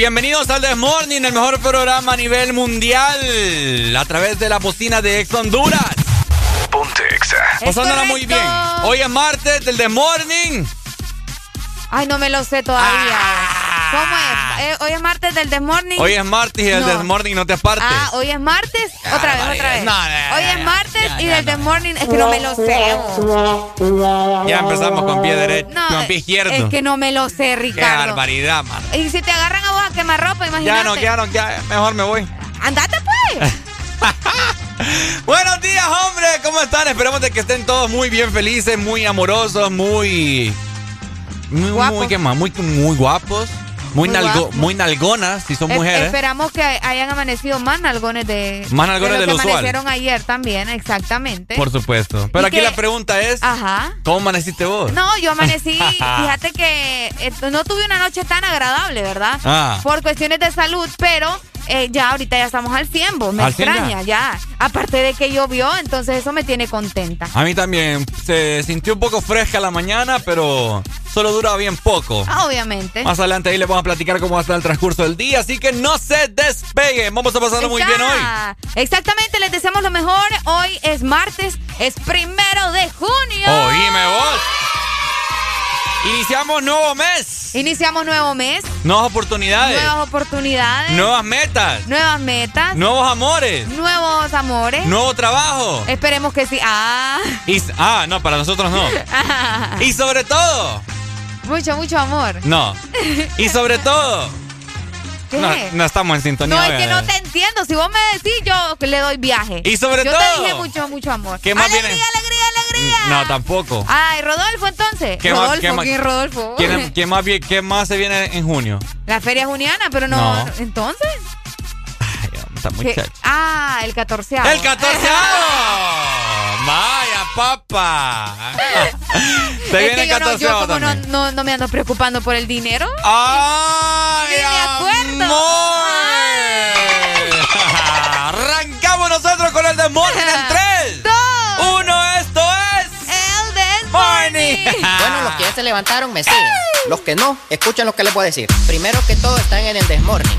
Bienvenidos al The Morning, el mejor programa a nivel mundial, a través de la bocina de Ex Honduras. Ponte Exa. Pasándola muy bien. Hoy es martes del The Morning. Ay, no me lo sé todavía. Ah. ¿Cómo es? Eh, hoy es martes del The Morning. Hoy es martes y del The Morning no te apartes. Ah, hoy es martes. Otra vez, otra vez. hoy es martes y del The Morning es que no me lo sé. Ya empezamos con pie derecho, con pie izquierdo. Es que no me lo sé, Ricardo. Qué barbaridad, man. Y si te agarran quemar ropa, imagínate. Ya no, ya no, ya, mejor me voy. Andate pues. Buenos días, hombre. ¿Cómo están? Esperemos de que estén todos muy bien felices, muy amorosos, muy muy, muy, ¿qué más? Muy, muy guapos. Muy, nalgo, muy nalgonas, si son mujeres. Esperamos que hayan amanecido más nalgones de. Más nalgones de, lo que amanecieron ayer también, exactamente. Por supuesto. Pero aquí la pregunta es: Ajá. ¿Cómo amaneciste vos? No, yo amanecí. fíjate que eh, no tuve una noche tan agradable, ¿verdad? Ah. Por cuestiones de salud, pero eh, ya ahorita ya estamos al 100, me extraña, ya. Aparte de que llovió, entonces eso me tiene contenta. A mí también. Se sintió un poco fresca la mañana, pero solo dura bien poco. Ah, obviamente. Más adelante ahí les vamos a platicar cómo va a estar el transcurso del día, así que no se despeguen. Vamos a pasarlo muy bien hoy. Exactamente, les deseamos lo mejor. Hoy es martes, es primero de junio. Oíme vos. Iniciamos nuevo mes. Iniciamos nuevo mes. Nuevas oportunidades. Nuevas oportunidades. Nuevas metas. Nuevas metas. Nuevos amores. Nuevos amores. Nuevo trabajo. Esperemos que sí. Ah. ah, no, para nosotros no. y sobre todo. Mucho, mucho amor. No. Y sobre todo. ¿Qué? No, estamos en sintonía. No, es que no te entiendo. Si vos me decís, yo le doy viaje. Y sobre todo. Yo te dije mucho, mucho amor. ¿Qué más alegría, alegría, alegría. No, tampoco. Ay, Rodolfo, entonces. ¿Qué Rodolfo, más, ¿quién Rodolfo? ¿qué, más, ¿Qué más se viene en junio? La feria juniana, pero no. no. ¿Entonces? Ah, el catorceavo. ¡El catorceavo! ¡Vaya, papá! Se viene el catorceavo no, yo como no, me ando preocupando por el dinero. ¡Ay, me acuerdo! Arrancamos nosotros con el de Morning en 3, 2, 1, esto es... El de Morning. bueno, los que ya se levantaron me siguen. Los que no, escuchen lo que les voy a decir. Primero que todo están en el Desmorning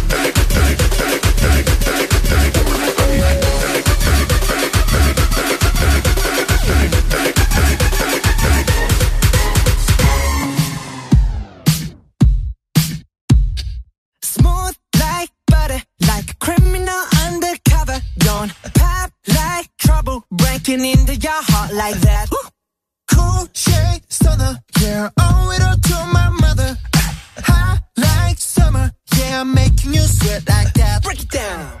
Into heart like that. Cool shade stunner, yeah, owe it all to my mother. Hot like summer, yeah, I'm making you sweat like that. Break it down.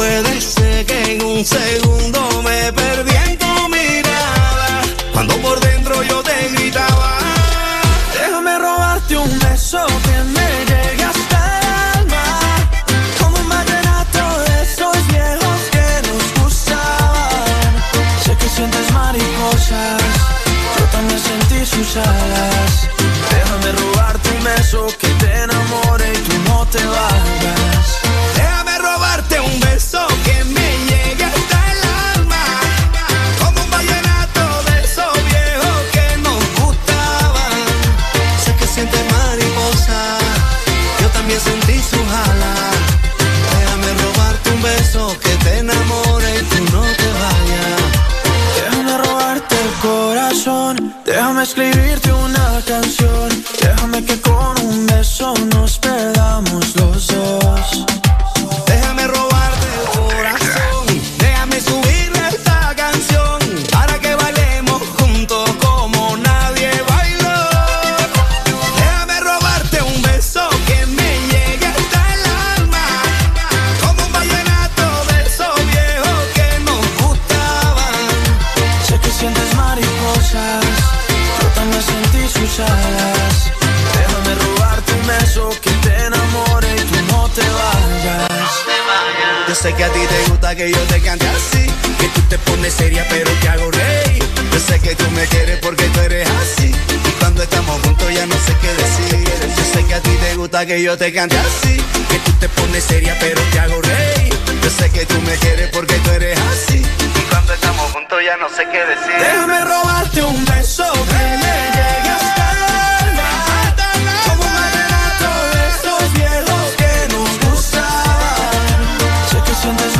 Puede ser que en un segundo me perdí en tu mirada. Cuando por dentro yo te gritaba. Me quieres porque tú eres así, y cuando estamos juntos ya no sé qué decir. Yo sé que a ti te gusta que yo te cante así, que tú te pones seria pero te hago reír. Yo sé que tú me quieres porque tú eres así, y cuando estamos juntos ya no sé qué decir. Déjame robarte un beso que me llegue hasta el alma. Como un vallenato de esos viejos que nos gustaban. Sé que sientes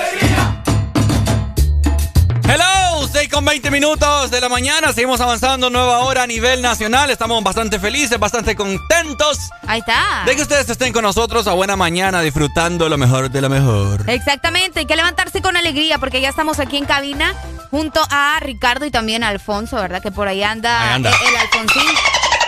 Con 20 minutos de la mañana. Seguimos avanzando nueva hora a nivel nacional. Estamos bastante felices, bastante contentos. Ahí está. De que ustedes estén con nosotros a buena mañana disfrutando lo mejor de lo mejor. Exactamente, hay que levantarse con alegría porque ya estamos aquí en cabina junto a Ricardo y también a Alfonso, ¿verdad? Que por ahí anda, Ahí anda. El, el Alfonsín.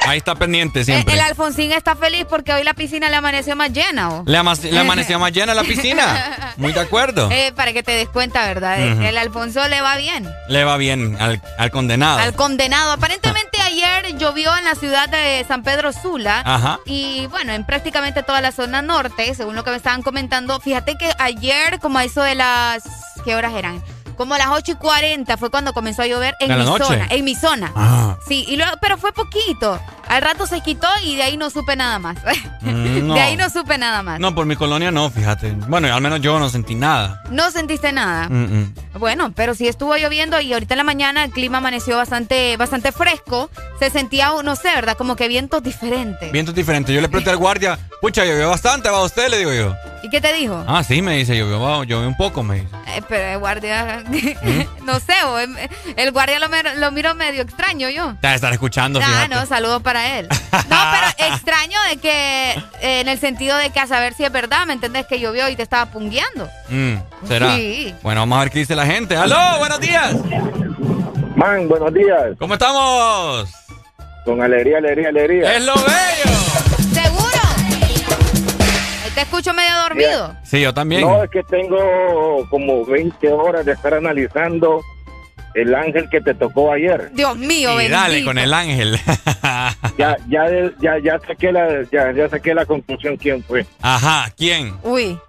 Ahí está pendiente siempre. El, Alfonsín está feliz porque hoy la piscina le amaneció más llena. ¿o? Le, amaneció más llena la piscina. Muy de acuerdo. Eh, para que te des cuenta, ¿verdad? El Alfonso le va bien. Le va bien al, al condenado. Al condenado. Aparentemente ayer llovió en la ciudad de San Pedro Sula. Ajá. Y bueno, en prácticamente toda la zona norte, según lo que me estaban comentando. Fíjate que ayer, como a eso de las. ¿Qué horas eran? Como a las 8 y 40 fue cuando comenzó a llover en mi zona. En mi zona. Ah. Sí, y luego, pero fue poquito. Al rato se quitó y de ahí no supe nada más. Mm, de ahí no supe nada más. No, por mi colonia no, fíjate. Bueno, al menos yo no sentí nada. No sentiste nada. Mm, mm. Bueno, pero sí estuvo lloviendo y ahorita en la mañana el clima amaneció bastante, bastante fresco. Se sentía, no sé, ¿verdad? Como que vientos diferentes. Vientos diferentes. Yo le pregunté al guardia, pucha, llovió bastante, va usted, le digo yo. ¿Y qué te dijo? Ah, sí, me dice, llovió, llovió un poco, me dice. Eh, pero el guardia, no sé, em, el guardia lo, lo miro medio extraño yo. Te estar escuchando, Ah, no, saludos para él. No, pero extraño de que, eh, en el sentido de que a saber si es verdad, ¿me entendés? Que llovió y te estaba pungueando. Mm, ¿Será? Sí. Bueno, vamos a ver qué dice la gente. ¡Aló! ¡Buenos días! Man, buenos días. ¿Cómo estamos? Con alegría, alegría, alegría. ¡Es lo bello! Te escucho medio dormido. Sí, yo también. No, es que tengo como 20 horas de estar analizando el ángel que te tocó ayer. Dios mío, y dale con el ángel. ya, ya, ya, ya saqué la, ya, ya saqué la conclusión quién fue. Ajá, ¿quién? Uy.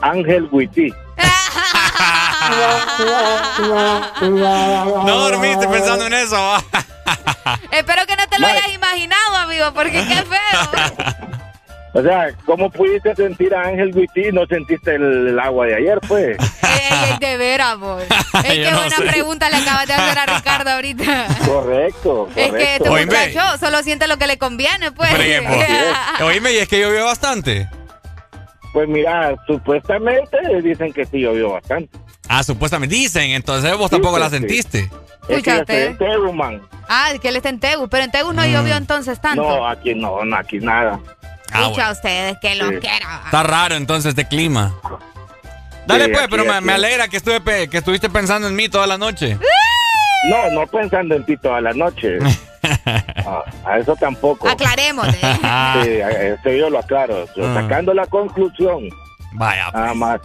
Ángel Witty. no dormiste pensando en eso. Espero que no te lo hayas imaginado, amigo, porque qué feo. O sea, ¿cómo pudiste sentir a Ángel Witty y no sentiste el, agua de ayer, pues? Ey, de veras, vos. Es que buena pregunta le acabas de hacer a Ricardo ahorita. Correcto, correcto. Es que este muchacho solo siente lo que le conviene, pues. Oíme, ¿y es que llovió bastante? Pues mira, supuestamente dicen que sí llovió bastante. Ah, supuestamente dicen, entonces vos tampoco la sentiste. Es que en Tegu, man. Ah, es que él está en Tegu, pero en Tegu no llovió entonces tanto. No, aquí no, no aquí nada. Ah, Escucha ustedes que lo quiero. Está raro entonces este clima. Dale pues, pero me, alegra que, estuve, que estuviste pensando en mí toda la noche. No, no pensando en ti toda la noche. a eso tampoco. Aclaremos. sí, eso yo lo aclaro. Ah. Sacando la conclusión. Vaya. Nada pues. más.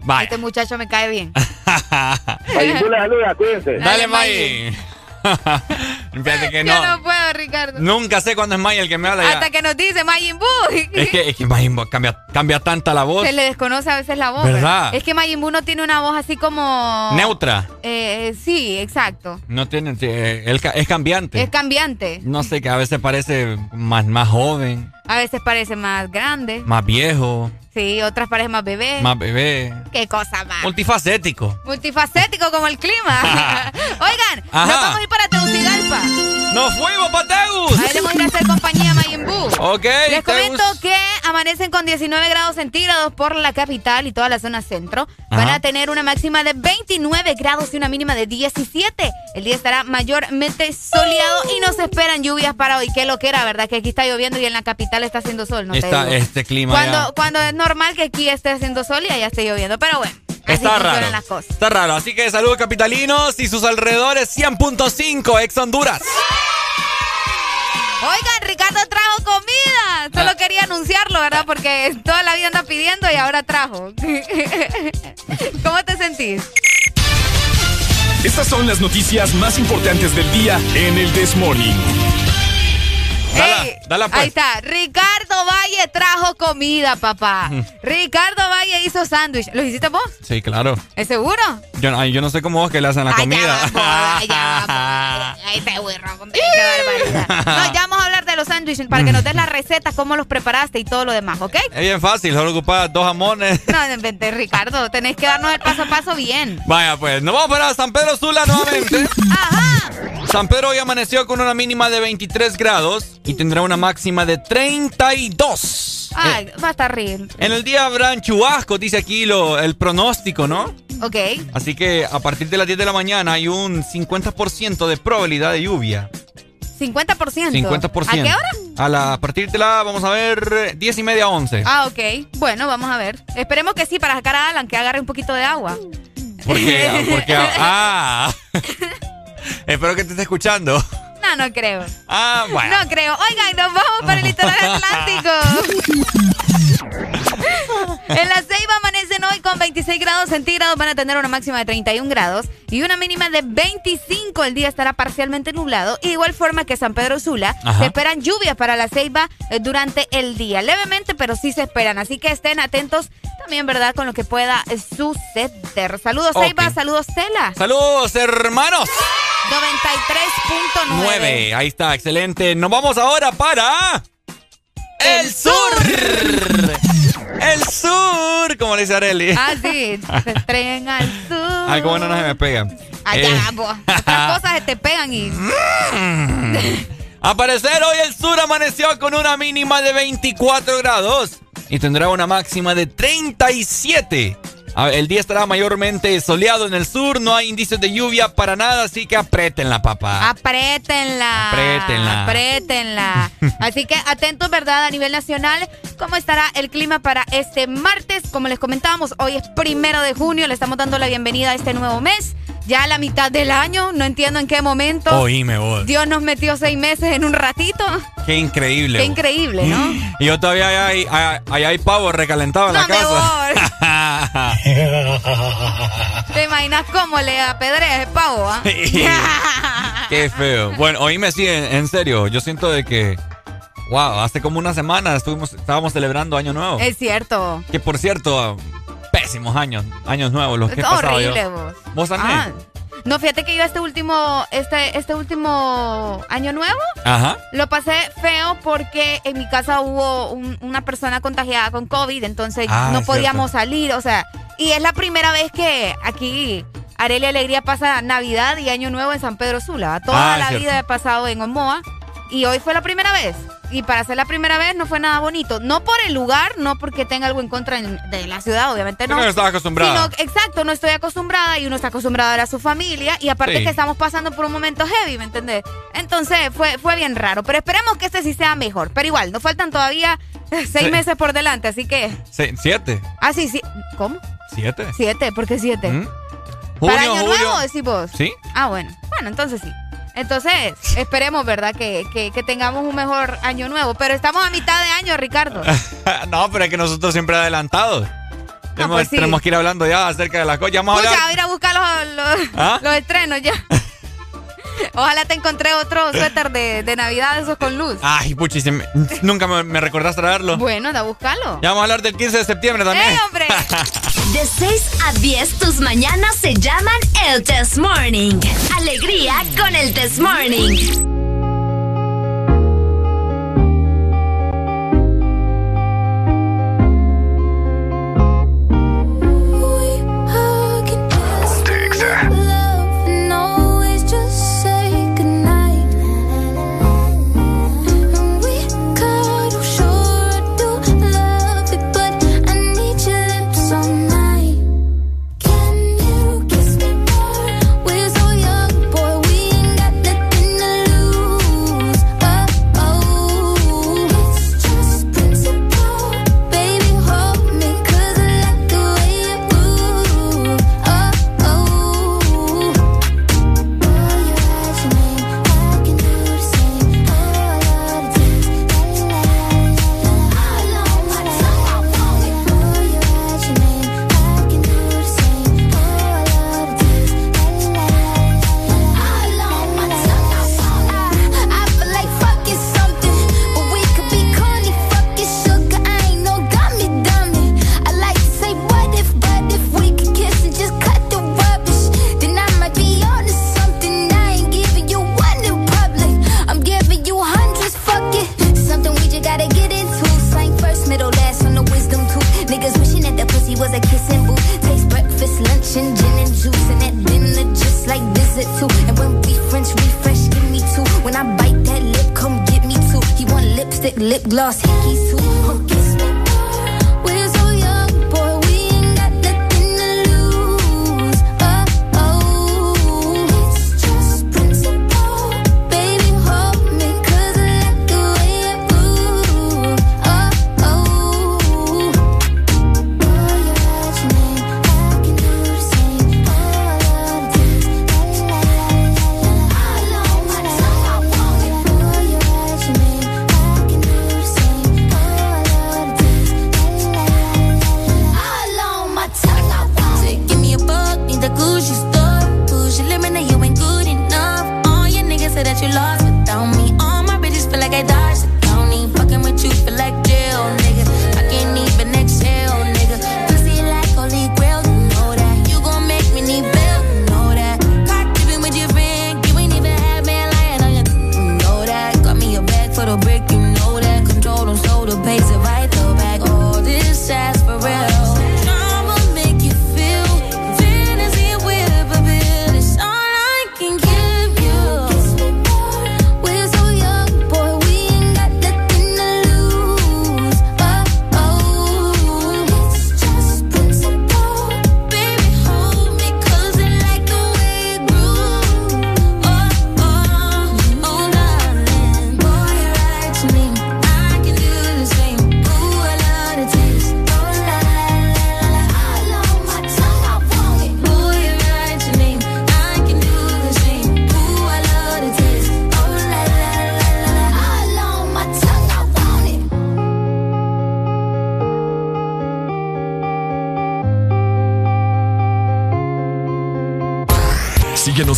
Vaya. Este muchacho me cae bien. Mayín, tú le saludas, cuídense. Dale, Mayín. Fíjate que no. Yo no puedo, Ricardo. Nunca sé cuándo es May el que me habla. Hasta que nos dice Majin es que, es que Majin cambia, cambia tanta la voz. Se le desconoce a veces la voz. ¿Verdad? Es que Majin no tiene una voz así como. Neutra. Eh, sí, exacto. No tiene. Él, es cambiante. Es cambiante. No sé, que a veces parece más, más joven. A veces parece más grande. Más viejo. Sí, otras parecen más bebé. Más bebé. Qué cosa más. Multifacético. Multifacético como el clima. Oigan, nos vamos a ir para Tegucigalpa. ¡Nos fuimos para Tegus! Ahí le vamos a ir a hacer compañía a Mayimbu. Ok. Les comento que amanecen con 19 grados centígrados por la capital y toda la zona centro. Van a tener una máxima de 29 grados y una mínima de 17. El día estará mayormente soleado y no se esperan lluvias para hoy. Qué lo que era, ¿verdad? Que aquí está lloviendo y en la capital está haciendo sol. No está este clima. Cuando, cuando es normal que aquí esté haciendo sol y allá esté lloviendo. Pero bueno. Está raro. Está raro. Así que saludos capitalinos y sus alrededores 100.5 ex Honduras. Oigan, Ricardo trajo comida. Solo ah. quería anunciarlo, ¿verdad? Porque toda la vida anda pidiendo y ahora trajo. ¿Cómo te sentís? Estas son las noticias más importantes del día en el This Morning. Dale, pues. Ahí está. Ricardo Valle trajo comida, papá. Ricardo Valle hizo sándwich. ¿Lo hiciste vos? Sí, claro. ¿Es seguro? Yo, yo no sé cómo vos que le hacen la comida. Ahí te No, ya vamos a hablar de los sándwiches para que nos des las recetas, cómo los preparaste y todo lo demás, ¿ok? Es bien fácil, solo ocupas dos jamones. No, vente, Ricardo. Tenés que darnos el paso a paso bien. Vaya, pues, nos vamos para San Pedro Sula nuevamente. Ajá. San Pedro hoy amaneció con una mínima de 23 grados y tendrá una máxima de 32. Ah, va a estar riendo. En el día habrán chubascos, dice aquí lo, el pronóstico, ¿no? Ok. Así que a partir de las 10 de la mañana hay un 50% de probabilidad de lluvia. 50%. 50%. ¿A qué hora? A, la, a partir de la, vamos a ver, 10 y media 11. Ah, ok. Bueno, vamos a ver. Esperemos que sí, para sacar a Alan, que agarre un poquito de agua. ¿Por qué? Porque, ah. Espero que te esté escuchando. No, No, creo. Ah, bueno. No creo. Oigan, nos vamos para el litoral atlántico. en la Ceiba amanecen hoy con 26 grados centígrados. Van a tener una máxima de 31 grados y una mínima de 25. El día estará parcialmente nublado. Y de igual forma que San Pedro Sula, se esperan lluvias para la Ceiba eh, durante el día. Levemente, pero sí se esperan. Así que estén atentos también, ¿verdad? Con lo que pueda eh, suceder. Saludos, Ceiba. Saludos, Tela. Saludos, hermanos. 93.9. Ahí está, excelente. Nos vamos ahora para. El, sur. El sur, como le dice Areli. Ah, sí. Se estrellan al sur. Ay, cómo no, no se me pega. Allá, eh. Estas cosas se te pegan y. Aparecer hoy el sur amaneció con una mínima de 24 grados y tendrá una máxima de 37. El día estará mayormente soleado en el sur, no hay indicios de lluvia para nada, así que apriétenla, papá. Apriétenla. Apriétenla. Apriétenla. así que atentos, ¿verdad? A nivel nacional, ¿cómo estará el clima para este martes? Como les comentábamos, hoy es primero de junio, le estamos dando la bienvenida a este nuevo mes. Ya a la mitad del año, no entiendo en qué momento. Oíme vos. Dios nos metió seis meses en un ratito. Qué increíble. Qué increíble, ¿no? Y yo todavía hay, hay, hay pavo recalentado en la casa. ¿Te imaginas cómo le apedrea ese pavo? ah? Qué feo. Bueno, oíme, sí, en, serio, yo siento de que... Wow, hace como una semana estuvimos, estábamos celebrando Año Nuevo. Es cierto. Que por cierto, pésimos años, años nuevos los que he pasado horrible, vos. ¿Vos también? Ah. No, fíjate que yo este último, este, este último año nuevo Ajá. lo pasé feo porque en mi casa hubo un- una persona contagiada con COVID, entonces Ah, no podíamos salir, o sea, y es la primera vez que aquí Arelia Alegría pasa Navidad y Año Nuevo en San Pedro Sula. Toda Ah, la cierto. vida he pasado en Omoa y hoy fue la primera vez. Y para ser la primera vez no fue nada bonito. No por el lugar, no porque tenga algo en contra de la ciudad, obviamente no. no estaba acostumbrada. Sino- exacto, no estoy acostumbrada y uno está acostumbrado a ver a su familia y aparte Sí. que estamos pasando por un momento heavy, ¿me entendés? Entonces fue, fue bien raro, pero esperemos que este sí sea mejor. Pero igual, nos faltan todavía seis Sí. meses por delante, así que... Siete. Ah, sí, sí. ¿Cómo? ¿Siete? Siete, ¿por qué siete? ¿Mm? ¿Para año julio. nuevo decís vos? Sí. Ah, bueno. Bueno, entonces sí. Entonces, esperemos, ¿verdad? Que, que, que tengamos un mejor año nuevo. Pero estamos a mitad de año, Ricardo. no, pero es que nosotros siempre adelantados. Tenemos, pues sí. tenemos que ir hablando ya acerca de las cosas. Ya vamos a hablar- a ir a buscar los, los, ¿Ah? los estrenos ya. Ojalá te encontré otro suéter de, de Navidad, esos con luz. Ay, puchi, me- nunca me, me recordaste traerlo. Bueno, anda a buscarlo. Ya vamos a hablar del 15 de septiembre también. ¡Eh, hombre! De 6 a 10, tus mañanas se llaman el Test Morning. Alegría con el Test Morning.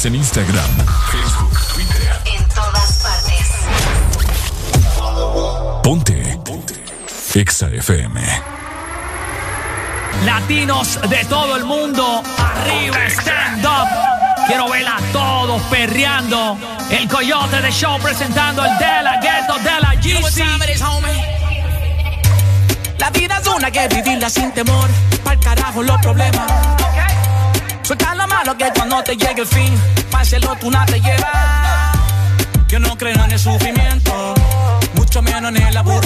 en Instagram, Facebook, Twitter. En todas partes. Ponte. Ponte. Exa FM. Latinos de todo el mundo, arriba, stand up. Quiero ver a todos perreando. El Coyote de Show presentando el de la Ghetto de la GC. La vida es una que vivirla sin temor. Pa'l carajo los problemas. Suelta la mano que cuando te llegue el fin cielo tú nada te llevas. Yo no creo en el sufrimiento, mucho menos en el aburrimiento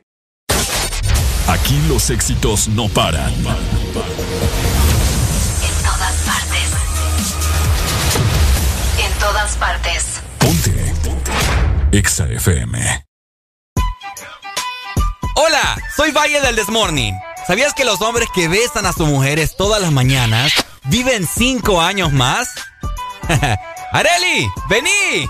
Aquí los éxitos no paran. En todas partes. En todas partes. Ponte. EXA FM. Hola, soy Valle del Desmorning. ¿Sabías que los hombres que besan a sus mujeres todas las mañanas viven cinco años más? ¡Areli! ¡Vení!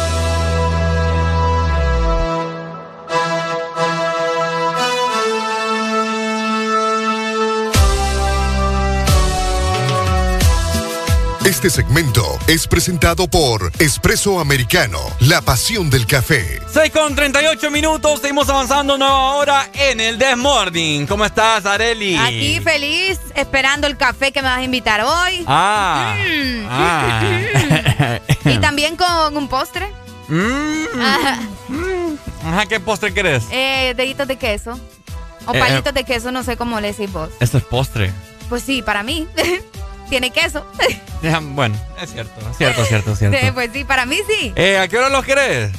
Este segmento es presentado por Espresso Americano, la pasión del café. 6 con 38 minutos, seguimos avanzando nueva hora en el Desmorning. ¿Cómo estás, Areli? Aquí feliz, esperando el café que me vas a invitar hoy. Ah. Mm. ah. Y también con un postre. Mm. Ajá. Ajá, ¿qué postre querés? Eh, deditos de queso. O Eh, palitos de queso, no sé cómo le decís vos. Esto es postre. Pues sí, para mí. Tiene queso. Bueno, es cierto, es cierto, es cierto, es cierto. Sí, pues sí, para mí sí. Eh, ¿A qué hora los querés?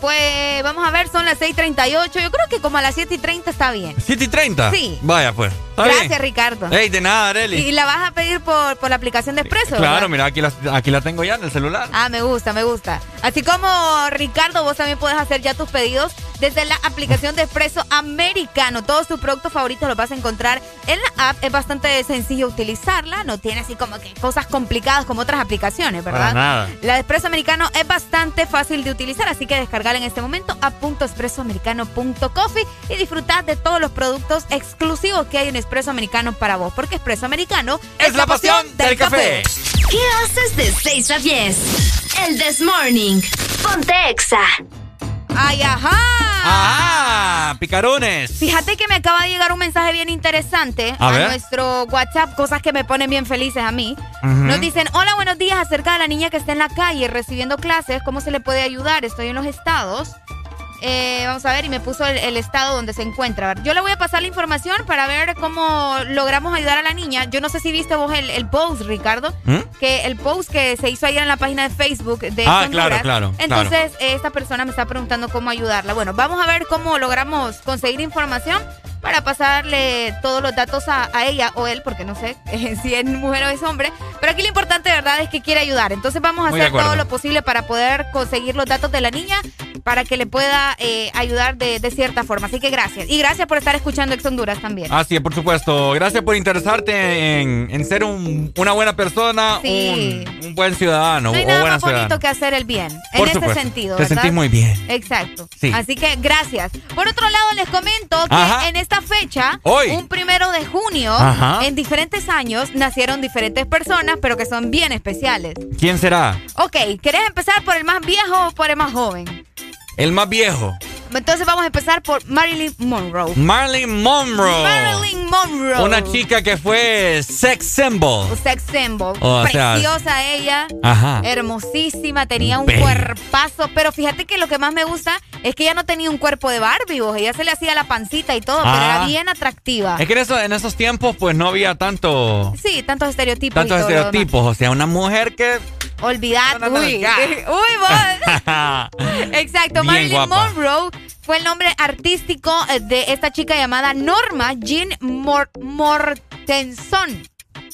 Pues vamos a ver, son las 6:38. Yo creo que como a las 7:30 está bien. ¿7 y 30? Sí. Vaya, pues. Está Gracias, bien. Ricardo. Ey, de nada, Areli. Y la vas a pedir por, por la aplicación de Expreso. Claro, ¿verdad? mira, aquí la, aquí la tengo ya en el celular. Ah, me gusta, me gusta. Así como Ricardo, vos también puedes hacer ya tus pedidos desde la aplicación de Expreso Americano. Todos tus productos favoritos los vas a encontrar en la app. Es bastante sencillo utilizarla. No tiene así como que cosas complicadas como otras aplicaciones, ¿verdad? Para nada. La de Expreso Americano es bastante fácil de utilizar, así que descargala en este momento a .expresoamericano.coffee y disfrutar de todos los productos exclusivos que hay en Expreso Americano para vos, porque Expreso Americano Es la pasión del café. ¿Qué haces de 6 a 10? El This Morning. Ponte Exa. ¡Ay, ajá! ¡Ah! ¡Picarones! Fíjate que me acaba de llegar un mensaje bien interesante A nuestro WhatsApp, cosas que me ponen bien felices a mí. Nos dicen, hola, buenos días, acerca de la niña que está en la calle recibiendo clases, ¿cómo se le puede ayudar? Estoy en los estados. Eh, vamos a ver, y me puso el, el estado donde se encuentra. A ver, yo le voy a pasar la información para ver cómo logramos ayudar a la niña. Yo no sé si viste vos el, el post, Ricardo, ¿Mm? que el post que se hizo ayer en la página de Facebook de Ah, Honduras. claro, claro, Entonces, eh, esta persona me está preguntando cómo ayudarla. Bueno, vamos a ver cómo logramos conseguir información para pasarle todos los datos a, a ella o él, porque no sé eh, si es mujer o es hombre. Pero aquí lo importante, de verdad, es que quiere ayudar. Entonces vamos a Muy hacer todo lo posible para poder conseguir los datos de la niña para que le pueda eh, ayudar de, de cierta forma. Así que gracias. Y gracias por estar escuchando Ex Honduras también. Así es, por supuesto. Gracias por interesarte en, en ser un- una buena persona, Sí. un, un buen ciudadano no hay o nada buena más bonito que hacer el bien. Por en supuesto. ese sentido. Te ¿verdad? sentís muy bien. Exacto. Sí. Así que gracias. Por otro lado, les comento que Ajá. en esta fecha, Hoy. un primero de junio, Ajá. en diferentes años, nacieron diferentes personas, pero que son bien especiales. ¿Quién será? Ok, ¿querés empezar por el más viejo o por el más joven? El más viejo. Entonces vamos a empezar por Marilyn Monroe. Marilyn Monroe. Marilyn Monroe. Una chica que fue sex symbol. sex symbol. Preciosa ella. Ajá. Hermosísima, tenía un cuerpazo. Pero fíjate que lo que más me gusta es que ella no tenía un cuerpo de Barbie, vos. Ella se le hacía la pancita y todo, pero era ah. bien atractiva. Es que en, eso, en esos tiempos pues no había tanto... Sí, tantos estereotipos. Tantos estereotipos. O sea, una mujer que Olvidad. uy, uy, vos. Exacto, Marilyn Monroe fue el nombre artístico eh, de esta chica llamada Norma Jean Mortenson.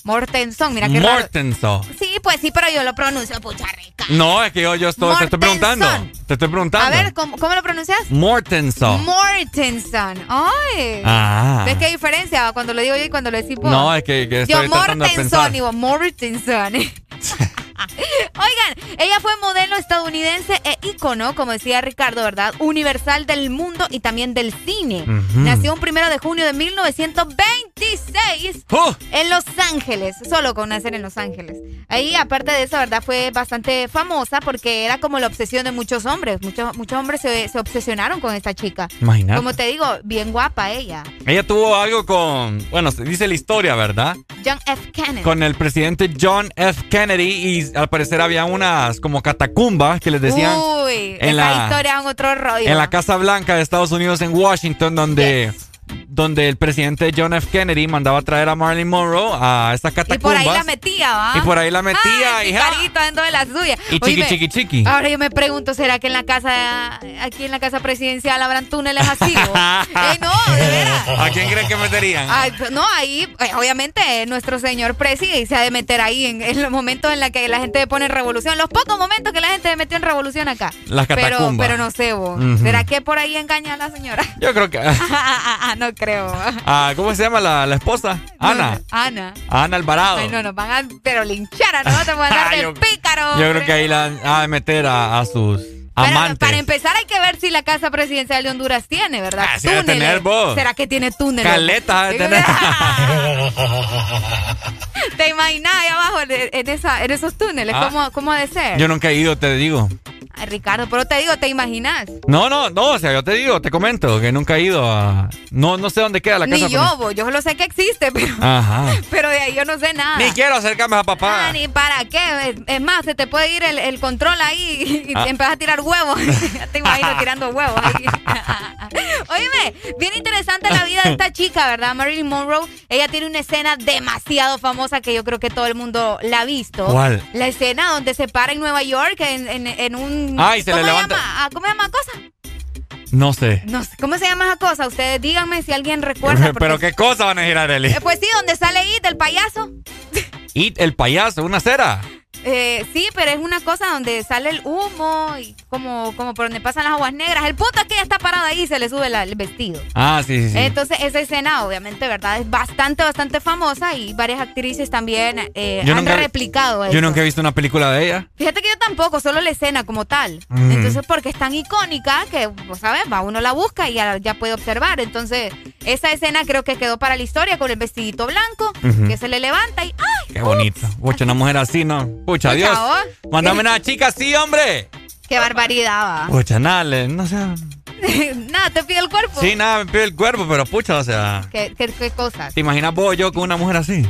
Mortenson, mira qué Mortenson. Sí, pues sí, pero yo lo pronuncio pucha rica. No, es que yo, yo estoy, te estoy preguntando. Te estoy preguntando. A ver, ¿cómo, cómo lo pronuncias? Mortenson. Mortenson. Ay. Ah. ¿Ves qué diferencia cuando lo digo yo y cuando lo decís vos? No, es que, que estoy Yo Mortenson vos Mortenson. Oigan, ella fue modelo estadounidense e ícono, como decía Ricardo, ¿verdad? Universal del mundo y también del cine. Nació un primero de junio de 1926 en Los Ángeles, solo con nacer en Los Ángeles. Ahí, aparte de eso, ¿verdad? Fue bastante famosa porque era como la obsesión de muchos hombres. Muchos, muchos hombres se, obsesionaron con esta chica. Imagínate. Como te digo, bien guapa ella. Ella tuvo algo con, bueno, se dice la historia, ¿verdad? John F. Kennedy. Con el presidente John F. Kennedy y al parecer había unas como catacumbas que les decían. Uy, en la historia es otro rollo. En la Casa Blanca de Estados Unidos en Washington, donde donde el presidente John F. Kennedy mandaba a traer a Marilyn Monroe a estas catacumbas. Y por ahí la metía, ¿va? Y por ahí la metía. Ay, y carito dentro de la suya. Y chiqui, chiqui, chiqui. Ahora yo me pregunto, ¿será que en la casa, aquí en la casa presidencial habrán túneles así? eh, no, de veras. ¿A quién creen que meterían? no, ahí, eh, obviamente, nuestro señor presidente se ha de meter ahí en, los momentos en los que la gente pone en revolución. Los pocos momentos que la gente se metió en revolución acá. Las catacumbas. Pero, pero no sé, vos. ¿Será que por ahí engaña a la señora? Yo creo que... no creo. Ah, ¿Cómo se llama la, la esposa? Ana. Ana. Ana Alvarado. Ay, no, nos van a pero linchar a nosotros por andar de pícaro. Yo creo que ahí la ha de meter a, sus amantes. para empezar hay que ver si la casa presidencial de Honduras tiene, ¿verdad? Ah, tener vos. ¿Será que tiene túneles? Caleta de tener. ¿Te imaginas ahí abajo en, esa, en esos túneles? Ah. ¿Cómo, ¿Cómo ha de ser? Yo nunca he ido, te digo. Ay, Ricardo, pero te digo, ¿te imaginas? No, no, no, o sea, yo te digo, te comento que nunca he ido a... No, no sé dónde queda la casa. Ni yo, yo solo sé que existe, pero... Ajá. Pero de ahí yo no sé nada. Ni quiero acercarme a papá. Ah, ni para qué. Es más, se te puede ir el, control ahí y ah. empiezas a tirar huevos. ya te imagino tirando huevos ahí. Óyeme, bien interesante la vida de esta chica, ¿verdad? Marilyn Monroe. Ella tiene una escena demasiado famosa que yo creo que todo el mundo la ha visto. ¿Cuál? La escena donde se para en Nueva York en, en un Ay, se le levanta. Ah, ¿Cómo se llama cosa? No sé. No sé. ¿Cómo se llama esa cosa? Ustedes díganme si alguien recuerda. ¿Pero qué cosa van a girar, Eli? Eh, pues sí, donde sale It, el payaso. It, el payaso, una cera. Eh, sí, pero es una cosa donde sale el humo y como, como por donde pasan las aguas negras. El punto es que ella está parada ahí y se le sube el vestido. Ah, sí, sí, sí. Entonces, esa escena, obviamente, ¿verdad? Es bastante, bastante famosa y varias actrices también eh, han replicado eso. Yo nunca he visto una película de ella. Fíjate que yo tampoco, solo la escena como tal. Mm. Entonces, porque es tan icónica que, pues, ¿sabes? Va, uno la busca y ya, ya, puede observar. Entonces, esa escena creo que quedó para la historia con el vestidito blanco que se le levanta y ¡ay! Bonito. Pucha, una mujer así, ¿no? Pucha, Dios. Mándame una chica así, hombre. Qué barbaridad, va. Pucha, nada, no sé. nada, te pide el cuerpo. Sí, nada, me pide el cuerpo, pero pucha, o sea. ¿Qué, qué, qué cosas? ¿Te imaginas vos yo con una mujer así?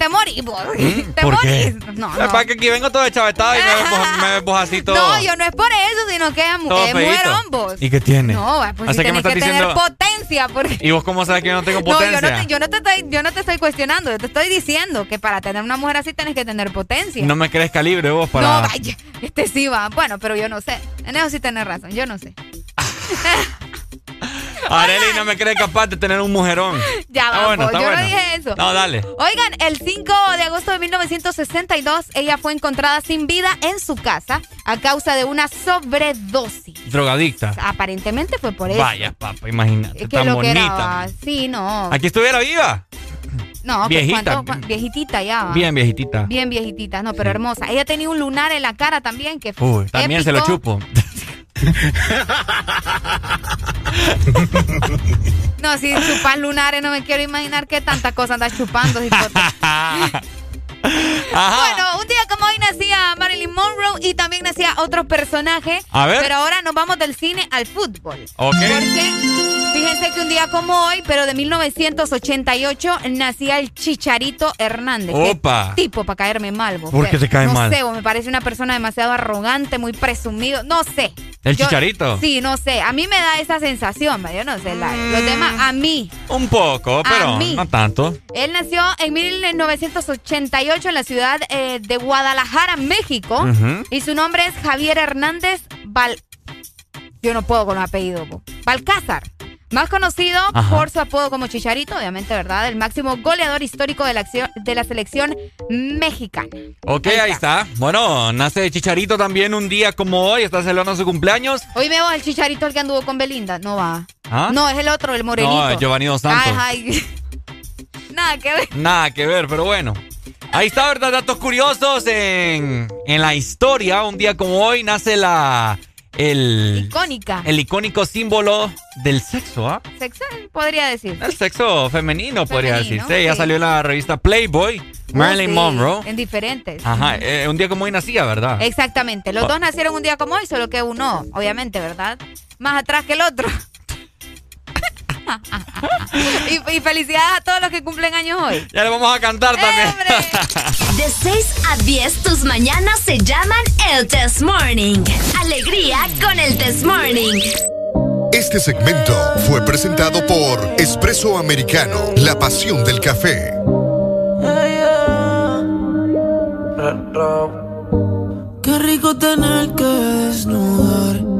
Te morís, ¿Mm? Te ¿Por morís. Qué? No, no. Es que aquí vengo todo chavetado y me ves vos así todo. No, yo no es por eso, sino que es, mujerón vos. ¿Y qué tiene? No, pues si tienes que, que tener potencia. Porque... ¿Y vos cómo sabes que yo no tengo potencia? No, yo no, te, yo, no te estoy, yo no te estoy cuestionando, yo te estoy diciendo que para tener una mujer así tienes que tener potencia. No me crees calibre vos para... No, vaya, este sí va. Bueno, pero yo no sé. En eso sí tenés razón, yo no sé. Areli no me cree capaz de tener un mujerón. Ya va, bueno, yo no dije eso. No, dale. Oigan, el 5 de agosto de 1962, ella fue encontrada sin vida en su casa a causa de una sobredosis. Drogadicta. Aparentemente fue por eso. Vaya, papá, imagínate. Tan lo bonita. Sí, no. ¿Aquí estuviera viva? No, viejita. viejitita ya. Bien viejitita. Bien viejitita, no, pero hermosa. Ella tenía un lunar en la cara también que fue. Uy, también se lo chupo. No, si chupas lunares no me quiero imaginar qué tanta cosa andas chupando. Bueno, un día como hoy nací nacía Marilyn Monroe y también nacía otros personajes. A ver. Pero ahora nos vamos del cine al fútbol. Ok. Porque fíjense que un día como hoy, pero de 1988, nacía el Chicharito Hernández. Qué Opa. tipo para caerme mal, vos. ¿Por qué te cae no mal? No sé, vos, me parece una persona demasiado arrogante, muy presumido. No sé. ¿El Yo- Chicharito? Sí, no sé. A mí me da esa sensación, yo no sé. la- Mm. los demás, a mí. Un poco, pero mí. no tanto. Él nació en 1988 en la ciudad eh, de Guadalajara, México. Y su nombre es Javier Hernández Val... Yo no puedo con los apellidos. Balcázar. Más conocido Ajá. por su apodo como Chicharito, obviamente, ¿verdad? El máximo goleador histórico de la, acción- de la selección mexicana. Ok, ahí está. Bueno, nace Chicharito también un día como hoy. Está celebrando su cumpleaños. Hoy veo el Chicharito el que anduvo con Belinda. No va. ¿Ah? No, es el otro, el morenito. No, Giovanni Dos Santos. Ay, ay. Nada que ver. Nada que ver, pero bueno. Ahí está, ¿verdad? Datos curiosos en, en la historia. Un día como hoy nace la. El, Icónica. el icónico símbolo del sexo, ¿ah? Sexual, podría decir. El sexo femenino, podría decirse. Ya sí. salió en la revista Playboy. Marilyn Sí, Monroe. En diferentes. Ajá, eh, un día como hoy nacía, ¿verdad? Exactamente. Los Oh. dos nacieron un día como hoy, solo que uno, obviamente, ¿verdad? Más atrás que el otro. Y, y felicidades a todos los que cumplen años hoy. Ya le vamos a cantar también. De 6 a 10, tus mañanas se llaman el Test Morning. Alegría con el Test Morning. Este segmento fue presentado por Espresso Americano, la pasión del café. Qué rico tener que desnudarte.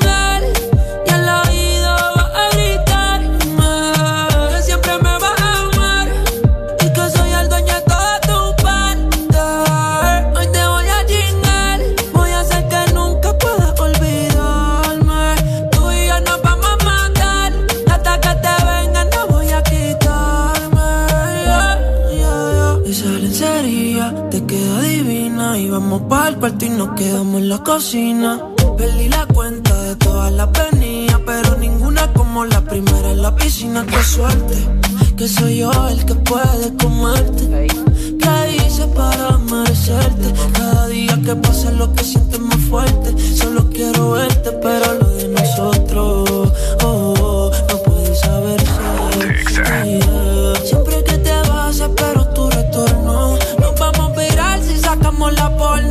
Cuarto y nos quedamos en la cocina. Perdí la cuenta de todas las venidas, pero ninguna como la primera en la piscina. Qué suerte, que soy yo el que puede comerte. ¿Qué hice para merecerte? Cada día que pasa lo que sientes más fuerte. Solo quiero verte, pero lo de nosotros, oh, oh, no puede saberse. Yeah. Siempre que te vas espero tu retorno Nos vamos a virar si sacamos la porno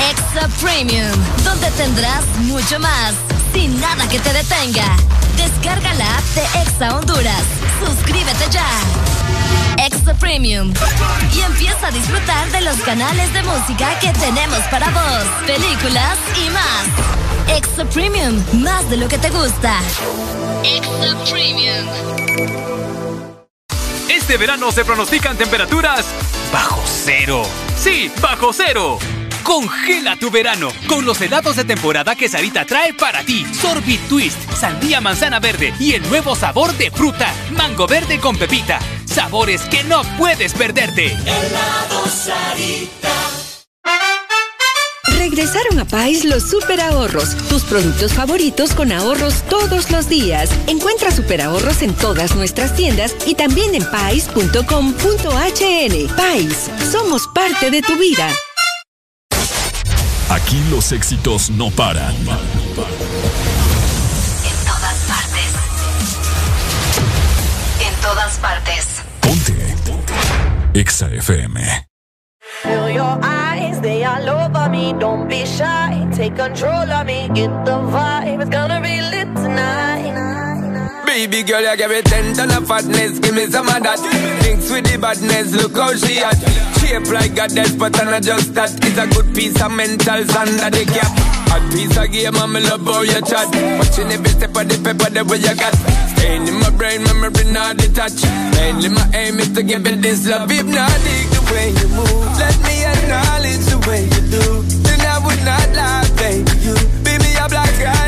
Extra Premium, donde tendrás mucho más, sin nada que te detenga. Descarga la app de Exa Honduras. Suscríbete ya. Extra Premium. Y empieza a disfrutar de los canales de música que tenemos para vos, películas y más. Extra Premium, más de lo que te gusta. Extra Premium. Este verano se pronostican temperaturas bajo cero. Sí, bajo cero. Congela tu verano con los helados de temporada que Sarita trae para ti. Sorbit Twist, sandía manzana verde y el nuevo sabor de fruta, mango verde con pepita. Sabores que no puedes perderte. Sarita. Regresaron a Pais los super ahorros, tus productos favoritos con ahorros todos los días. Encuentra super ahorros en todas nuestras tiendas y también en pais.com.hn. Pais, somos parte de tu vida. Aquí los éxitos no paran. En todas partes. En todas partes. Ponte. Ponte. Exa FM. Feel your eyes, they all over me. Don't be shy. Take control of me. Get the vibe. It's gonna be lit tonight. baby girl, you give me ten ton of fatness. Give me some of that. Thinks with the badness, look how she at. Shape like a death, but I just that. It's a good piece of mental sand that they cap. A piece of game, I'm love how you chat. Watching every step of the paper, the way you got. Stain in my brain, memory not detached. Mainly my aim is to give it this love. If not, the way you move. Let me acknowledge the way you do. Then I would not lie, baby. You be me a black guy.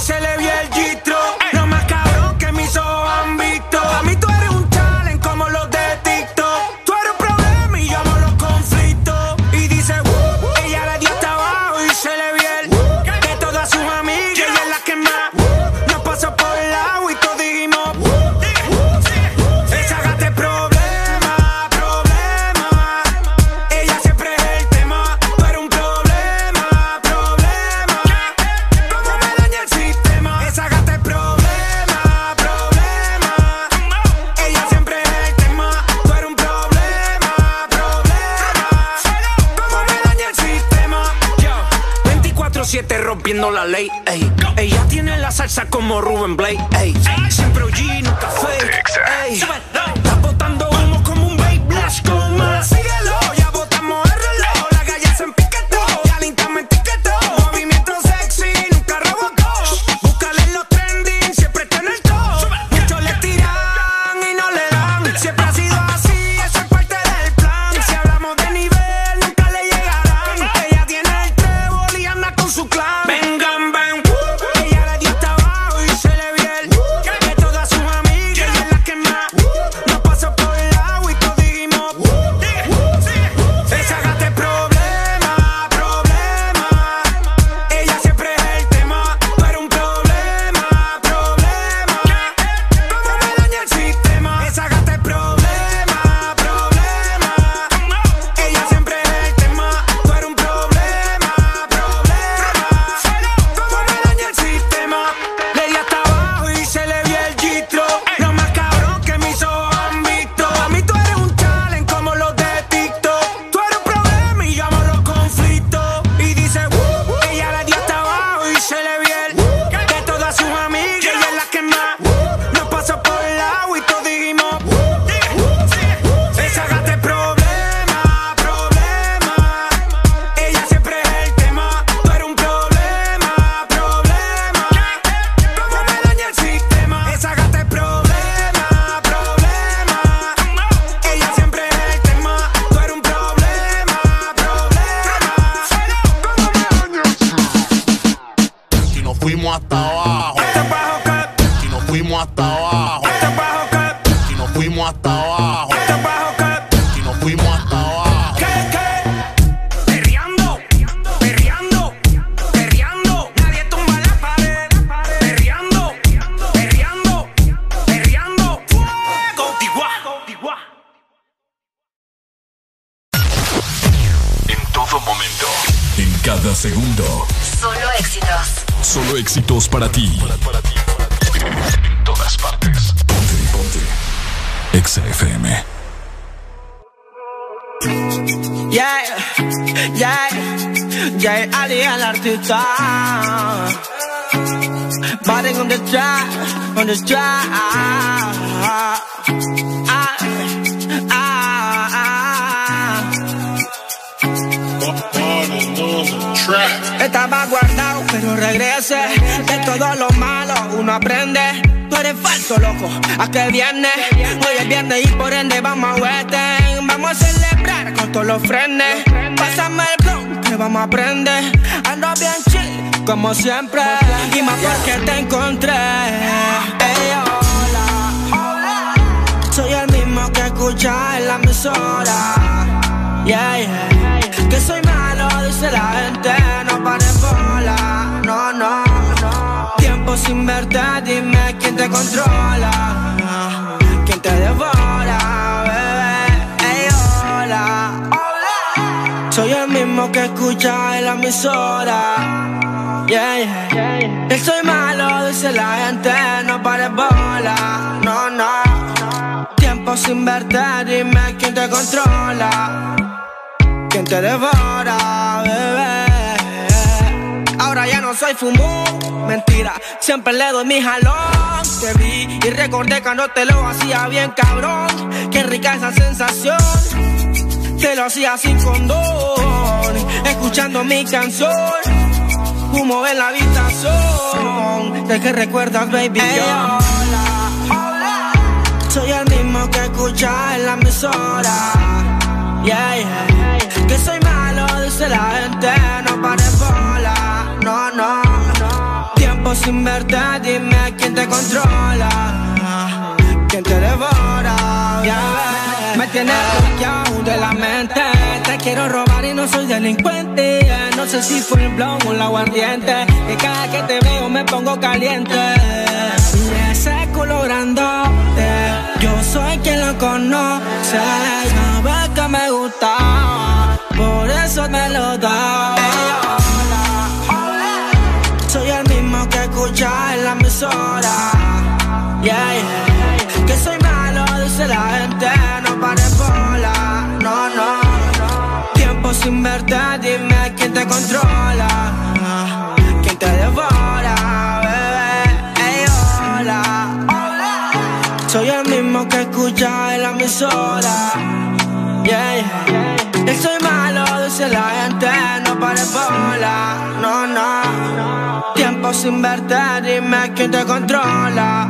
se levio. como Rubén Blake. que cuando te lo hacía bien cabrón, qué rica esa sensación. Te lo hacía sin condón, escuchando mi canción, humo en la habitación. ¿De qué recuerdas, baby? Yo? Hola, hola. Soy el mismo que escucha en la emisora. Yeah, yeah. Que soy malo, dice la gente, no pares bola. No, no, no. Tiempo sin verte, dime quién te controla me tienes bloqueado de la mente. Te quiero robar y no soy delincuente. No sé si fue el blog o el aguardiente. Que cada que te veo me pongo caliente. Y ese culo grandote, yo soy quien lo conoce. Sabe que me gusta, por eso me lo da. Soy el mismo que escucha en la emisora. Yeah, yeah dice la gente, no pare bola, no, no. Tiempo sin verte, dime quién te controla, quién te devora, bebé, ey, hola. hola. Soy el mismo que escucha en la emisora, yeah, yeah. Soy malo, dice la gente, no pare bola, no, no. Tiempo sin verte, dime quién te controla.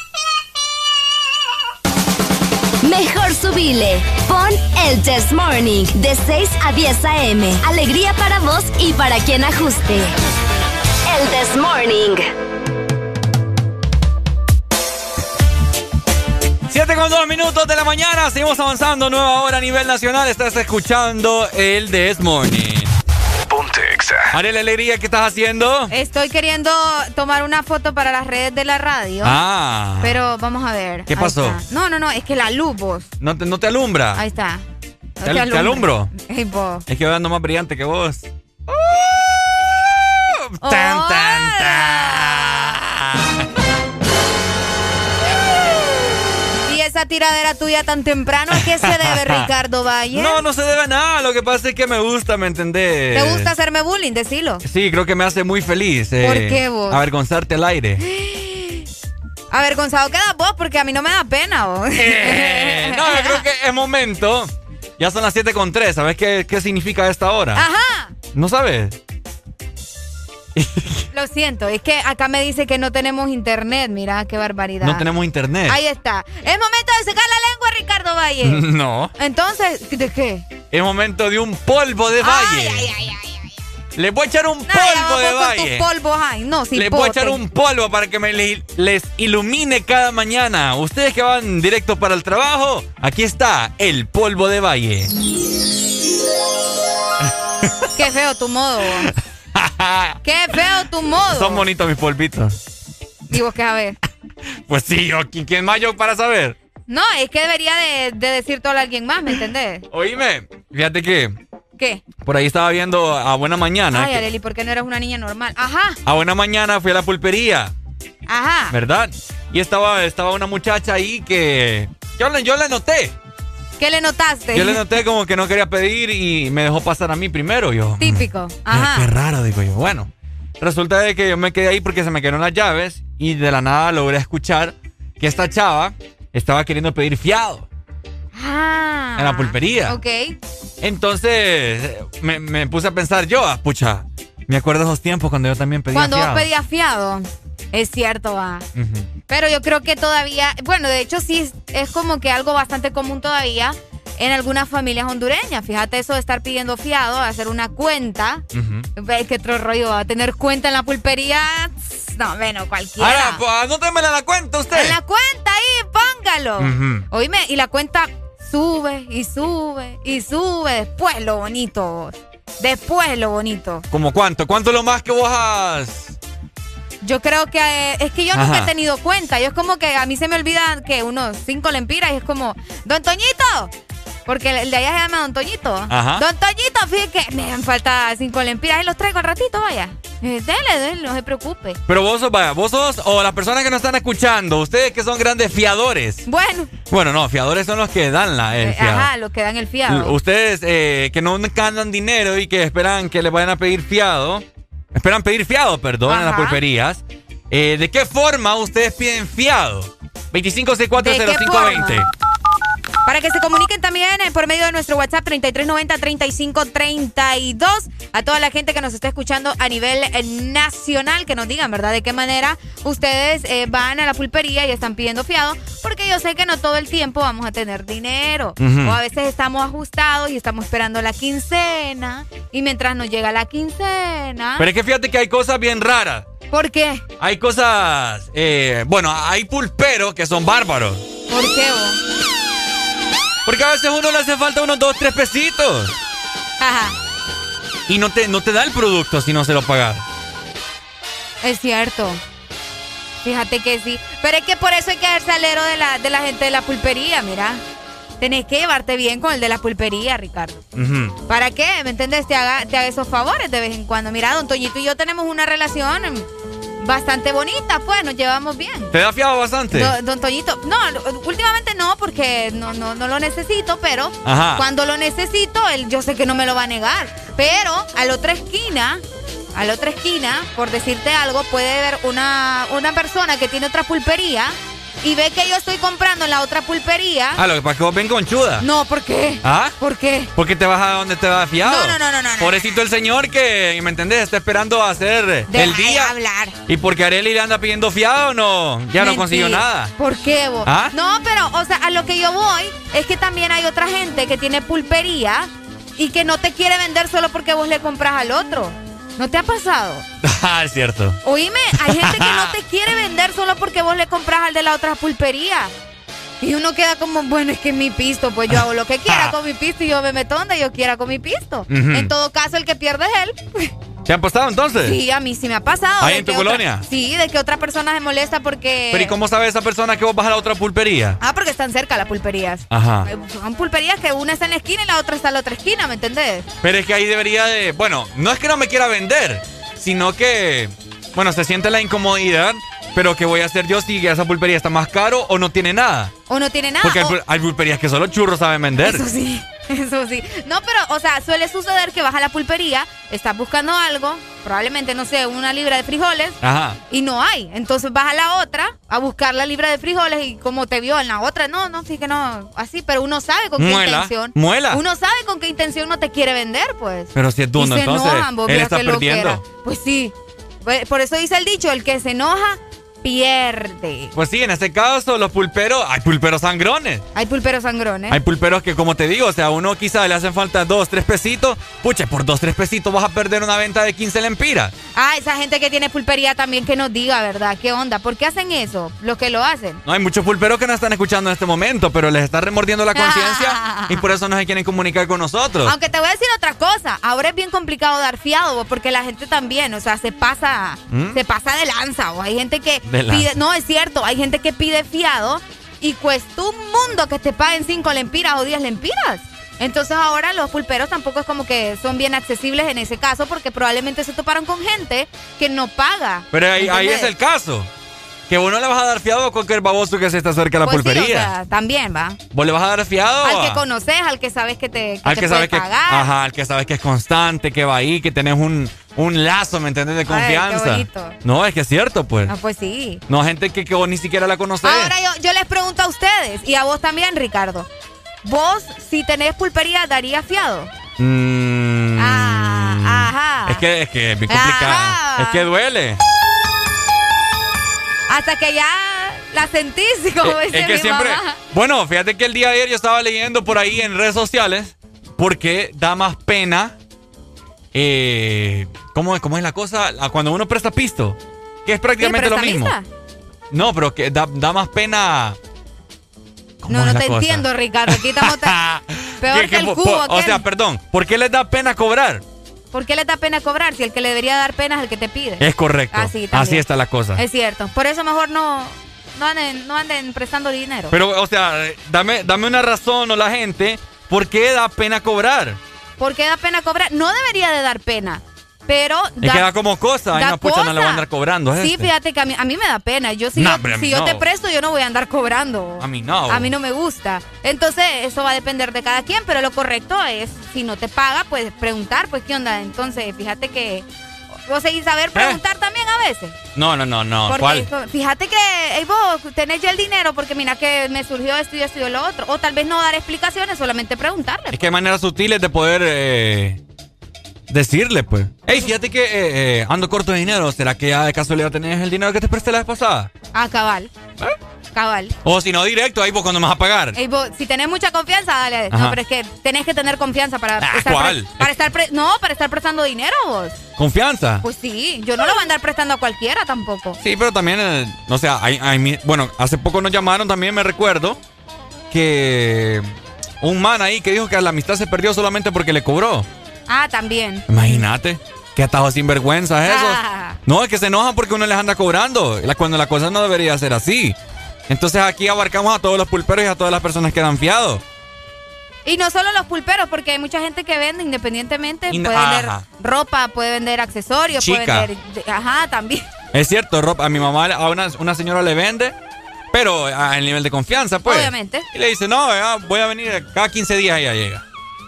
Subile. Pon el Test Morning de 6 a 10 a.m. Alegría para vos y para quien ajuste. El Test Morning. 7 con 2 minutos de la mañana, seguimos avanzando, nueva hora a nivel nacional, estás escuchando el This Morning. La Alegría, ¿qué estás haciendo? Estoy queriendo tomar una foto para las redes de la radio. Ah. Pero vamos a ver. ¿Qué pasó? No, no, no, es que la luz vos. ¿No te, no te alumbra? Ahí está. ¿Te, alumbro? Es que ando más brillante que vos. ¡Tan, tan, tan! Esa tiradera tuya tan temprano? ¿A qué se debe, Ricardo Valle? No, no se debe a nada. Lo que pasa es que me gusta, ¿me entendés? ¿Te gusta hacerme bullying? Decilo. Sí, creo que me hace muy feliz. Eh, ¿Por qué vos? Avergonzarte al aire. Avergonzado queda vos porque a mí no me da pena vos. Eh, no, yo creo que es momento. Ya son las 7 con 3. ¿Sabes qué, qué significa esta hora? Ajá. ¿No sabes? Lo siento, es que acá me dice que no tenemos internet. Mira, qué barbaridad. No tenemos internet. Ahí está. Es momento de secar la lengua, Ricardo Valle. No. Entonces, ¿de qué? Es momento de un polvo de valle. Ay, ay, ay, Le voy a echar un polvo de valle. polvos, ay, no, Le voy a echar un polvo para que me les ilumine cada mañana. Ustedes que van directo para el trabajo, aquí está el polvo de valle. Qué feo tu modo. ¡Qué feo tu modo! Son bonitos mis polvitos. ¿Y vos qué sabés? pues sí, yo, ¿quién más yo para saber? No, es que debería de, decir todo a alguien más, ¿me entendés? Oíme, fíjate que... ¿Qué? Por ahí estaba viendo a Buena Mañana. Ay, Areli, ¿por qué no eras una niña normal? Ajá. A Buena Mañana fui a la pulpería. Ajá. ¿Verdad? Y estaba, estaba una muchacha ahí que... Yo, yo la noté. ¿Qué le notaste? Yo le noté como que no quería pedir y me dejó pasar a mí primero. Yo, Típico. Ajá. Qué, raro, digo yo. Bueno, resulta de que yo me quedé ahí porque se me quedaron las llaves y de la nada logré escuchar que esta chava estaba queriendo pedir fiado. Ah. En la pulpería. Ok. Entonces me, puse a pensar yo, ah, pucha, me acuerdo de esos tiempos cuando yo también pedía fiado. Cuando vos pedías fiado. Es cierto, va. Pero yo creo que todavía, bueno, de hecho sí es, como que algo bastante común todavía en algunas familias hondureñas. Fíjate eso de estar pidiendo fiado, hacer una cuenta. ¿Ves qué otro rollo va a tener cuenta en la pulpería? No, bueno, cualquiera. Ahora, pues anótemela la cuenta usted. En la cuenta ahí, póngalo. Oíme, y la cuenta sube y sube y sube. Después lo bonito. Después lo bonito. ¿Cómo cuánto? ¿Cuánto es lo más que vos has yo creo que eh, es que yo nunca he tenido cuenta. Yo es como que a mí se me olvida que unos cinco lempiras y es como, Don Toñito. Porque el de allá se llama Don Toñito. Don Toñito, fíjate que me falta cinco lempiras y los traigo al ratito, vaya. Eh, dele, dele, no se preocupe. Pero vos sos, vaya, vos sos, o las personas que nos están escuchando, ustedes que son grandes fiadores. Bueno. Bueno, no, fiadores son los que dan la, el eh, Ajá, los que dan el fiado. Ustedes que no ganan dinero y que esperan que les vayan a pedir fiado. Esperan pedir fiado, perdón, en las pulperías. Eh, ¿De qué forma ustedes piden fiado? 25640520. Para que se comuniquen también eh, por medio de nuestro WhatsApp 3390-3532. A toda la gente que nos está escuchando a nivel eh, nacional, que nos digan, ¿verdad? De qué manera ustedes van a la pulpería y están pidiendo fiado. Porque yo sé que no todo el tiempo vamos a tener dinero. O a veces estamos ajustados y estamos esperando la quincena. Y mientras nos llega la quincena. Pero es que fíjate que hay cosas bien raras. ¿Por qué? Hay cosas. Eh, bueno, hay pulperos que son bárbaros. ¿Por qué vos? Porque a veces uno le hace falta unos dos, tres pesitos. Ajá. Y no te, no te da el producto si no se lo pagas. Es cierto. Fíjate que sí. Pero es que por eso hay que hacer salero de la, de la gente de la pulpería, mira. tenés que llevarte bien con el de la pulpería, Ricardo. ¿Para qué? ¿Me entiendes? Te haga, te haga esos favores de vez en cuando. Mira, don Toñito y yo tenemos una relación bastante bonita, pues, nos llevamos bien. ¿Te da fiado bastante? don Toñito, no, últimamente no, porque no, no, no lo necesito, pero cuando lo necesito, él yo sé que no me lo va a negar. Pero a la otra esquina, a la otra esquina, por decirte algo, puede haber una, una persona que tiene otra pulpería y ve que yo estoy comprando en la otra pulpería. Ah, lo que pasa es que vos ven conchuda. No, ¿por qué? ¿Ah? ¿Por qué? Porque te vas a donde te va fiado. No, no, no, no, no. Pobrecito el señor que, ¿me entendés? Está esperando a hacer el día. hablar. ¿Y porque Areli le anda pidiendo fiado no? Ya no consiguió nada. ¿Por qué vos? ¿Ah? No, pero, o sea, a lo que yo voy es que también hay otra gente que tiene pulpería y que no te quiere vender solo porque vos le compras al otro. ¿No te ha pasado? Ah, es cierto. Oíme, hay gente que no te quiere vender solo porque vos le compras al de la otra pulpería. Y uno queda como, bueno, es que mi pisto, pues yo hago lo que quiera con mi pisto y yo me meto donde yo quiera con mi pisto. En todo caso, el que pierde es él. ¿Te han pasado entonces? Sí, a mí sí me ha pasado. ¿Ahí en tu colonia? sí, de que otra persona se molesta porque... ¿Pero y cómo sabe esa persona que vos vas a la otra pulpería? Ah, porque están cerca las pulperías. Ajá. Eh, son pulperías que una está en la esquina y la otra está en la otra esquina, ¿me entendés? Pero es que ahí debería de... Bueno, no es que no me quiera vender, sino que... Bueno, se siente la incomodidad pero ¿qué voy a hacer yo si esa pulpería está más caro o no tiene nada? O no tiene nada. Porque hay, pulperías que solo churros saben vender. Eso sí, eso sí. No, pero, o sea, suele suceder que vas a la pulpería, estás buscando algo, probablemente, no sé, una libra de frijoles. Ajá. Y no hay. Entonces vas a la otra a buscar la libra de frijoles y como te vio en la otra, no, no, sí que no, así, pero uno sabe con qué intención. Muela. Uno sabe con qué intención no te quiere vender, pues. Pero si es dundo, entonces, él está perdiendo. Pues sí. Pues, por eso dice el dicho, el que se enoja pierde. Pues sí, en este caso, los pulperos, hay pulperos sangrones. Hay pulperos sangrones. Hay pulperos que, como te digo, o sea, a uno quizá le hacen falta dos, tres pesitos. Pucha, por dos, tres pesitos vas a perder una venta de 15 lempiras. Ah, esa gente que tiene pulpería también que nos diga, ¿verdad? ¿Qué onda? ¿Por qué hacen eso? Los que lo hacen. No, hay muchos pulperos que no están escuchando en este momento, pero les está remordiendo la conciencia y por eso no se quieren comunicar con nosotros. Aunque te voy a decir otra cosa, ahora es bien complicado dar fiado, porque la gente también, o sea, se pasa, ¿Mm? se pasa de lanza, o hay gente que no, es cierto, hay gente que pide fiado y cuesta un mundo que te paguen 5 lempiras o 10 lempiras. Entonces ahora los pulperos tampoco es como que son bien accesibles en ese caso porque probablemente se toparon con gente que no paga. Pero ahí, ahí es el caso. Que vos no le vas a dar fiado a cualquier baboso que se está cerca de la pues pulpería. Sí, o sea, también va. Vos le vas a dar fiado al que conoces, al que sabes que te, que al te que sabes pagar. Que, ajá, al que sabes que es constante, que va ahí, que tenés un, un lazo, ¿me entiendes? De confianza. Ay, no, es que es cierto, pues. Ah, pues sí. No, gente que, que vos ni siquiera la conoces. Ahora yo, yo les pregunto a ustedes y a vos también, Ricardo. ¿Vos, si tenés pulpería, darías fiado? Mmm. Ah, ajá. Es que es que es bien complicado. Es que duele. Hasta que ya la sentís, como eh, dice es que siempre. Bueno, fíjate que el día de ayer yo estaba leyendo por ahí en redes sociales porque da más pena. Eh, ¿cómo, ¿Cómo es la cosa? Cuando uno presta pisto, que es prácticamente lo mismo. No, pero que da, da más pena. No, no te entiendo, Ricardo. Aquí estamos peor que, el cubo. O sea, perdón, ¿por qué les da pena cobrar? ¿Por qué le da pena cobrar si el que le debería dar pena es el que te pide? Es correcto. Así, Así está la cosa. Es cierto. Por eso mejor no, no, anden, no anden prestando dinero. Pero, o sea, dame, dame una razón o la gente, ¿por qué da pena cobrar? ¿Por qué da pena cobrar? No debería de dar pena. Pero da, y queda como cosa, ay, no, pucha, no le voy a andar cobrando. Sí, este. fíjate que a mí, a mí, me da pena. Yo si, yo, si yo te presto, yo no voy a andar cobrando. A mí no. A mí no me gusta. Entonces, eso va a depender de cada quien, pero lo correcto es, si no te paga, pues preguntar, pues qué onda. Entonces, fíjate que vos seguís saber ¿Eh? preguntar también a veces. No, no, no, no. Porque, ¿Cuál? Fíjate que hey, vos tenés ya el dinero porque mira que me surgió esto y esto y lo otro. O tal vez no dar explicaciones, solamente preguntarle. Es que hay maneras sutiles de poder eh, decirle, pues. Ey, fíjate que eh, eh, ando corto de dinero. ¿Será que ya de casualidad tenés el dinero que te presté la vez pasada? Ah, cabal. Cabal. O si no, directo, ahí vos cuando me vas a pagar. Ey, vos, si tenés mucha confianza, dale. Ajá. No, pero es que tenés que tener confianza para Ah, estar ¿cuál? para estar pre- no, para estar prestando dinero vos. ¿Confianza? Pues sí, yo no lo voy a andar prestando a cualquiera tampoco. Sí, pero también, eh, o sea, hay, hay bueno, hace poco nos llamaron también, me recuerdo, que un man ahí que dijo que la amistad se perdió solamente porque le cobró. Ah, también. Imagínate. Qué atajo sinvergüenza es eso. Ah. No, es que se enojan porque uno les anda cobrando. La- Cuando la cosa no debería ser así. Entonces aquí abarcamos a todos los pulperos y a todas las personas que dan fiado. Y no solo los pulperos, porque hay mucha gente que vende independientemente. puede vender ropa, puede vender accesorios, puede vender. Ajá, también. Es cierto, ropa. A mi mamá, a una, una señora le vende, pero a nivel de confianza, pues. Obviamente. Y le dice, no, voy a venir cada 15 días ella llega.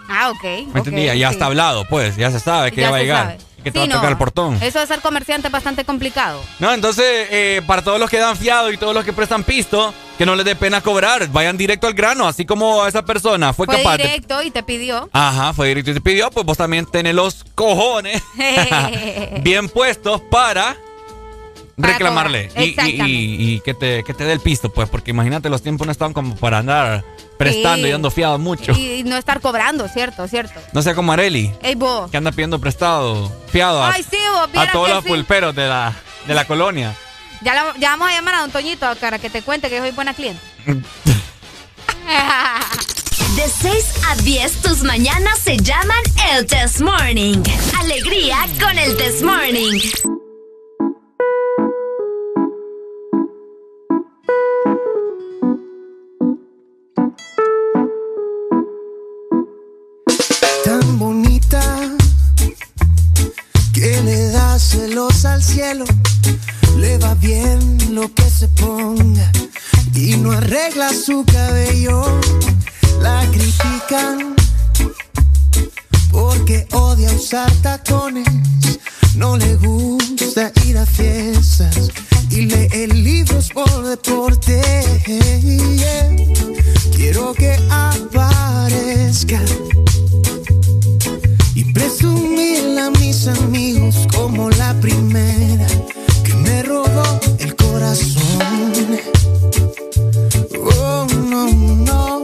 Ah, ok. ¿Me entendía? Ya está hablado, pues. Ya se sabe que ya va a llegar. Que te va a tocar el portón. Eso de ser comerciante es bastante complicado. No, entonces, eh, para todos los que dan fiado y todos los que prestan pisto, que no les dé pena cobrar, vayan directo al grano, así como esa persona fue, fue capaz. directo y te pidió. Ajá, fue directo y te pidió, pues vos también tenés los cojones bien puestos para reclamarle y, y, que te, que te dé el pisto, pues, porque imagínate, los tiempos no están como para andar prestando y dando fiado mucho. Y no estar cobrando, ¿cierto? ¿Cierto? No sea como Areli. Ey, vos. Que anda pidiendo prestado, fiado a, todos los pulperos de la, de la colonia. Ya, ya vamos a llamar a don Toñito para que te cuente que soy buena cliente. De 6 a 10 tus mañanas se llaman el Test Morning. Alegría con el Test Morning. Al cielo, le va bien lo que se ponga y no arregla su cabello. La critican porque odia usar tacones, no le gusta ir a fiestas y lee libros por deporte. Quiero que aparezca presumirle a mis amigos como la primera que me robó el corazón. Oh, no, no.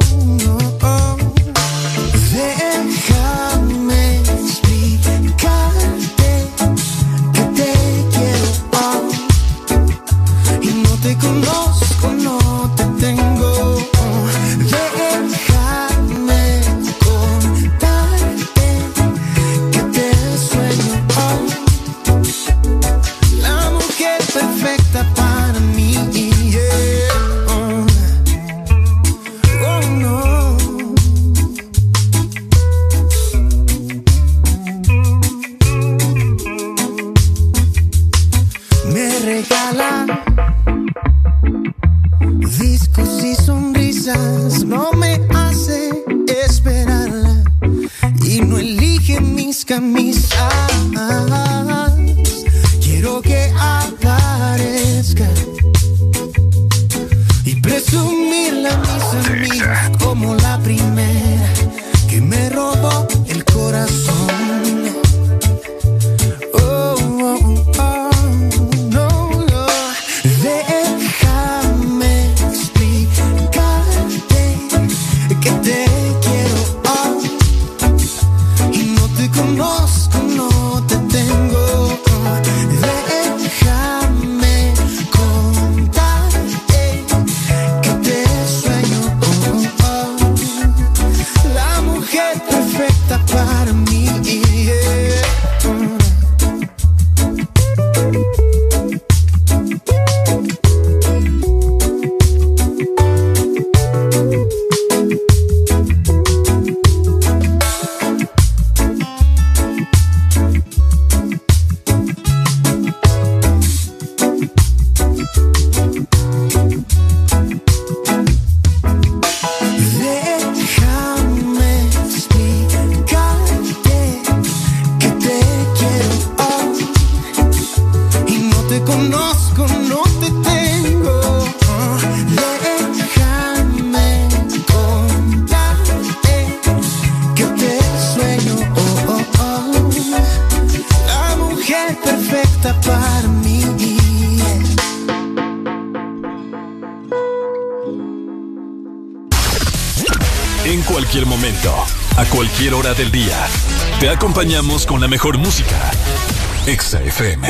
FM.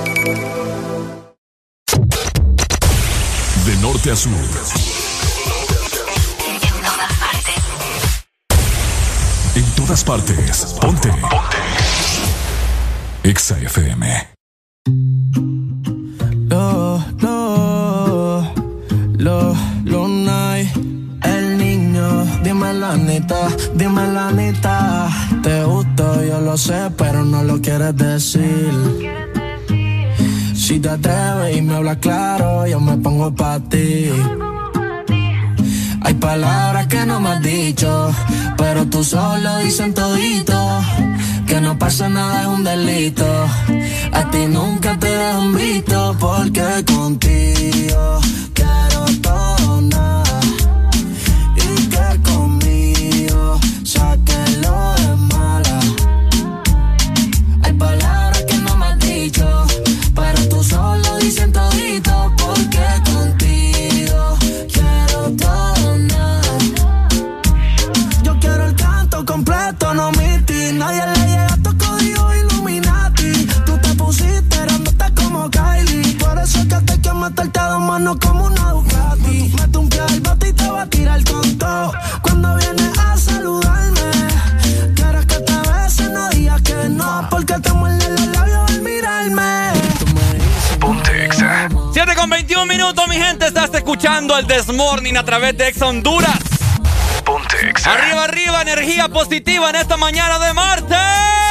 Norte a sur. En todas partes. Ponte. Ponte. Exa FM. Claro, yo me pongo pa' ti. Hay palabras que no me has dicho, pero tú solo dicen todito. Que no pasa nada es un delito. A ti nunca te dejan visto porque contigo el Desmorning a través de Ex Honduras. Ponte Arriba, arriba, energía positiva en esta mañana de martes.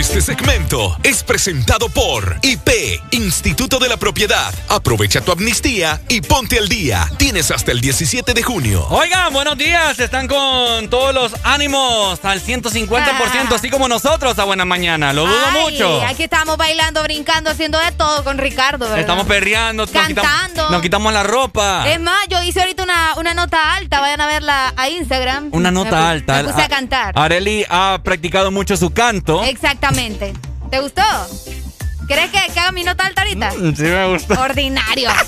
Este segmento es presentado por IP, Instituto de la Propiedad. Aprovecha tu amnistía y ponte al día. Tienes hasta el 17 de junio. Oigan, buenos días. Están con todos los ánimos al 150%, así como nosotros a buena mañana. Lo dudo mucho. Aquí estamos bailando, brincando, haciendo de todo con Ricardo, ¿verdad? Estamos perreando, cantando. Nos quitamos, nos quitamos la ropa. Es más, yo hice ahorita una, una nota alta. Vayan a verla a Instagram. Una nota alta. Me puse a cantar. Areli ha practicado mucho su canto. Exactamente. ¿Te gustó? ¿Crees que, haga mi nota alta ahorita? Mm, sí, me gustó. Ordinario.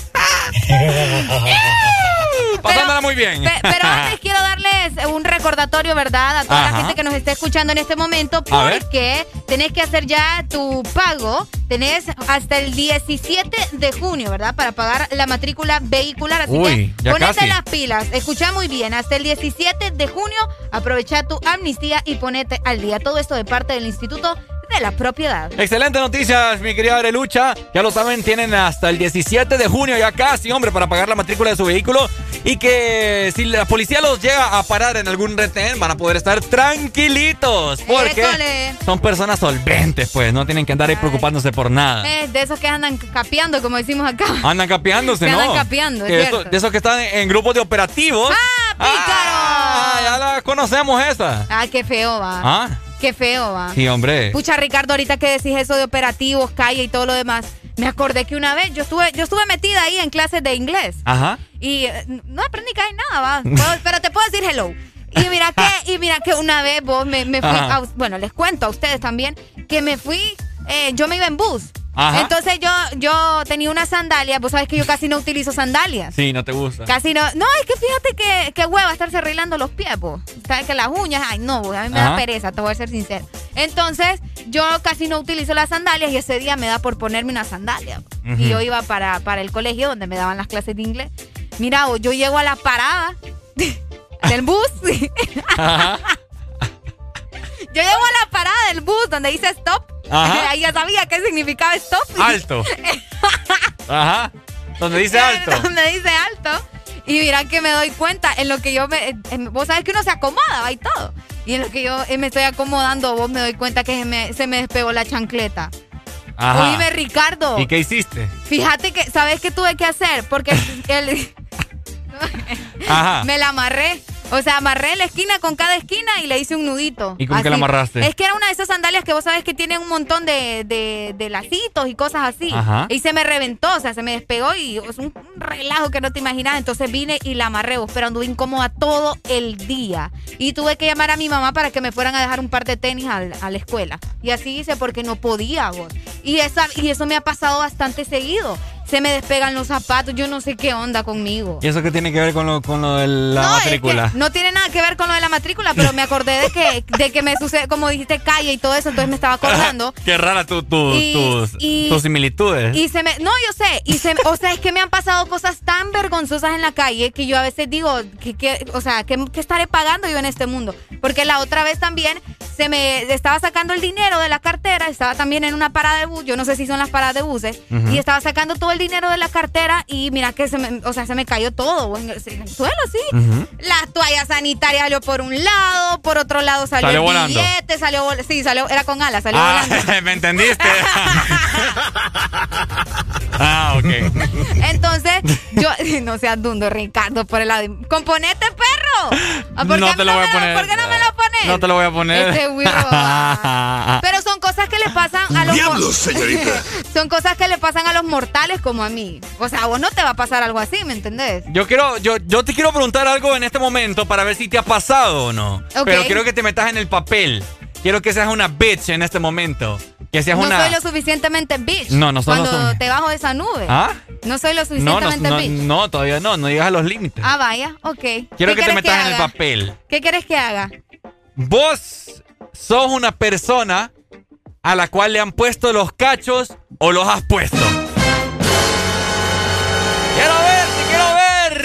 Pasándola muy bien. pero antes quiero darles un recordatorio, ¿verdad? A toda la gente que nos está escuchando en este momento, porque tenés que hacer ya tu pago. Tenés hasta el 17 de junio, ¿verdad? Para pagar la matrícula vehicular. Así que ponete las pilas. Escucha muy bien. Hasta el 17 de junio, aprovecha tu amnistía y ponete al día. Todo esto de parte del Instituto de la propiedad. Excelente noticias, mi querida Arelucha. Ya lo saben, tienen hasta el 17 de junio ya casi, hombre, para pagar la matrícula de su vehículo. Y que si la policía los llega a parar en algún retén, van a poder estar tranquilitos. Porque son personas solventes, pues. No tienen que andar ahí preocupándose por nada. Eh, de esos que andan capeando, como decimos acá. Andan capeándose, ¿no? Andan capeando, de esos que están en grupos de operativos. ¡Ah, pícaro! Ah, ya la conocemos esa. Ah, qué feo va. Ah. Qué feo, va. Sí, hombre. Pucha, Ricardo, ahorita que decís eso de operativos, calle y todo lo demás, me acordé que una vez yo estuve, yo estuve metida ahí en clases de inglés. Ajá. Y eh, no aprendí casi nada, va. pero te puedo decir hello. Y mira que, y mira que una vez vos me, fui, bueno, les cuento a ustedes también, que me fui, eh, yo me iba en bus. Entonces yo, yo tenía una sandalia, vos sabes que yo casi no utilizo sandalias. Sí, no te gusta. Casi no. No, es que fíjate que, que hueva estarse arreglando los pies, vos. Sabes que las uñas, ay no, a mí me da pereza, te voy a ser sincero. Entonces, yo casi no utilizo las sandalias y ese día me da por ponerme una sandalia. Y yo iba para, para el colegio donde me daban las clases de inglés. Mira, yo llego a la parada del bus. Yo llego a la parada del bus donde dice stop. Ajá. Ahí ya sabía qué significaba stop. Alto. Ajá. Donde dice alto. Donde dice alto. Y mira que me doy cuenta en lo que yo me. vos sabes que uno se acomoda y todo. Y en lo que yo me estoy acomodando, vos me doy cuenta que se me, se me despegó la chancleta. Ajá. Oíme, Ricardo. ¿Y qué hiciste? Fíjate que, ¿sabes qué tuve que hacer? Porque él. Ajá. me la amarré. O sea, amarré la esquina con cada esquina y le hice un nudito. ¿Y con qué la amarraste? Es que era una de esas sandalias que vos sabes que tienen un montón de, de, lacitos y cosas así. Ajá. Y se me reventó, o sea, se me despegó y es un, relajo que no te imaginas. Entonces vine y la amarré, pero anduve incómoda todo el día. Y tuve que llamar a mi mamá para que me fueran a dejar un par de tenis a, la escuela. Y así hice porque no podía, vos. Y, esa, y eso me ha pasado bastante seguido se me despegan los zapatos, yo no sé qué onda conmigo. ¿Y eso qué tiene que ver con lo, con lo de la matrícula? no tiene nada que ver con lo de la matrícula, pero me acordé de que, de que me sucede, como dijiste, calle y todo eso, entonces me estaba acordando. qué rara tu, tus, tus similitudes. Y se me, no, yo sé, y se, o sea, es que me han pasado cosas tan vergonzosas en la calle que yo a veces digo, que, o sea, ¿qué, estaré pagando yo en este mundo? Porque la otra vez también se me estaba sacando el dinero de la cartera, estaba también en una parada de bus, yo no sé si son las paradas de buses, y estaba sacando todo el dinero de la cartera y mira que se me, o sea, se me cayó todo en el, suelo, sí. La toalla sanitaria salió por un lado, por otro lado salió, el billete, salió, sí, salió, era con alas, salió ah, ¿Me entendiste? ah, ok. Entonces, yo, no seas dundo, Ricardo, por el lado. ¡Componete, perro! No te lo voy a poner. ¿Por qué no me lo pones? No te lo voy a poner. Este Pero son cosas que le pasan a los Diablos, señorita. son cosas que le pasan a los mortales como a mí. O sea, a vos no te va a pasar algo así, ¿me entendés? Yo quiero, yo, yo te quiero preguntar algo en este momento para ver si te ha pasado o no. Pero quiero que te metas en el papel. Quiero que seas una bitch en este momento. Que seas no una... soy lo suficientemente bitch. No, no soy Cuando te bajo de esa nube. ¿Ah? No soy lo suficientemente no, bitch. No, todavía no. No llegas a los límites. Ah, vaya. Ok. Quiero que te metas en el papel. ¿Qué quieres que haga? Vos sos una persona a la cual le han puesto los cachos o los has puesto.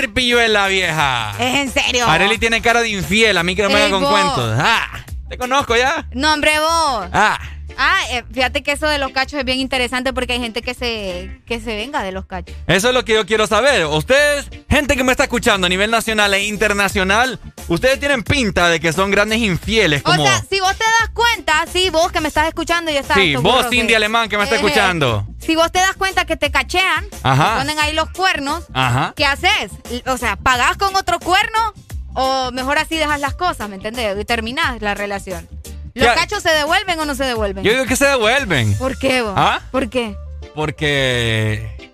Pilluela, vieja. Es en serio. Areli tiene cara de infiel, a mí que no me haga con cuentos. Ah, te conozco ya. No, hombre, vos. Ah. Ah, eh, fíjate que eso de los cachos es bien interesante porque hay gente que se, que se venga de los cachos. Eso es lo que yo quiero saber. Ustedes, gente que me está escuchando a nivel nacional e internacional, ustedes tienen pinta de que son grandes infieles. Como... O sea, si vos te das cuenta, sí, vos que me estás escuchando, ya sabes. Sí, vos, Cindy Alemán, que me está Eh, escuchando. Si vos te das cuenta que te cachean, Ajá. te ponen ahí los cuernos, Ajá. ¿qué haces? O sea, ¿pagás con otro cuerno o mejor así dejas las cosas, ¿me entendés? Y terminás la relación. ¿Los cachos se devuelven o no se devuelven? Yo digo que se devuelven. ¿Por qué, vos? ¿Ah? ¿Por qué? Porque.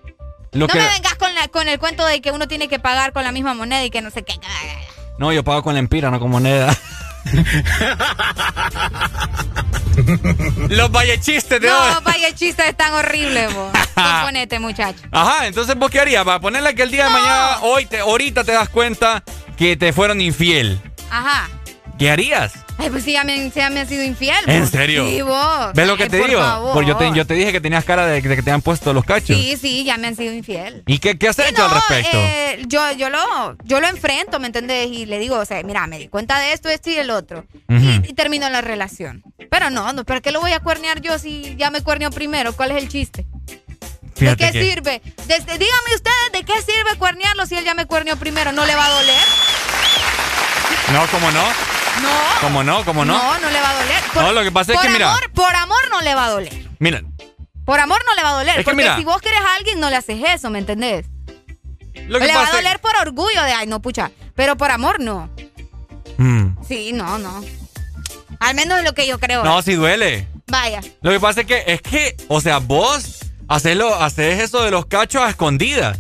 Lo no que... me vengas con, la- con el cuento de que uno tiene que pagar con la misma moneda y que no sé qué. No, yo pago con la empira, no con moneda. Los vallechistes de hoy. No, vaya chistes es tan horrible, vos. Componete, muchacho. Ajá, entonces vos qué harías? Para ponerle que el día de mañana, hoy, te, ahorita te das cuenta que te fueron infiel. Ajá. ¿Qué harías? Ay, pues sí, ya me, ya me han sido infiel. ¿En vos. serio? Sí, vos. ¿Ves lo que Ay, te por digo? favor. Porque yo te, yo te dije que tenías cara de, de que te han puesto los cachos. Sí, sí, ya me han sido infiel. ¿Y qué, qué has hecho al respecto? eh, yo, yo, lo, yo lo enfrento, ¿me entendés? Y le digo, o sea, mira, me di cuenta de esto, esto y el otro. Y, y termino la relación. Pero no, no, ¿para qué lo voy a cuernear yo si ya me cuerneó primero? ¿Cuál es el chiste? Fíjate ¿De qué que- sirve? Desde, díganme ustedes, ¿de qué sirve cuernearlo si él ya me cuerneó primero? ¿No le va a doler? No, ¿cómo no? No. ¿Cómo no? ¿Cómo no? No, no le va a doler. No, lo que pasa es por que, mira. Amor, por amor no le va a doler. Mira, Por amor no le va a doler. Es que porque mira. si vos querés a alguien, no le haces eso, ¿me entendés? lo que le va a doler por orgullo de, ay, no, pucha. Pero por amor, no. Mm. Sí, no, no. Al menos es lo que yo creo. No, sí duele. Vaya. Lo que pasa es que, es que, o sea, vos haces, haces eso de los cachos a escondidas.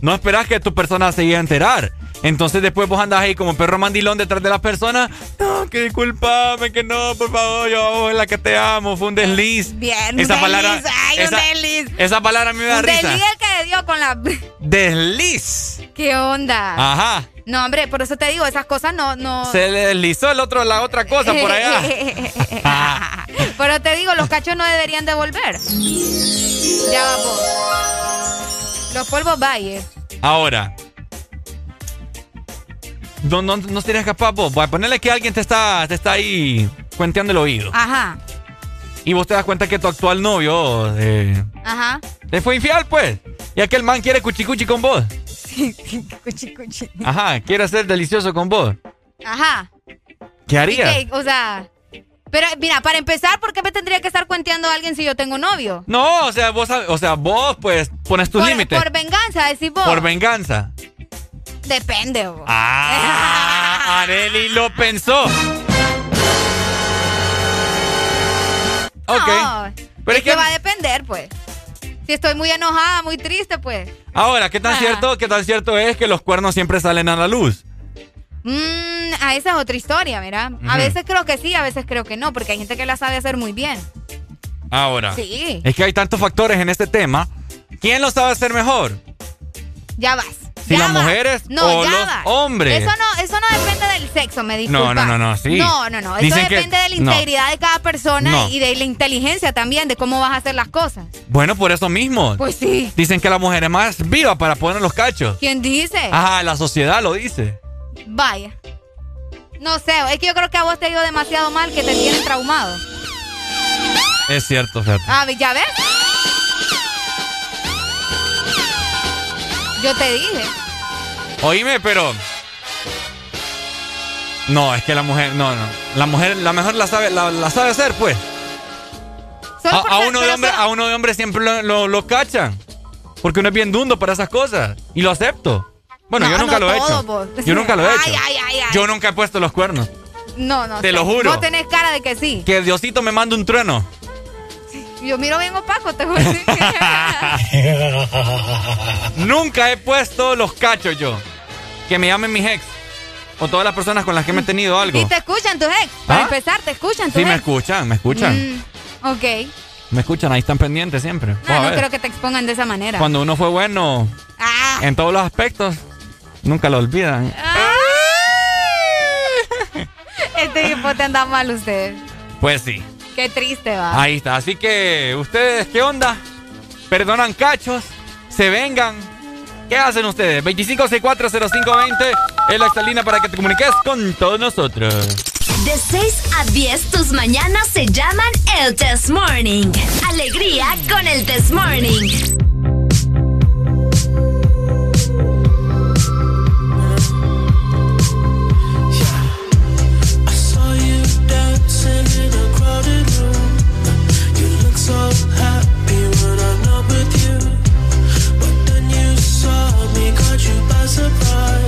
No esperás que tu persona se llegue a enterar. Entonces después vos andás ahí como perro mandilón detrás de las personas. No, que discúlpame, que no, por favor, yo es la que te amo, fue un desliz. Bien, esa un palabra, desliz, ay, esa, un desliz. Esa palabra me da Un risa. desliz el que dio con la... Desliz. ¿Qué onda? Ajá. No, hombre, por eso te digo, esas cosas no... no... Se le deslizó el otro, la otra cosa por allá. Pero te digo, los cachos no deberían devolver. Ya vamos. Los polvos valle. Ahora. No, no, no serías capaz vos. Voy a ponerle que alguien te está, te está ahí cuenteando el oído. Ajá, Y vos te das cuenta que tu actual novio eh, ajá. te fue infiel, pues. Y aquel man quiere cuchicuchi con vos. Cuchi, cuchi. Ajá, quiere ser delicioso con vos. Ajá. ¿Qué ¿Y harías? qué? O sea... Pero mira, para empezar, ¿por qué me tendría que estar cuenteando a alguien si yo tengo novio? No, o sea, vos, o sea, vos pues pones tus límites. por venganza, decís vos. Por venganza. Depende, vos. Ah, Areli lo pensó. Ok. No, Pero es que va a depender, pues. Si estoy muy enojada, muy triste, pues. Ahora, ¿qué tan Ah. cierto, qué tan cierto es que los cuernos siempre salen a la luz? Mm, a esa es otra historia, mira. A Ujú. veces creo que sí, a veces creo que no, porque hay gente que la sabe hacer muy bien. Ahora. Sí. Es que hay tantos factores en este tema. ¿Quién lo sabe hacer mejor? Ya vas. Si ya las mujeres no, o ya los hombres. Eso no, eso no depende del sexo, me disculpa. No, no, no, no, sí. No, no, no. Eso Dicen que- depende de la no. integridad de cada persona No. y de la inteligencia también, de cómo vas a hacer las cosas. Bueno, por eso mismo. Pues sí. Dicen que la mujer es más viva para poner los cachos. ¿Quién dice? Ajá, la sociedad lo dice. Vaya. No sé, es que yo creo que a vos te ha ido demasiado mal que te tienen traumado. Es cierto, fíjate. Ah, ¿ya ves? Yo te dije. Oíme, pero. No, es que la mujer, no, no. La mujer, la mejor la sabe, la, la sabe hacer, pues. A, uno de hombre, a uno de hombre siempre lo, lo- lo cachan. Porque uno es bien dundo para esas cosas. Y lo acepto. Bueno, No, yo nunca no lo he hecho. vos. Yo nunca lo he hecho. Ay, ay, ay, ay. Yo nunca he puesto los cuernos. No, no. Te sé. lo juro. Vos tenés cara de que sí. Que Diosito me manda un trueno. Yo miro bien opaco, te decir. Nunca he puesto los cachos yo. Que me llamen mis ex. O todas las personas con las que me he tenido algo. y te escuchan tus ex. Para ¿Ah? empezar, te escuchan tus Sí, me ex. escuchan, me escuchan. Mm, ok. Me escuchan, ahí están pendientes siempre. Ah, no ver. creo que te expongan de esa manera. Cuando uno fue bueno Ah. en todos los aspectos, nunca lo olvidan. Este tipo te anda mal usted. Pues sí, Qué triste va. ahí está. Así que, ¿ustedes qué onda? ¿Perdonan cachos? ¿Se vengan? ¿Qué hacen ustedes? 25640520 es la exalina para que te comuniques con todos nosotros. De 6 a 10, tus mañanas se llaman el Test Morning. Alegría con el Test Morning. En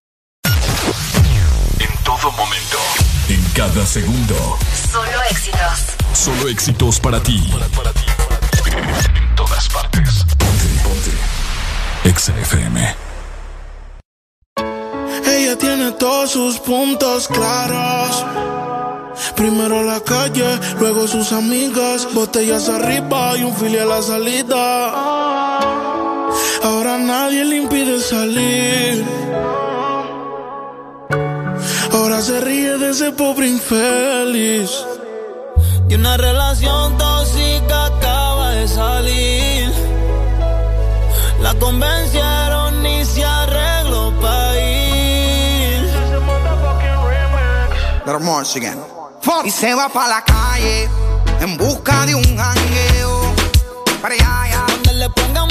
Cada segundo. Solo éxitos. Solo éxitos para ti. En todas partes. Ponte, ponte. XFM. Ella tiene todos sus puntos claros. Primero la calle, luego sus amigas. Botellas arriba y un filial a la salida. Ahora nadie le impide salir. Ahora se ríe de ese pobre infeliz. De una relación tóxica acaba de salir. La convencieron y se arregló para ir. Again. Y se va para la calle en busca de un jangueo. Para allá, allá. Donde le pongan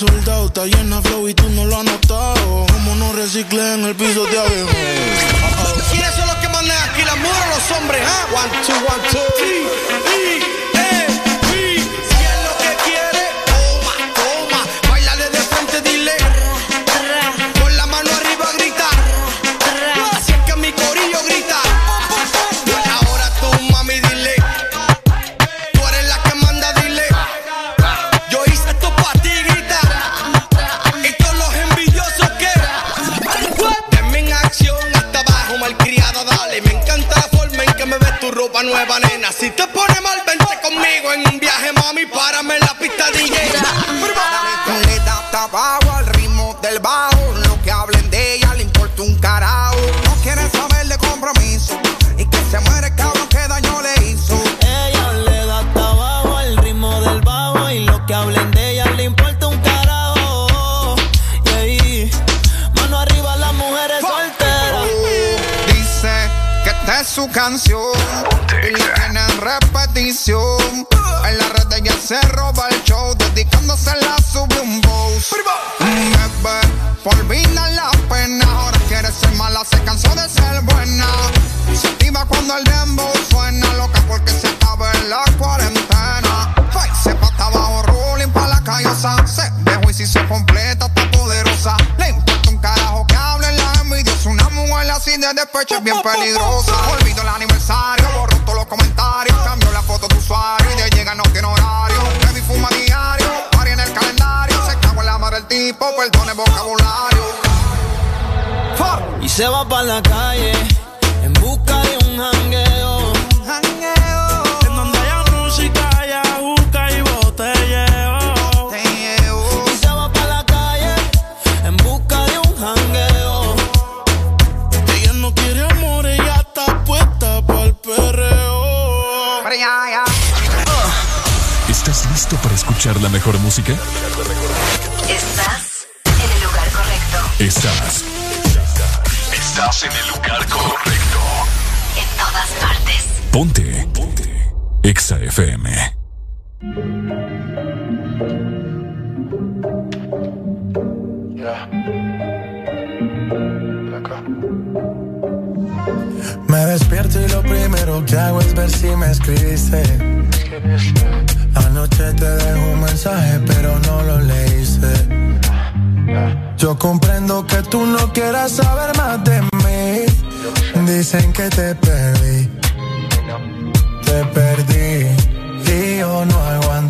soldado, está llena flow y tú no lo has notado. Como no reciclé en el piso de abejo. ¿Quiénes son los que mandan aquí? ¿Las mujeres o los hombres? ¿ah? One, two, one, two. Sí, sí. ropa nueva, nena. Si te pones mal, vente conmigo en un viaje, mami. Párame en la pista DJ. Caleta, tabaco al ritmo del bajo su canción y lo tiene en repetición. En la red ella se roba el show, dedicándose la sube un boss. Bebé, por vida despecho es bien peligrosa. Olvido el aniversario, borro todos los comentarios. Cambio la foto de usuario y de llega no tiene horario. Baby fuma diario, pari en el calendario. Se cago en la madre del tipo, perdone vocabulario. Y se va para la calle Estás en el lugar correcto. Estás. Estás en el lugar correcto. En todas partes. Ponte. Ponte. Exa FM. Me despierto y lo primero que hago es ver si me escribiste. Anoche te dejo un mensaje, pero no lo leíste. Yo comprendo que tú no quieras saber más de mí. Dicen que te perdí. Te perdí. Y yo no aguanto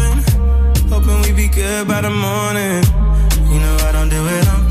Hoping we be good by the morning. You know I don't do it on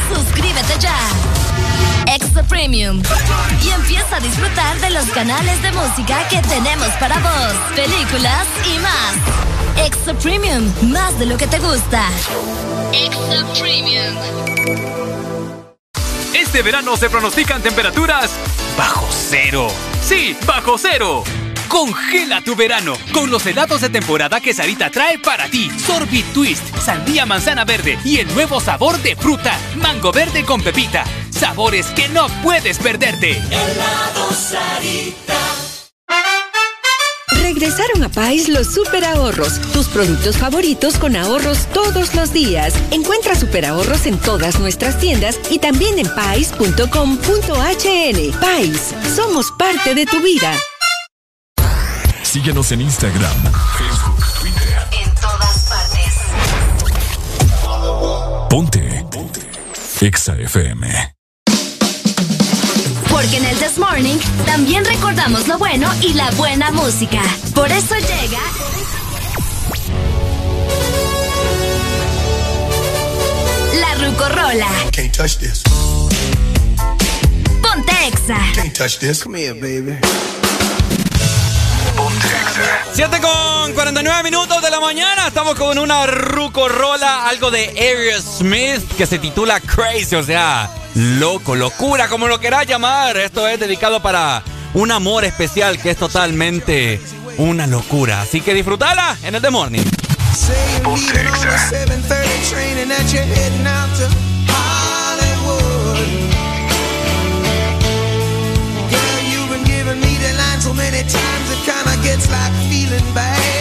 Suscríbete ya. Extra Premium. Y empieza a disfrutar de los canales de música que tenemos para vos, películas y más. Extra Premium, más de lo que te gusta. Extra Premium. Este verano se pronostican temperaturas bajo cero. Sí, bajo cero. Congela tu verano con los helados de temporada que Sarita trae para ti. Sorbit Twist, sandía manzana verde y el nuevo sabor de fruta, mango verde con pepita. Sabores que no puedes perderte. Helado Sarita. Regresaron a Pais los super ahorros, tus productos favoritos con ahorros todos los días. Encuentra super ahorros en todas nuestras tiendas y también en pais.com.hn. Pais, somos parte de tu vida. Síguenos en Instagram, Facebook, Twitter. En todas partes. Ponte. Ponte. Exa FM. Porque en el This Morning también recordamos lo bueno y la buena música. Por eso llega. La Rucorola. Can't touch this. Ponte Exa. Can't touch this. Come here, baby. 7 con 49 minutos de la mañana. Estamos con una rucorola, algo de Aerosmith que se titula Crazy, o sea, loco, locura, como lo quieras llamar. Esto es dedicado para un amor especial que es totalmente una locura. Así que disfrútala en el The Morning. Gets like feeling bad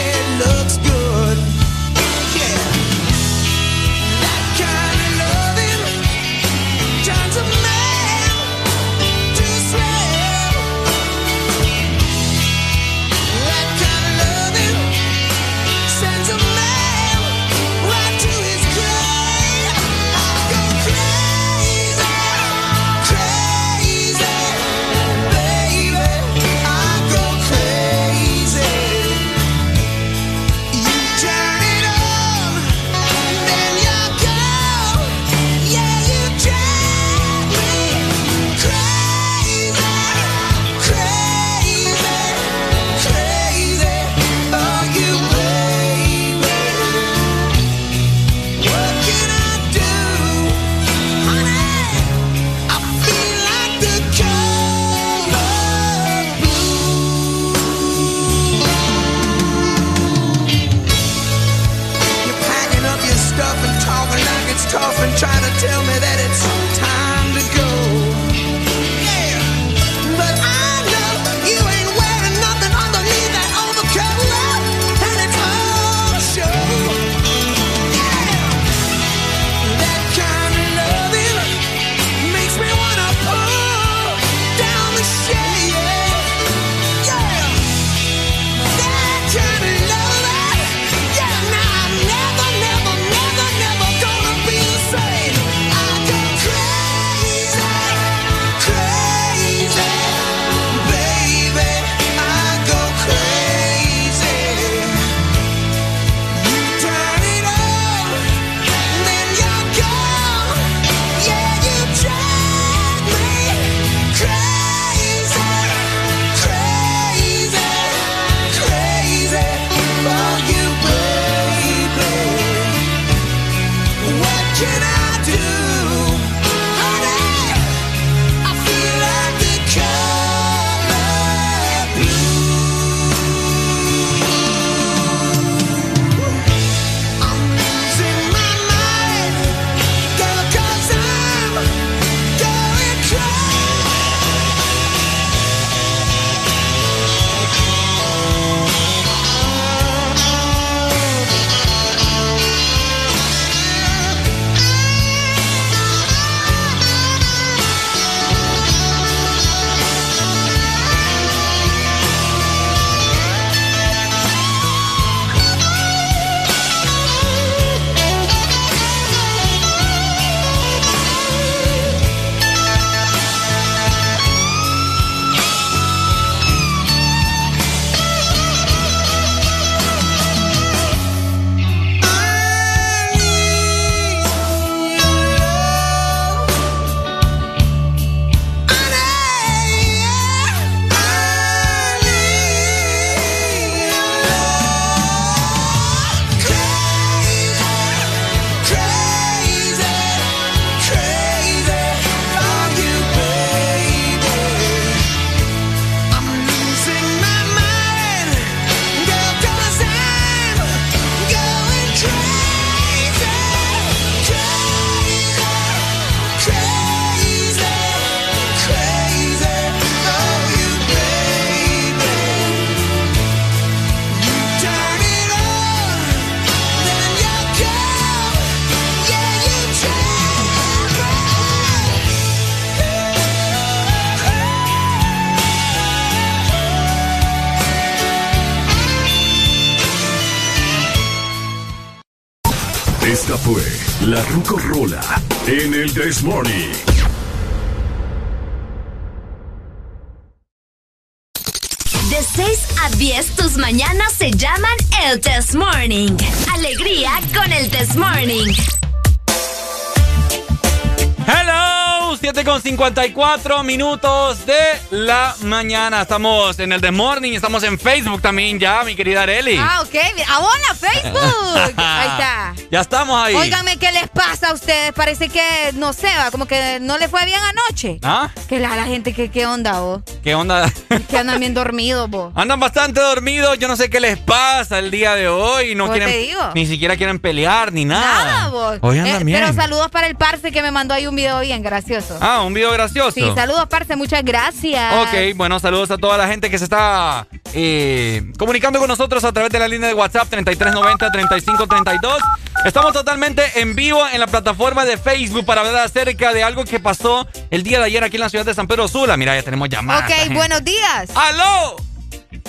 54 minutos de la mañana. Estamos en el The Morning, estamos en Facebook también ya, mi querida Areli. Ah, ok. ¡Ah, hola, Facebook! ahí está. Ya estamos ahí. Óigame, ¿qué les pasa a ustedes? Parece que, no sé, va, como que no les fue bien anoche. ¿Ah? Que la, la gente, que, ¿qué onda, vos? ¿Qué onda? Que andan bien dormidos, vos. Andan bastante dormidos, yo no sé qué les pasa el día de hoy. No quieren, te digo. ni siquiera quieren pelear ni nada. Nada, vos. Hoy andan Eh, bien. Pero saludos para el parce que me mandó ahí un video bien gracioso. Ah, un video gracioso. Sí, saludos, parce, muchas gracias. Ok, bueno, saludos a toda la gente que se está eh, comunicando con nosotros a través de la línea de WhatsApp 3390-3532. Estamos totalmente en vivo en la plataforma de Facebook para hablar acerca de algo que pasó el día de ayer aquí en la ciudad de San Pedro Sula. Mira, ya tenemos llamadas. Ok, buenos días. ¡Aló!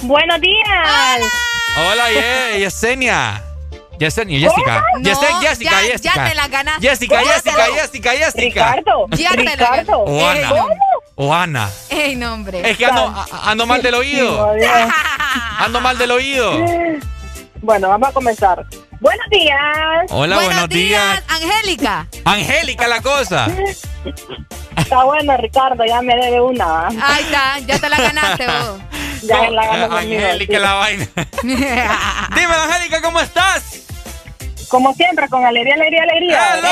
Buenos días. Hola, Ye- Yesenia. Yesenia, Jessica. No, Jessica, ya- Jessica. ya te la ganaste. Jessica, ¿Cómo Jessica, te Jessica, Jessica. Ricardo. Ya te la Ricardo. O Ana. ¿Cómo? O Ana. Ey, no, hombre. Es que ando, ando mal del oído. Ando mal del oído. Bueno, vamos a comenzar. Buenos días. Hola, buenos, días. Angélica. Angélica la cosa. Está bueno, Ricardo, ya me debe una. Ahí está, ya te la ganaste vos. Ya la ganó conmigo. Angélica la vaina. Dímelo, Angélica, ¿cómo estás? Como siempre, con alegría, alegría, alegría. No,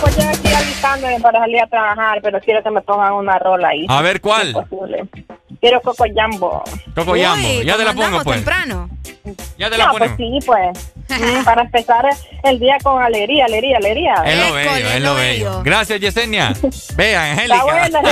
Pues yo aquí alistándome para salir a trabajar, pero quiero que me pongan una rola ahí. A ver, ¿cuál? Si. Quiero Coco Jambo. Coco Yambo. Uy, Ya te la ¿cómo pongo, pues. temprano. Ya te la No, pues ponemos. sí, pues. Para empezar el día con alegría, alegría, alegría. Es lo bello, es lo bello. Gracias, Yesenia. Vea, Está Angélica. bueno.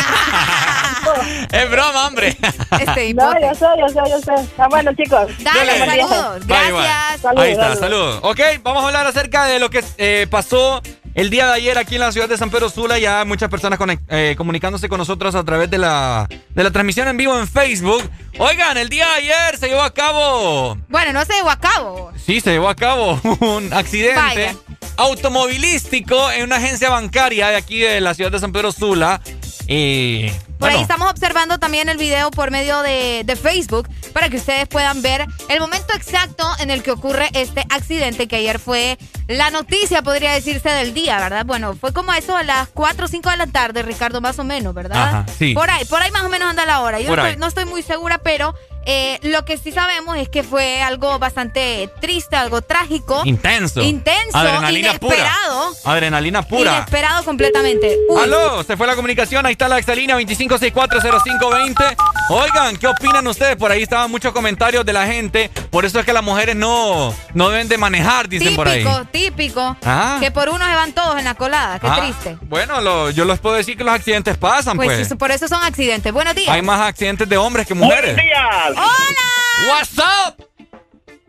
Es broma, hombre. Este No, yo sé, yo sé, yo sé. Está bueno, chicos. Dale, Dale. saludos. Bye, bye. Gracias. Saludos, Ahí está, saludos. saludos. Ok, vamos a hablar acerca de lo que eh, pasó el día de ayer aquí en la ciudad de San Pedro Sula. Ya muchas personas eh, comunicándose con nosotros a través de la, de la transmisión en vivo en Facebook. Oigan, el día de ayer se llevó a cabo. Bueno, no se llevó a cabo. Sí, se llevó a cabo un accidente Vaya. automovilístico en una agencia bancaria de aquí de la ciudad de San Pedro Sula. Y. Por bueno, ahí estamos observando también el video por medio de, de Facebook para que ustedes puedan ver el momento exacto en el que ocurre este accidente que ayer fue la noticia, podría decirse, del día, ¿verdad? Bueno, fue como eso a las 4 o 5 de la tarde, Ricardo, más o menos, ¿verdad? Ajá, sí. Por ahí, por ahí más o menos anda la hora. Yo estoy, no estoy muy segura, pero eh, lo que sí sabemos es que fue algo bastante triste, algo trágico. Intenso. Intenso, Adrenalina pura. inesperado. Adrenalina pura. Inesperado completamente. Uy. Aló, se fue la comunicación, ahí está la exalínea 25640520. Oigan, ¿qué opinan ustedes? Por ahí estaban muchos comentarios de la gente. Por eso es que las mujeres no, no deben de manejar, dicen típico, por ahí. típico. Ah. Que por uno se van todos en la colada. Qué Ah, triste. Bueno, lo- yo les puedo decir que los accidentes pasan, Pues, pues. eso- por eso son accidentes. Buenos días. Hay más accidentes de hombres que mujeres. días. ¡Hola! What's up?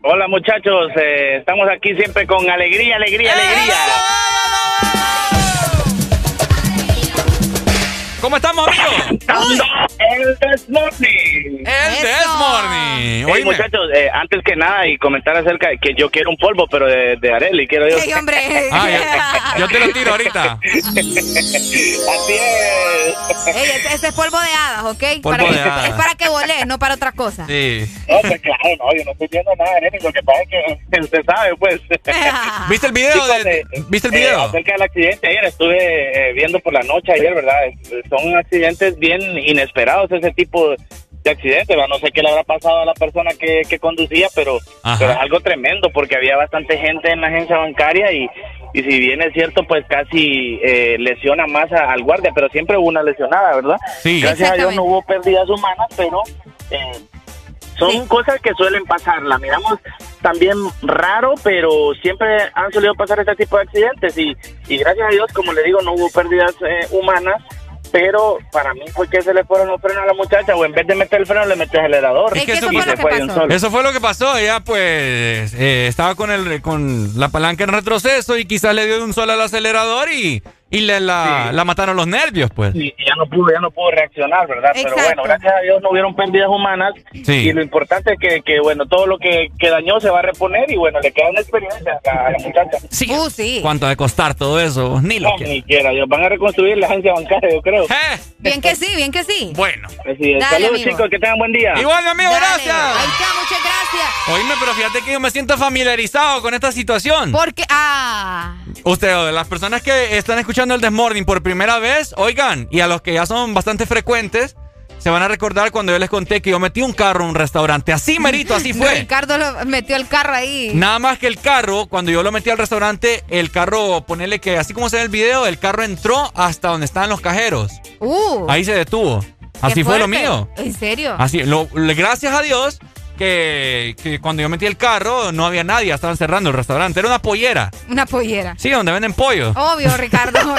Hola muchachos, eh, estamos aquí siempre con alegría, alegría, alegría. ¿Cómo estamos, amigos? El This Morning. El This Morning. Hey, muchachos, eh, antes que nada y comentar acerca de que yo quiero un polvo, pero de, de Areli, quiero yo. Ey, hombre. Ah, yo, yo te lo tiro ahorita. Así es. Ey, ese, ese es polvo de hadas, ¿ok? Polvo Para que- de hadas. Es para que volé, no para otra cosa. Sí. No, pues claro, no, yo no estoy viendo nada, Areli, lo que pasa es que usted sabe, pues. ¿Viste el video? Chicos, de- eh, ¿Viste el eh, video? acerca del accidente ayer, estuve eh, viendo por la noche ayer, ¿verdad? Eh, Son accidentes bien inesperados ese tipo de accidentes. No sé qué le habrá pasado a la persona que, que conducía, pero, pero es algo tremendo porque había bastante gente en la agencia bancaria y, y si bien es cierto, pues casi eh, lesiona más a- al guardia, pero siempre hubo una lesionada, ¿verdad? Sí. Gracias a Dios no hubo pérdidas humanas, pero... eh, son cosas que suelen pasar, la miramos también raro, pero siempre han solido pasar este tipo de accidentes y, y gracias a Dios, como le digo, no hubo pérdidas eh, humanas, pero para mí fue que se le fueron los frenos a la muchacha o en vez de meter el freno le metió el acelerador. Es que eso Y fue lo se que fue de un pasó. solo. Eso fue lo que pasó. Ella, pues, eh, estaba con el con la palanca en retroceso y quizás le dio un solo al acelerador y, y le, la, la, mataron los nervios, pues. Sí, ya no pudo, ya no pudo reaccionar, ¿verdad? Pero bueno, gracias a Dios no hubieron pérdidas humanas. Sí. Y lo importante es que, que bueno, todo lo que, que, dañó se va a reponer y bueno, le queda una experiencia a la muchacha. Sí. Uh, sí. ¿Cuánto de costar todo eso? Ni lo no, Ni quiera, van a reconstruir la agencia bancaria, yo creo. ¿Eh? Bien que sí, bien que sí. Bueno. Saludos, chicos, que tengan buen día. Igual, amigo, gracias. Ahí está, muchas gracias. Oíme, pero fíjate que yo me siento familiarizado con esta situación. Porque, ah. Usted, las personas que están escuchando el Desmorning por primera vez, oigan, y a los que ya son bastante frecuentes, se van a recordar cuando yo les conté que yo metí un carro en un restaurante. Así merito, así fue. Ricardo lo metió el carro ahí. Nada más que el carro, cuando yo lo metí al restaurante, el carro, ponele que así como se ve el video, el carro entró hasta donde estaban los cajeros. Uh. Ahí se detuvo. Así fue lo mío. ¿En serio? Así, lo, gracias a Dios que, cuando yo metí el carro no había nadie, estaban cerrando el restaurante. Era una pollera. Una pollera. Sí, donde venden pollo. Obvio, Ricardo.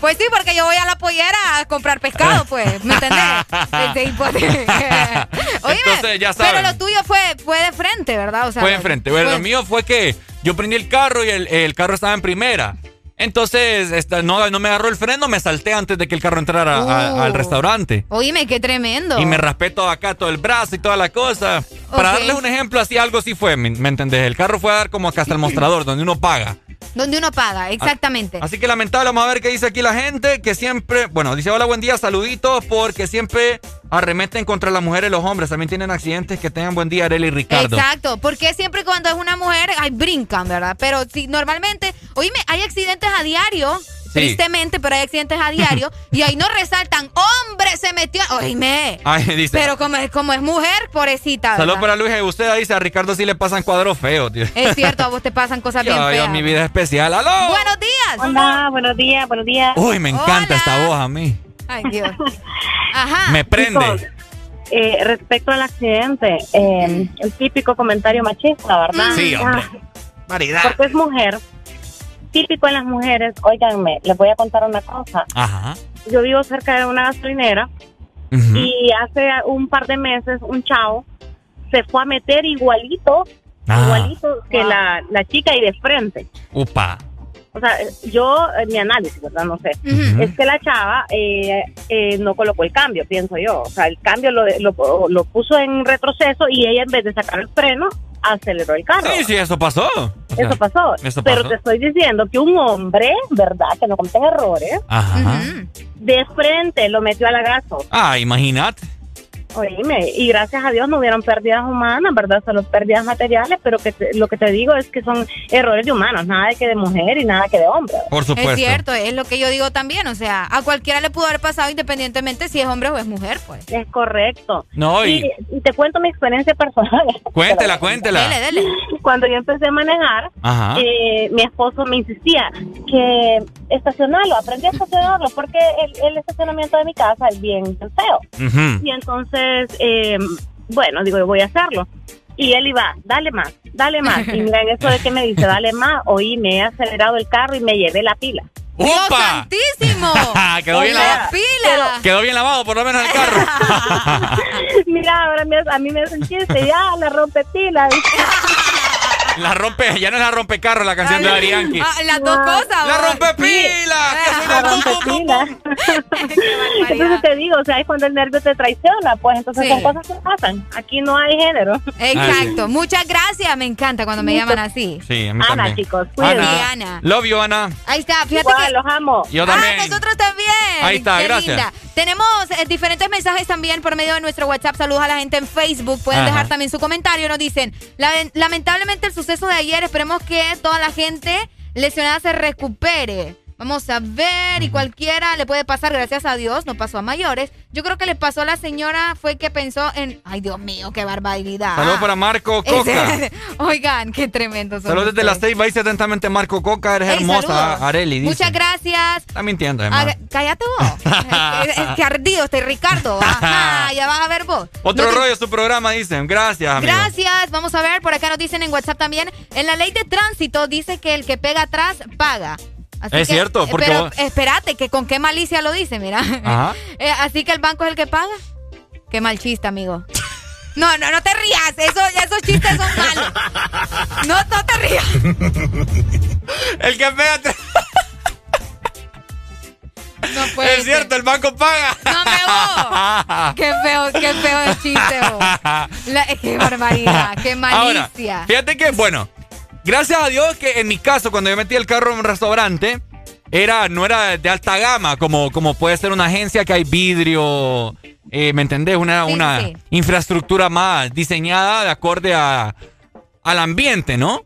pues sí, porque yo voy a la pollera a comprar pescado, pues. ¿Me entendés? Pues, Oye, ya pero lo tuyo fue, fue de frente, ¿verdad? O sea, fue de frente. Bueno, lo mío fue que yo prendí el carro y el, el carro estaba en primera. Entonces, no, no me agarró el freno, me salté antes de que el carro entrara uh. al restaurante. Oíme, qué tremendo. Y me raspé todo acá, todo el brazo y toda la cosa. Para darles un ejemplo, así algo sí fue, ¿me, entendés? El carro fue a dar como acá hasta el mostrador, donde uno paga. Donde uno paga, exactamente. Así que lamentable, vamos a ver qué dice aquí la gente, que siempre, bueno, dice hola, buen día, saluditos, porque siempre arremeten contra las mujeres y los hombres. También tienen accidentes, que tengan buen día, Arely y Ricardo. Exacto, porque siempre cuando es una mujer, ay, brincan, ¿verdad? Pero si normalmente, oíme, hay accidentes a diario Tristemente, pero hay accidentes a diario y ahí no resaltan, hombre, se metió. Oíme. Pero como es, como es mujer, pobrecita. Saludos para Luis y usted dice, a Ricardo sí le pasan cuadros feos, tío. Es cierto, a vos te pasan cosas bien feas. mi vida especial. ¡Aló! Buenos días. Hola, buenos días, buenos días. Uy, me encanta esta voz a mí. Ay, Dios. Ajá. Me prende. eh, respecto al accidente, eh, el típico comentario machista, ¿verdad? Sí, hombre. Maridad. Porque es mujer típico en las mujeres, óiganme, les voy a contar una cosa. Ajá. Yo vivo cerca de una gasolinera y hace un par de meses un chavo se fue a meter igualito, ah. igualito que la, la chica y de frente. Upa. O sea, yo, mi análisis, ¿verdad? No sé. Es que la chava eh, eh, no colocó el cambio, pienso yo. O sea, el cambio lo, lo, lo puso en retroceso y ella en vez de sacar el freno, aceleró el carro. Sí, sí, eso pasó. eso pasó. Pero te estoy diciendo que un hombre, ¿verdad? Que no cometen errores, de frente lo metió a la gaso. Ah, imagínate. Oíme, y gracias a Dios no hubieron pérdidas humanas, ¿verdad? Solo pérdidas materiales, pero que lo que te digo es que son errores de humanos, nada de que de mujer y nada que de hombre. Por supuesto. Es cierto, es lo que yo digo también, o sea, a cualquiera le pudo haber pasado independientemente si es hombre o es mujer, pues. Es correcto. No, y, te cuento mi experiencia personal. Cuéntela, cuéntela. Dele, dele. Cuando yo empecé a manejar, eh, mi esposo me insistía que estacionarlo, aprendí a estacionarlo porque el, estacionamiento de mi casa es bien feo. Y entonces eh, bueno, digo, voy a hacerlo. Y él iba, dale más, dale más. Y miren, eso de que me dice, dale más, oí, me he acelerado el carro y me llevé la pila. ¡Dios santísimo! Quedó bien lavado. Pila. Quedó bien lavado, por lo menos el carro. Mira, ahora a mí me hacen chiste, ya, la rompe pila. La rompe, ya no es la rompe carro la canción de Ari Ah, las dos cosas. La rompe pila. La rompe pila. entonces te digo, o sea, es cuando el nervio te traiciona, pues entonces son cosas que pasan. Aquí no hay género. Exacto. Muchas gracias, me encanta cuando me llaman así. Sí, a mí Ana, también. chicos, Ana. Ana. Love you, Ana. Ahí está, fíjate que los amo. Yo también. Ah, nosotros también. Ahí está, gracias. Tenemos eh, diferentes mensajes también por medio de nuestro WhatsApp. Saludos a la gente en Facebook. Pueden dejar también su comentario. Nos dicen, lamentablemente el suceso de ayer, esperemos que toda la gente lesionada se recupere. Vamos a ver, y cualquiera le puede pasar, gracias a Dios, no pasó a mayores. Yo creo que le pasó a la señora fue que pensó en, ay Dios mío, qué barbaridad. Saludos para Marco Coca. Oigan, qué tremendo. Saludos desde la seis, vais atentamente Marco Coca, eres hermosa, Areli. Muchas gracias. Está mintiendo, además. cállate vos. qué ardido este Ricardo. Ajá, ya vas a ver vos. Otro rollo su programa, dicen. Gracias, amigo. Gracias. Vamos a ver, por acá nos dicen en WhatsApp también. En la ley de tránsito dice que el que pega atrás paga es cierto, porque pero espérate, que con qué malicia lo dice, mira. Eh, así que el banco es el que paga. Qué mal chiste, amigo. No, no, no te rías. Eso, esos chistes son malos. No, no te rías. El que pega No puede Es cierto, el banco paga. No me Qué feo, qué feo el chiste, qué barbaridad, qué malicia. fíjate que, bueno, gracias a Dios que en mi caso, cuando yo metí el carro en un restaurante, era, no era de alta gama, como, como puede ser una agencia que hay vidrio, eh, ¿me entendés? Una, una infraestructura más diseñada de acorde a, al ambiente, ¿no?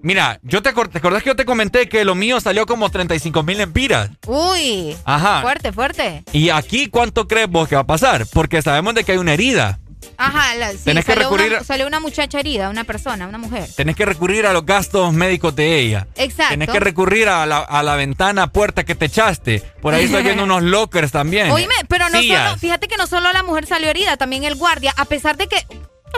Mira, yo te, ¿te acordás que yo te comenté que lo mío salió como 35 mil empiras? Uy. Ajá. Fuerte, fuerte. ¿Y aquí cuánto crees vos que va a pasar? Porque sabemos de que hay una herida. Ajá, la, sí, tenés que recurrir. Una, salió una muchacha herida, una persona, una mujer. Tenés que recurrir a los gastos médicos de ella. Exacto. Tenés que recurrir a la, a la ventana, puerta que te echaste. Por ahí estoy viendo unos lockers también. Oíme, pero no solo, fíjate que no solo la mujer salió herida, también el guardia, a pesar de que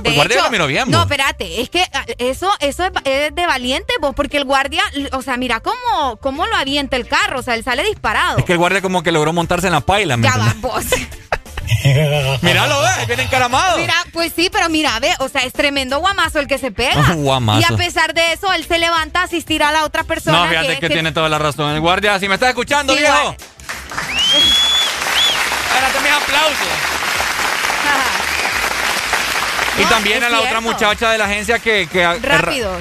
de guardia hecho, lo bien, No, espérate, es que ah, eso, eso es, de valiente vos, porque el guardia, o sea, mira cómo, cómo lo avienta el carro, o sea, él sale disparado. Es que el guardia como que logró montarse en la paila, Ya va, vos. Míralo, ve, viene encaramado. Mira, pues sí, pero mira, ve, o sea, es tremendo guamazo el que se pega. guamazo. Y a pesar de eso, él se levanta a asistir a la otra persona. No, fíjate que, tiene toda la razón. El guardia, si me estás escuchando, viejo. Espérate mis aplausos. Y también a la otra muchacha de la agencia que,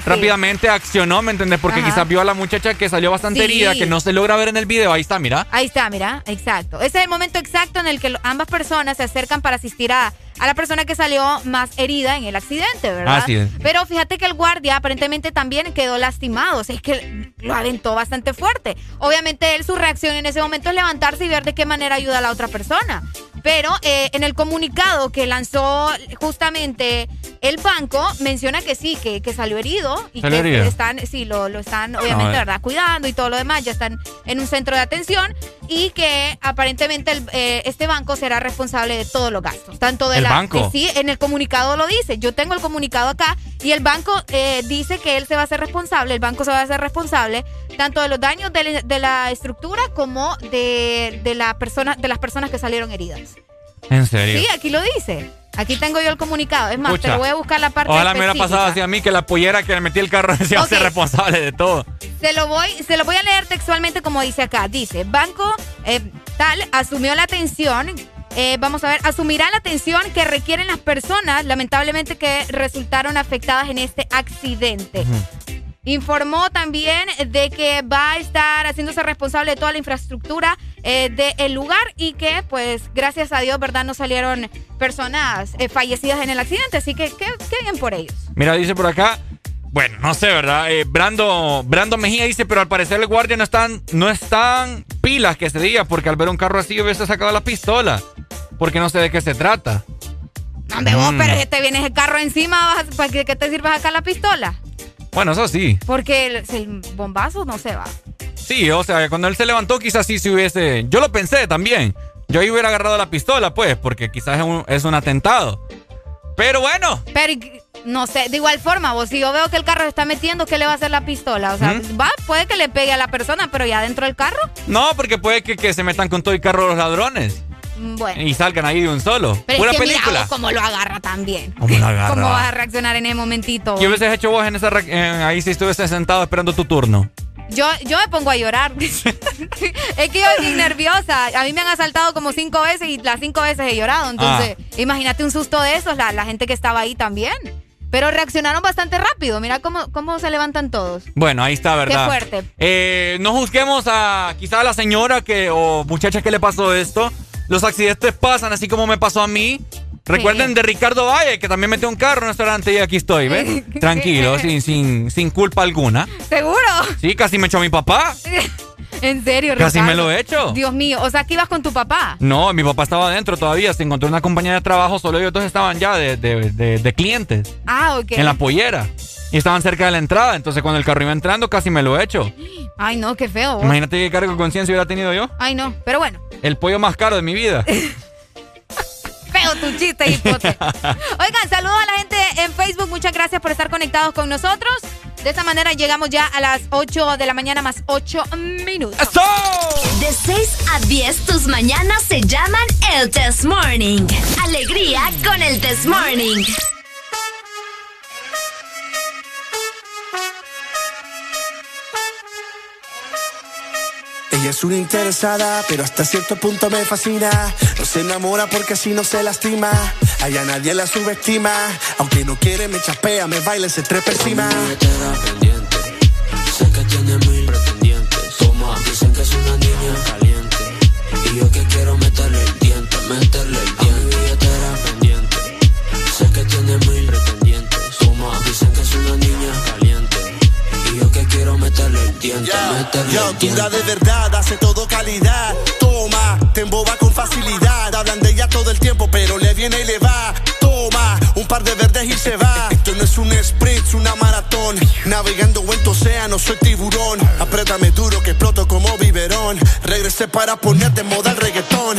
rápidamente accionó, ¿me entendés? Porque quizás vio a la muchacha que salió bastante herida, que no se logra ver en el video. Ahí está, mira. Ahí está, mira, exacto. Ese es el momento exacto en el que ambas personas se acercan para asistir a, a la persona que salió más herida en el accidente, ¿verdad? Así es. Pero fíjate que el guardia aparentemente también quedó lastimado, o sea, es que lo aventó bastante fuerte. Obviamente él su reacción en ese momento es levantarse y ver de qué manera ayuda a la otra persona. Pero eh, en el comunicado que lanzó justamente el banco menciona que sí, que, que salió herido y que están, sí, lo, lo están obviamente, ¿verdad? Cuidando y todo lo demás, ya están en un centro de atención y que aparentemente el, eh, este banco será responsable de todos los gastos, tanto de banco? sí, en el comunicado lo dice. Yo tengo el comunicado acá y el banco eh, dice que él se va a hacer responsable, el banco se va a hacer responsable tanto de los daños de, la estructura como de, la persona, de las personas que salieron heridas. ¿En serio? Sí, aquí lo dice. Aquí tengo yo el comunicado. Es más, te lo voy a buscar la parte Ojalá me hubiera pasado así a mí que la pollera que le metí el carro se okay. responsable de todo. Se lo voy, se lo voy a leer textualmente como dice acá. Dice, banco eh, tal asumió la atención eh, vamos a ver, asumirá la atención que requieren las personas, lamentablemente, que resultaron afectadas en este accidente. Informó también de que va a estar haciéndose responsable de toda la infraestructura eh, del lugar y que, pues, gracias a Dios, ¿verdad? No salieron personas eh, fallecidas en el accidente. Así que, qué, bien por ellos. Mira, dice por acá, bueno, no sé, ¿verdad? Brando, Brando Mejía dice, pero al parecer el guardia no están, no están pilas que se diga, porque al ver un carro así hubiese sacado la pistola porque no sé de qué se trata. ¿Dónde vos, mm. pero si te vienes el carro encima, ¿para qué, te sirva acá la pistola? Bueno, eso sí. Porque el, bombazo no se va. Sí, o sea, cuando él se levantó quizás sí se hubiese... Yo lo pensé también. Yo ahí hubiera agarrado la pistola, pues, porque quizás es un, atentado. Pero bueno. Pero no sé, de igual forma, vos si yo veo que el carro se está metiendo, ¿qué le va a hacer la pistola? O sea, ¿Mm? va, puede que le pegue a la persona, pero ya dentro del carro. No, porque puede que, que se metan con todo el carro los ladrones. Mm, bueno. Y salgan ahí de un solo. Pero Pura película. cómo lo agarra también. ¿Cómo lo agarra? ¿Cómo vas a reaccionar en ese momentito? ¿Qué hubieses hecho vos en esa ahí si estuvieses sentado esperando tu turno? Yo, yo me pongo a llorar. es que yo estoy nerviosa. A mí me han asaltado como cinco veces y las cinco veces he llorado. Entonces, ah. imagínate un susto de esos, la, la gente que estaba ahí también. Pero reaccionaron bastante rápido. Mira cómo, cómo se levantan todos. Bueno, ahí está, ¿verdad? Qué fuerte. Eh, no juzguemos a quizá a la señora que o muchacha que le pasó esto. Los accidentes pasan, así como me pasó a mí. Recuerden de Ricardo Valle, que también metió un carro en un restaurante y aquí estoy, ¿ves? Tranquilo, sin, sin, sin culpa alguna. ¿Seguro? Sí, casi me echó mi papá. ¿En serio, Ricardo? Casi me lo he hecho. Dios mío, o sea, que ibas con tu papá. No, mi papá estaba adentro todavía. Se encontró una compañía de trabajo, solo ellos dos estaban ya de, de, de clientes. Ah, ok. En la pollera. Y estaban cerca de la entrada, entonces cuando el carro iba entrando casi me lo he hecho. Ay, no, qué feo. Imagínate qué cargo de conciencia hubiera tenido yo. Ay, no, pero bueno. El pollo más caro de mi vida. feo tu chiste, hipote. Oigan, saludos a la gente en Facebook. Muchas gracias por estar conectados con nosotros. De esta manera llegamos ya a las 8 de la mañana más 8 minutos. ¡Eso! De 6 a 10 tus mañanas se llaman el Test Morning. Alegría con el Test Morning. Es una interesada, pero hasta cierto punto me fascina. No se enamora porque así no se lastima. Allá nadie la subestima. Aunque no quiere, me chapea, me baila, se trepa encima. pendiente. Sé que tiene mil pretendientes. Toma, dicen que es una niña caliente. Y yo que quiero meterle el diente, meterle diente, meterle el diente. de verdad, hace todo calidad. Toma, te emboba con facilidad. Hablan de ella todo el tiempo, pero le viene y le va. Toma, un par de verdes y se va. Esto no es un sprint, es una maratón. Navegando en tu océano, soy tiburón. Apriétame duro que exploto como biberón. Regresé para ponerte en moda el reggaetón.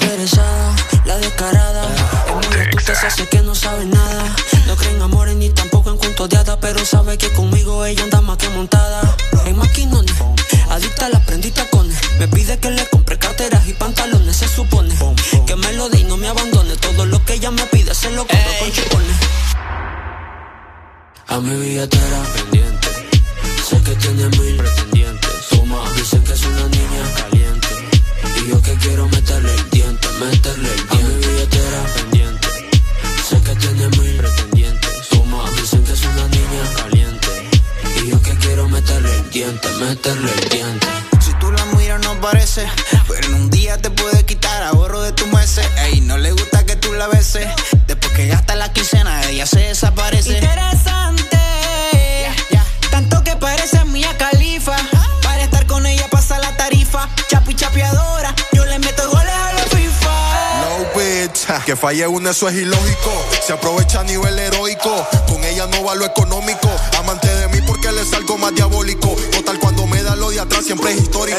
interesada, la descarada. Es muy que no sabe nada. No creen amores ni tampoco en cuentos de hadas, pero sabe que conmigo ella anda más que montada. En maquinones, adicta a la prendita con Me pide que le compre carteras y pantalones, se supone. Que me lo dé y no me abandone. Todo lo que ella me pide se lo compro con chupones. A mi billetera pendiente. Sé que tiene mil pretendientes. Toma, dicen que es una niña caliente. Y yo que quiero meterle el diente, meterle el diente. Meterle el diente. Si tú la miras no parece, pero en un día te puede quitar ahorro de tu meses. Ey, no le gusta que tú la beses. Después que gasta la quincena, ella se desaparece. Interesante tanto que parece mía califa. Para estar con ella pasa la tarifa. Chapi chapeadora, yo le meto goles a la FIFA. No bitch, que falle una eso es ilógico. Se aprovecha a nivel heroico. Con ella no va lo económico. Amante de mí porque le salgo más diabólico. Siempre es histórico.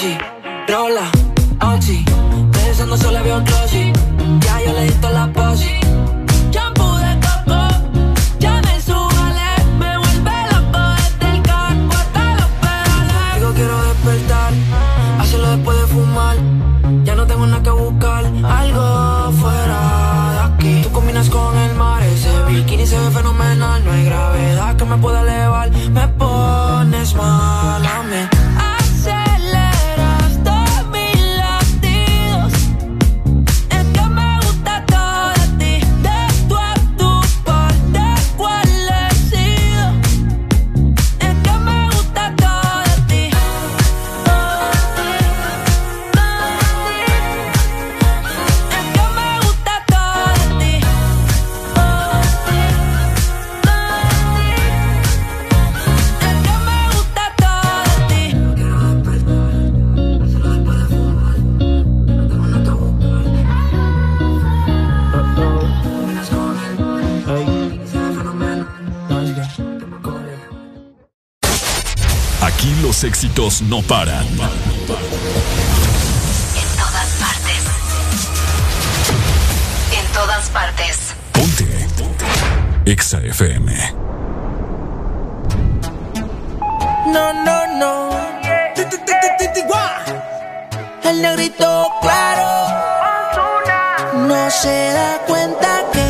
oggi, no paran. En todas partes. En todas partes. Ponte. Exa FM. No, no, no. El negrito claro. No se da cuenta que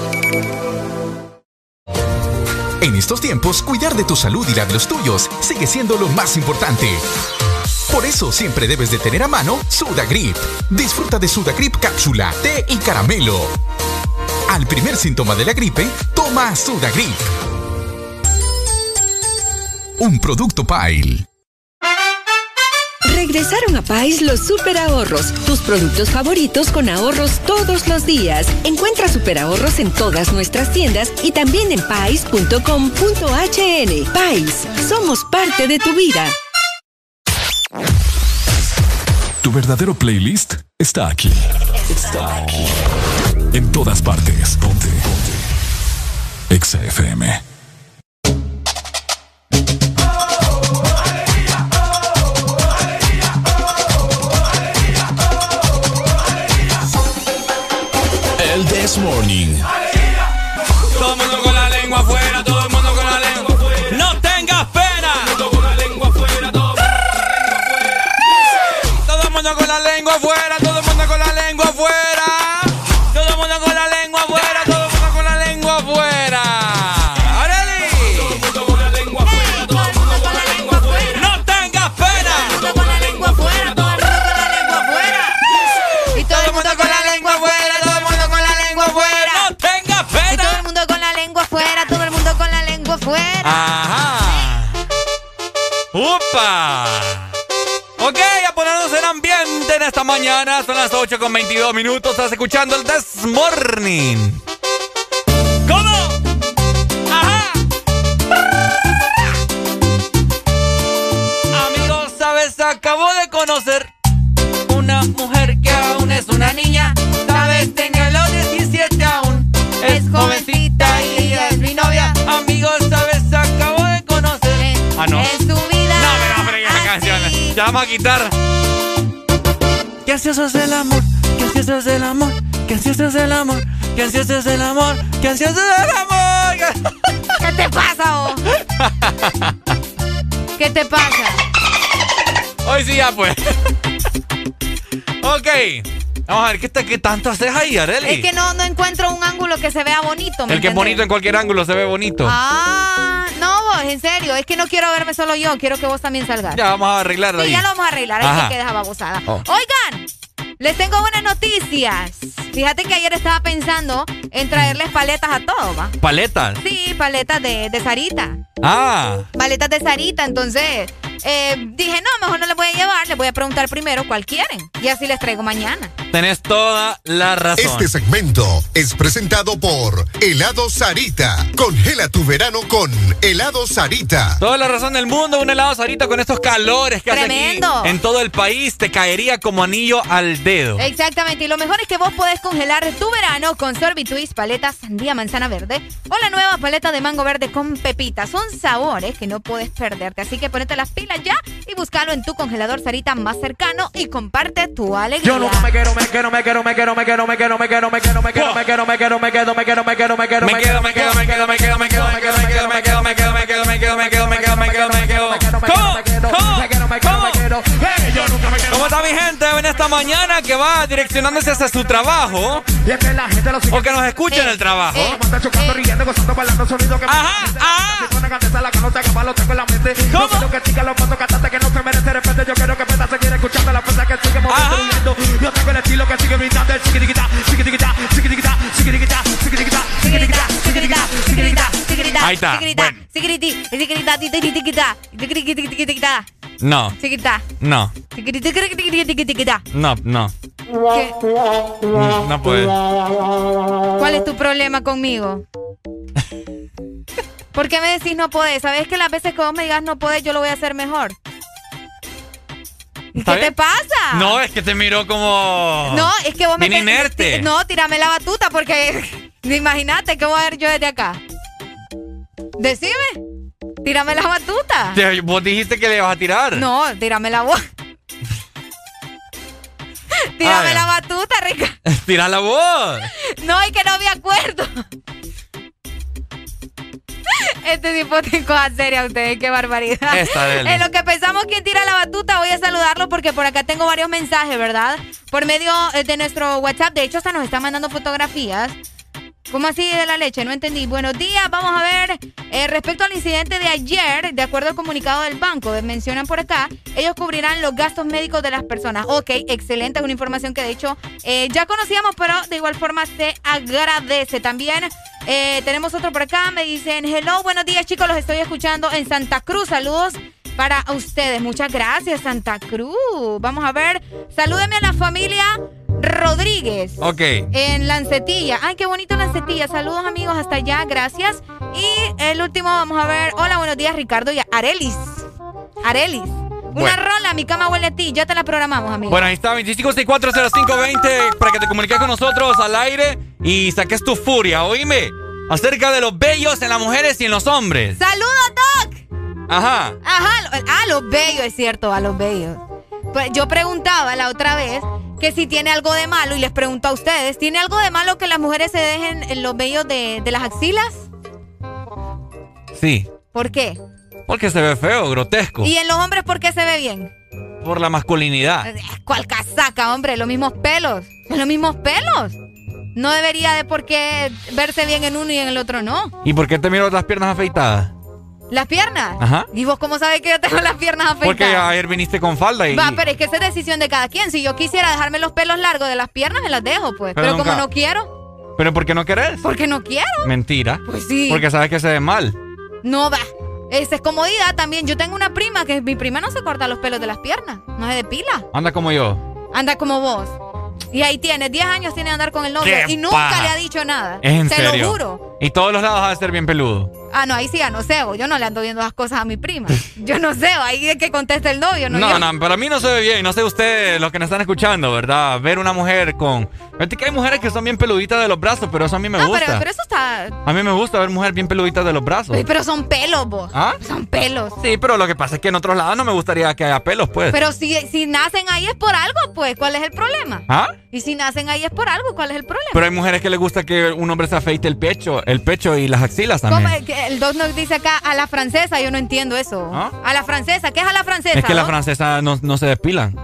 En estos tiempos, cuidar de tu salud y la de los tuyos sigue siendo lo más importante. Por eso siempre debes de tener a mano Sudagrip. Disfruta de Sudagrip cápsula, té y caramelo. Al primer síntoma de la gripe, toma Sudagrip. Un producto Pile. Regresaron a Pais los super ahorros, tus productos favoritos con ahorros todos los días. Encuentra super ahorros en todas nuestras tiendas y también en pais.com.hn. Pais, somos parte de tu vida. Tu verdadero playlist está aquí. Está aquí. En todas partes. Ponte. Ponte. Exa This Morning. Ok, a ponernos en ambiente en esta mañana. Son las 8 con 22 minutos. Estás escuchando el This Morning. ¿Cómo? Ajá. Amigos, ¿sabes? Acabo de conocer una mujer que aún es una niña. ¿Sabes? Tengo los 17 aún. Es jovencita y ella es mi novia. Amigos, ¿sabes? Acabo de conocer. Ah, no. En Ya vamos a quitar. Qué ansioso es el amor, qué ansioso es el amor, qué ansioso es el amor, qué ansioso es el amor, qué ansioso es el amor. ¿Qué te pasa, vos? ¿Qué te pasa? Hoy sí ya pues. ok. Vamos a ver, ¿qué, te- qué tanto haces ahí, Areli? Es que no, no encuentro un ángulo que se vea bonito. ¿me El que es bonito en cualquier ángulo se ve bonito. Ah, no, vos, en serio. Es que no quiero verme solo yo. Quiero que vos también salgas. Ya vamos a arreglarlo Sí, ahí. ya lo vamos a arreglar. Ajá. Hay que dejar babosada. Oh. Oigan, les tengo buenas noticias. Fíjate que ayer estaba pensando en traerles paletas a todos, ¿va? Paletas. Sí, paletas de, de Sarita. Ah. Paletas de Sarita. Entonces, eh, dije, no, mejor no les voy a llevar. Les voy a preguntar primero cuál quieren. Y así les traigo mañana. Tenés toda la razón. Este segmento es presentado por Helado Sarita. Congela tu verano con Helado Sarita. Toda la razón del mundo, un helado Sarita con estos calores que Tremendo. hace aquí en todo el país, te caería como anillo al dedo. Exactamente, y lo mejor es que vos podés congelar tu verano con Sorbitwist, paleta sandía manzana verde o la nueva paleta de mango verde con pepita. Son sabores que no puedes perderte, así que ponete las pilas ya y búscalo en tu congelador Sarita más cercano y comparte tu alegría. Yo nunca me quiero, me quiero, me quiero, me quiero, me quiero, me quiero, me quiero, me quiero, me quiero, me quiero, me quiero, me quiero, me quiero, me quiero, me quiero, Me quedo, me quedo, me quedo, me quedo, me quedo, me quedo, me quedo, me quedo, me quedo, me quedo, me quedo, me quedo, me quedo, me quedo, me quedo, me quedo. ¿Cómo? ¿Cómo? ¿Cómo está mi gente en esta mañana que va direccionándose hacia su trabajo? O que nos escucha en el trabajo. Ajá, ajá. ¿Cómo? Que siga los pasos cantantes que no se merece respeto. Yo quiero que pueda seguir escuchando la fuerza que sigue moviendo. Yo tengo el estilo que sigue brindando el chiquitiquita, chiquitiquita, chiquitiquita, chiquitiquita, chiquitiquita, chiquitiquita, chiquitiquita, chiquitiquita. Ahí está. Bueno. No, no, no, no. Mm, no puede. ¿Cuál es tu problema conmigo? ¿Por qué me decís no podés? ¿Sabes que las veces que vos me digas no podés, yo lo voy a hacer mejor? ¿Qué te pasa? No, es que te miro como. No, es que vos me. inerte. No, tírame la batuta porque. Imagínate que voy a ver yo desde acá. Decime. Tírame la batuta. Vos dijiste que le ibas a tirar. No, tírame la voz. tírame la batuta, Rica. Tira la voz. No, es que no me acuerdo. Este tipo de cosas serias, ustedes, qué barbaridad. en lo que pensamos quién tira la batuta, voy a saludarlo porque por acá tengo varios mensajes, ¿verdad? Por medio eh, de nuestro WhatsApp, de hecho, hasta nos están mandando fotografías. ¿Cómo así de la leche? No entendí. Buenos días, vamos a ver. Eh, respecto al incidente de ayer, de acuerdo al comunicado del banco, mencionan por acá, ellos cubrirán los gastos médicos de las personas. Ok, excelente, es una información que de hecho eh, ya conocíamos, pero de igual forma se agradece. También eh, tenemos otro por acá, me dicen, hello, buenos días chicos, los estoy escuchando en Santa Cruz. Saludos para ustedes. Muchas gracias, Santa Cruz. Vamos a ver, salúdeme a la familia Rodríguez. Ok. En Lancetilla. Ay, qué bonito Lancetilla. Saludos amigos hasta allá, gracias. Y el último, vamos a ver. Hola, buenos días Ricardo y Arelis. Arelis. Una rola, mi cama huele a ti. Ya te la programamos, amigo. Bueno, ahí está, 25640520 para que te comuniques con nosotros al aire y saques tu furia. Oíme, acerca de los bellos en las mujeres y en los hombres. ¡Saludos, Doc! Ajá. Ajá, a los bellos, es cierto, a los bellos. Pues yo preguntaba la otra vez que si tiene algo de malo, y les pregunto a ustedes, ¿tiene algo de malo que las mujeres se dejen en los vellos de, las axilas? Sí. ¿Por qué? Porque se ve feo, grotesco. ¿Y en los hombres por qué se ve bien? Por la masculinidad. Eh, ¿Cuál casaca, hombre? Los mismos pelos. Los mismos pelos. No debería de por qué verse bien en uno y en el otro no. ¿Y por qué te miro las piernas afeitadas? ¿Las piernas? Ajá. ¿Y vos cómo sabes que yo tengo las piernas afeitadas? Porque ayer viniste con falda y... Va, pero es que esa es decisión de cada quien. Si yo quisiera dejarme los pelos largos de las piernas, me las dejo, pues. Pero, como no quiero... ¿Pero por qué no querés? Porque no quiero. Mentira. Pues sí. Porque sabes que se ve mal. No, va. Esa es comodidad también. Yo tengo una prima que mi prima no se corta los pelos de las piernas. No se depila. Anda como yo. Anda como vos. Y ahí tiene, 10 años tiene que andar con el novio y nunca le ha dicho nada. ¿Es en Te serio? lo juro. Y todos los lados va a ser bien peludo. Ah, no, ahí sí no sé. Yo no le ando viendo las cosas a mi prima. Yo no sé. Ahí es que conteste el novio. No, no, no, pero a mí no se ve bien. No sé ustedes, los que nos están escuchando, ¿verdad? Ver una mujer con. Vete que hay mujeres que son bien peluditas de los brazos, pero eso a mí me gusta. Pero, pero eso está. A mí me gusta ver mujeres bien peluditas de los brazos. pero son pelos, vos. ¿Ah? Son pelos. Sí, pero lo que pasa es que en otros lados no me gustaría que haya pelos, pues. Pero si, si nacen ahí es por algo, pues. ¿Cuál es el problema? ¿Ah? Y si nacen ahí es por algo, ¿cuál es el problema? Pero hay mujeres que les gusta que un hombre se afeite el pecho, el pecho y las axilas también. ¿Cómo? El dos nos dice acá a la francesa, yo no entiendo eso. ¿Ah? A la francesa, ¿qué es a la francesa? Es que la francesa no, no se despilan.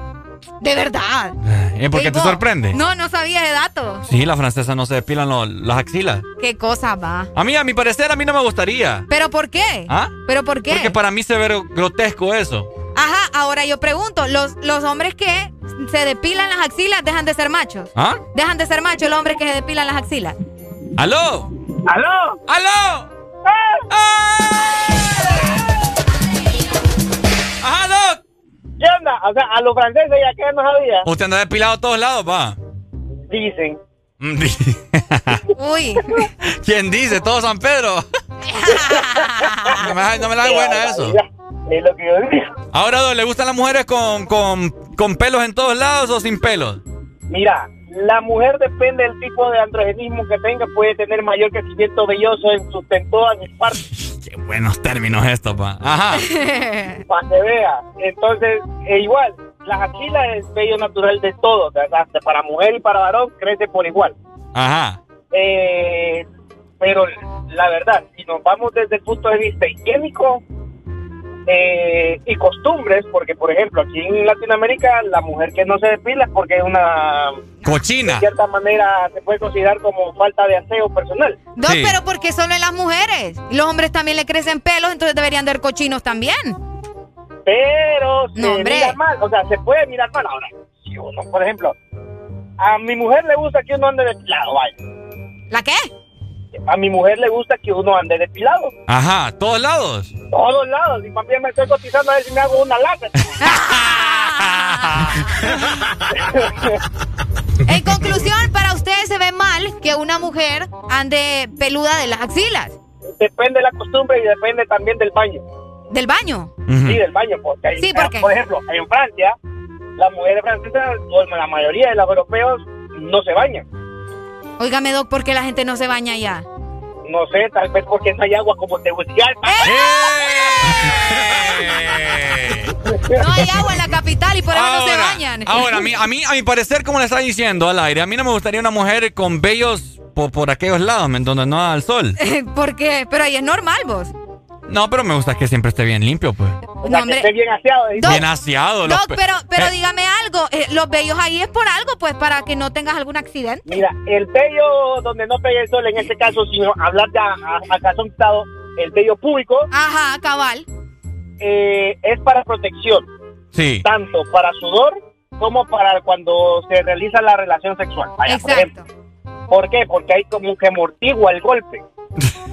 De verdad. ¿Eh, ¿Por qué te sorprende? No, no sabía de dato. Sí, la francesa no se depilan las axilas. ¿Qué cosa va? A mí, a mi parecer, a mí no me gustaría. ¿Pero por qué? ¿Ah? ¿Pero por qué? Porque para mí se ve grotesco eso. Ajá, ahora yo pregunto, ¿los, los hombres que se depilan las axilas dejan de ser machos? ¿Ah? Dejan de ser machos los hombres que se depilan las axilas. ¡Aló! ¡Aló! ¡Aló! ¡Ah! ¡Ajá, Doc! ¿Qué onda? O sea, a los franceses ya que no sabía. Usted anda depilado a todos lados, pa. Dicen. Uy. ¿Quién dice? Todo San Pedro. no, me, no me la da buena eso. Es lo que yo digo. Ahora, ¿le gustan las mujeres con, con, con pelos en todos lados o sin pelos? Mira, la mujer depende del tipo de androgenismo que tenga, puede tener mayor crecimiento velloso en, sus, en todas sus partes. Qué buenos términos estos, pa. Ajá. Para que vea. Entonces, e igual, las axilas es bello natural de todo, para mujer y para varón crece por igual. Ajá. Eh, pero la verdad, si nos vamos desde el punto de vista higiénico, eh, y costumbres, porque por ejemplo aquí en Latinoamérica la mujer que no se depila es porque es una cochina. De cierta manera se puede considerar como falta de aseo personal. No, pero porque solo en las mujeres. Los hombres también le crecen pelos, entonces deberían de ser cochinos también. Pero se no, mira mal, o sea, se puede mirar mal ahora. Si uno, por ejemplo, a mi mujer le gusta que uno ande depilado, vaya. ¿La qué? A mi mujer le gusta que uno ande depilado. Ajá, ¿todos lados? Todos lados. Y también me estoy cotizando a ver si me hago una láser. En conclusión, para ustedes se ve mal que una mujer ande peluda de las axilas. Depende de la costumbre y depende también del baño. ¿Del baño? Sí, del baño, porque hay, sí, porque... por ejemplo, en Francia, las mujeres francesas, o la mayoría de los europeos, no se bañan. Óigame, Doc, ¿por qué la gente no se baña allá? No sé, tal vez porque no hay agua como te gustaría. No hay agua en la capital y por eso no se bañan. Ahora, a mí, a mí, a mi parecer, como le está diciendo al aire, a mí no me gustaría una mujer con vellos por, aquellos lados, donde no da el sol. ¿Por qué? Pero ahí es normal, vos. No, pero me gusta que siempre esté bien limpio, pues. No, hombre. Que esté bien aseado. bien aseado. Doc, pero, pero eh. dígame algo. Eh, los vellos ahí es por algo, pues, para que no tengas algún accidente. Mira, el vello donde no pegue el sol, en este caso, sino hablar de a, a, el vello público. Ajá, cabal. Eh, es para protección. Sí. Tanto para sudor como para cuando se realiza la relación sexual. Exacto. Por, ¿Por qué? Porque hay como que amortigua el golpe.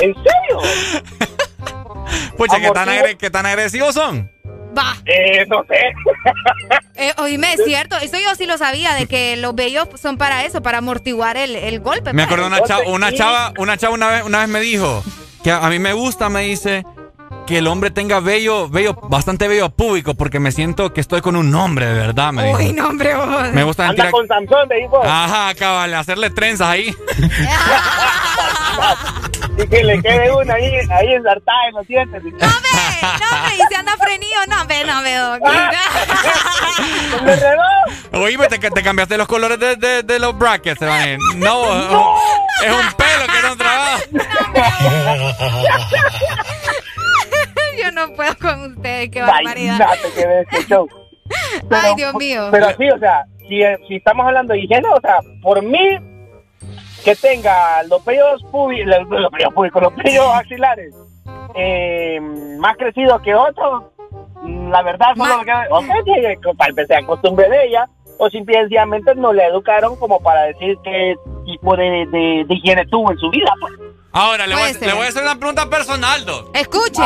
¿En serio? Pucha, ¿qué tan, ¿qué tan, agresivos son? Va. Eh, no sé. eh, oíme, es cierto. Eso yo sí lo sabía, de que los bellos son para eso, para amortiguar el, el golpe. Me acuerdo una, chava, una chava, una chava una vez, una vez me dijo que a mí me gusta, me dice, que el hombre tenga bello, bello, bastante bello público, porque me siento que estoy con un hombre, de verdad, me Uy, no, hombre, vos. Me gusta Anda con Sansón, me dijo. Ajá, cabal, hacerle trenzas ahí. y que le quede una ahí, ahí ensartada en los dientes. No, ve, no, ve, y se anda frenido, no, ve, no, ve, doc. Oye, te, te cambiaste los colores de, de, de los brackets, no, no, es un pelo que no trabaja. Yo no puedo con ustedes, qué barbaridad. Ay, Dios mío. Pero sí, o sea, si, si estamos hablando de higiene, o sea, por mí, que tenga los pellos públicos, los, pellos públicos, los pellos axilares eh, más crecidos que otros, la verdad solo lo que... Ok, tal vez sea costumbre de ella, o simplemente no le educaron como para decir qué tipo de, de, higiene tuvo en su vida. Pues. Ahora, le voy, a, le voy, a hacer una pregunta personal, Doc. Escuche.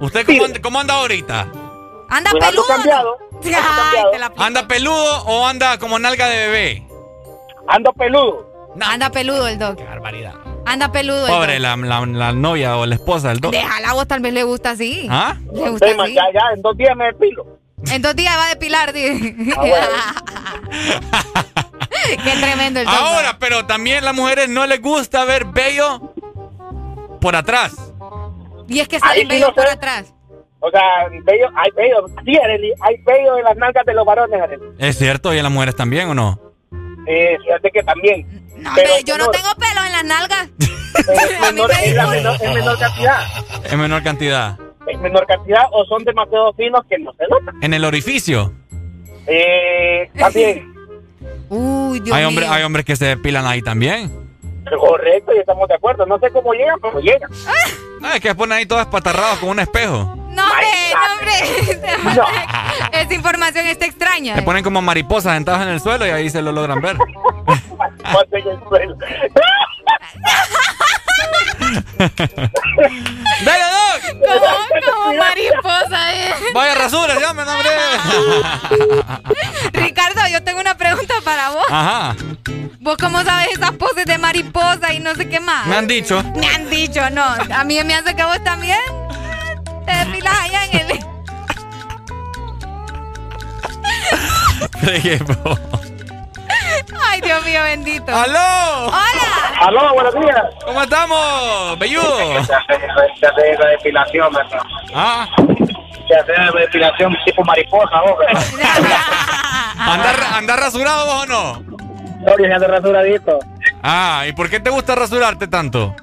¿Usted cómo, cómo, anda ahorita? ¿Anda pues peludo? Cambiado, ¿Anda peludo o anda como nalga de bebé? Ando peludo. Anda peludo el Doc. Qué barbaridad. Anda peludo. Pobre, la, la, la, novia o la esposa del Doc. Déjala, vos tal vez le gusta así. ¿Ah? Le gusta así. Ya, ya, en dos días me depilo. En dos días va a depilar, ah, Qué tremendo el Ahora, pero también a las mujeres no les gusta ver bello por atrás. Y es que salen bello por atrás. O sea, bello, hay bello, sí, Arely, hay bello en las nalgas de los varones, Arely. ¿Es cierto? ¿Y en las mujeres también o no? Eh, fíjate que también. No, pero yo no tengo pelo en las nalgas. Es menor, es, menor, es menor cantidad. Es menor cantidad en menor cantidad o son demasiado finos que no se notan. ¿En el orificio? Eh, también. Uy, Dios hay hombres, Hay hombres que se depilan ahí también. Correcto, y estamos de acuerdo. No sé cómo llegan, pero llegan. Ah, es que se ponen ahí todos espatarrados con un espejo. No, hombre, no, hombre. Esa información está extraña. Se ponen como mariposas sentadas en el suelo y ahí se lo logran ver. en el suelo. ¡Dale, Doc! Como, como mariposa, eh. Vaya rasura, llame, hombre. Ricardo, yo tengo una pregunta para vos. Ajá. ¿Vos cómo sabes esas poses de mariposa y no sé qué más? Me han dicho. Me han dicho, no. A mí me hace que vos también te desfilas allá en el... Ay, Dios mío, bendito. ¡Aló! ¡Hola! ¡Aló, buenos días! ¿Cómo estamos, belludo? Se hace la depilación, ¿verdad? Ah. Se hace la depilación tipo mariposa, vos, ¿Anda, ¿Anda rasurado vos o no? No, yo ando rasuradito. Ah, ¿y por qué te gusta rasurarte tanto?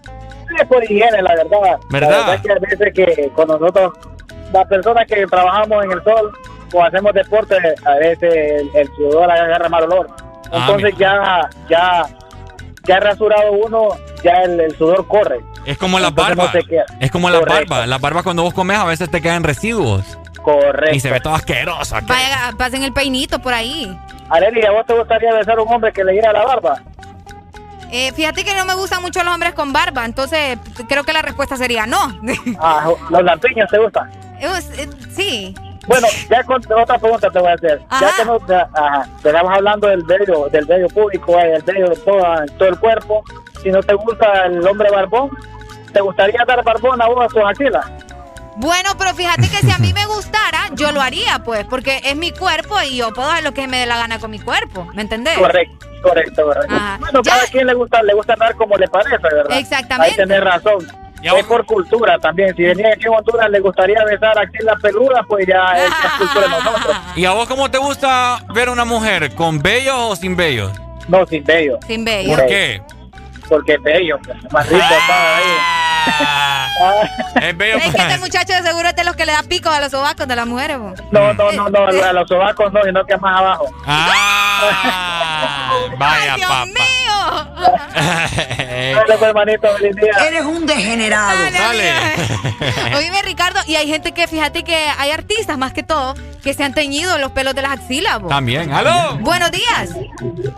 Es por higiene, la verdad. ¿Verdad? La verdad que a veces que con nosotros, las personas que trabajamos en el sol o hacemos deporte, a veces el, el sudor agarra mal olor. Ah, Entonces ya, ya, ya rasurado uno, ya el, sudor corre. Es como la barba. es como la barba. La barba cuando vos comes a veces te quedan residuos. Correcto. Y se ve todo asqueroso. Vaya, pasen el peinito por ahí. Arely, ¿a vos te gustaría besar a un hombre que le diera la barba? Eh, fíjate que no me gustan mucho los hombres con barba, entonces creo que la respuesta sería no. Ah, ¿los lampiños te gustan? Eh, sí. Bueno, ya con otra pregunta te voy a hacer. Ya que nos estamos hablando del vello, del vello público, del vello de todo, todo el cuerpo, si no te gusta el hombre barbón, ¿te gustaría dar barbón a vos a tus axilas? Bueno, pero fíjate que si a mí me gustara, yo lo haría, pues, porque es mi cuerpo y yo puedo hacer lo que me dé la gana con mi cuerpo, ¿me entendés? Correcto, correcto, correcto. Bueno, cada quien le gusta, le gusta andar como le parece, ¿verdad? Exactamente. Ahí tenés razón. Es por cultura también. Si venía aquí en Honduras le gustaría besar aquí la peluda, pues ya es, cultura de nosotros. ¿Y a vos cómo te gusta ver una mujer? ¿Con bellos o sin bellos? No, sin bellos. Sin bellos. ¿Por qué? Porque es bello, pues, más rico ah. ahí. es bello. Es que este muchacho de seguro es de los que le da pico a los sobacos de las mujeres. No, no, no, no, a los sobacos no, sino que más abajo. Ah, vaya, Ay, Dios mío. Pues, hermanito, feliz día. Eres un degenerado. Dale. Oíme, Ricardo, y hay gente que, fíjate que hay artistas más que todo que se han teñido los pelos de las axilas. bo. También, ¡aló! Buenos días.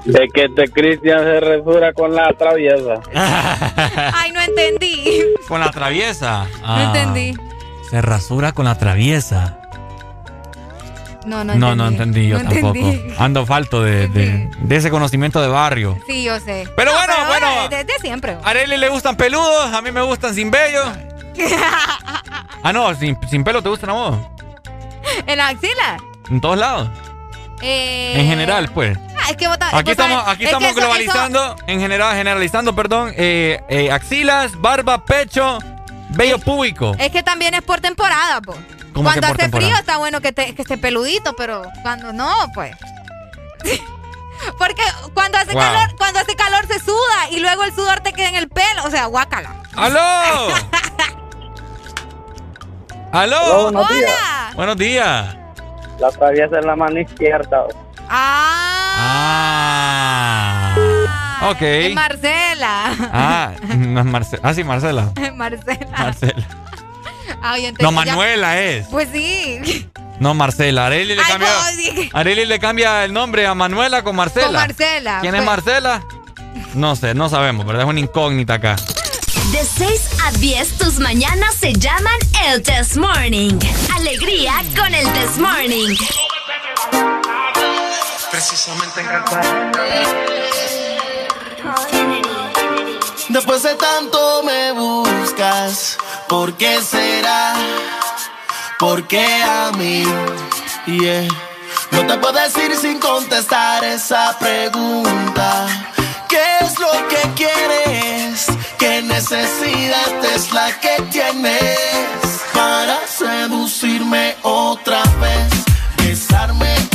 De que este Cristian se resura con la traviesa. Ay, no entendí. Con la traviesa. No Ah, entendí. Se rasura con la traviesa. No, no No, entendí. no entendí yo No tampoco. entendí. Ando falto de, de- de ese conocimiento de barrio. Sí, yo sé. Pero No, bueno, bueno. De, de siempre. A Arely le gustan peludos, a mí me gustan sin vello. Ah, no, sin, sin pelo te gustan a vos. ¿En la axila? En todos lados. Eh, En general, pues. ah, es que vos Aquí vos estamos, sabes- aquí es estamos eso- globalizando, en general, generalizando, perdón, eh, eh, axilas, barba, pecho, vello público. es que también es por temporada, po. ¿Cómo que Cuando hace temporada? frío está bueno que, te- que esté peludito, pero cuando no, pues. Porque cuando hace Wow. calor, cuando hace calor se suda y luego el sudor te queda en el pelo, o sea, guácala. ¡Aló! ¡Aló! Buenos días. Hola. Buenos días. La traviesa en la mano izquierda. Ah. Ah. Ok. Marcela. Ah, no es Marcela. Ah, sí, Marcela. Marcela. Marcela. Ay, No, ya- Manuela es. Pues sí. No, Marcela. Areli le Ay, cambia. no, Areli le cambia el nombre a Manuela con Marcela. Con Marcela. ¿Quién es pues. Marcela? No sé, no sabemos, ¿verdad? Es una incógnita acá. De 6 a 10, tus mañanas se llaman el Test Morning. Alegría con el Test Morning. Precisamente en Después de tanto me buscas, ¿por qué será? ¿Por qué a mí? No te puedo decir sin contestar esa pregunta. ¿Qué es lo que quieres? ¿Qué necesidad es la que tienes para seducirme otra vez? Besarme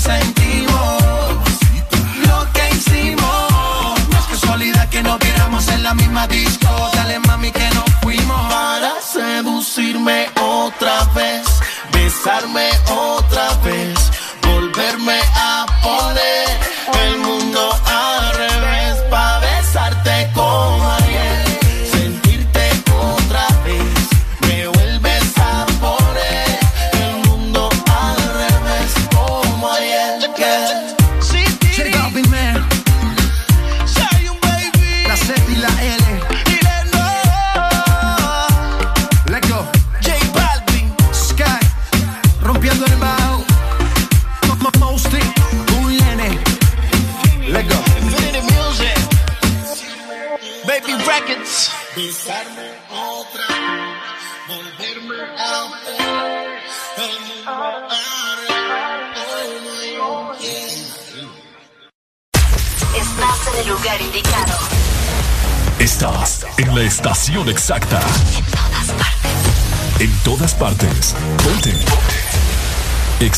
sentimos, lo que hicimos. No es casualidad que nos viéramos en la misma disco. Dale mami que nos fuimos. Para seducirme otra vez.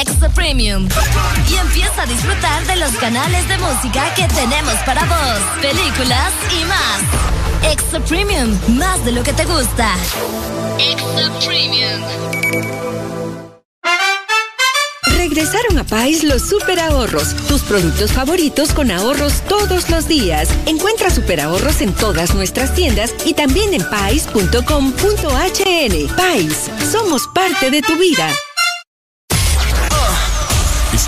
Extra Premium. Y empieza a disfrutar de los canales de música que tenemos para vos, películas y más. Extra Premium, más de lo que te gusta. Extra Premium. Regresaron a Pais los super ahorros, tus productos favoritos con ahorros todos los días. Encuentra super ahorros en todas nuestras tiendas y también en pais.com.hn. Pais, somos parte de tu vida.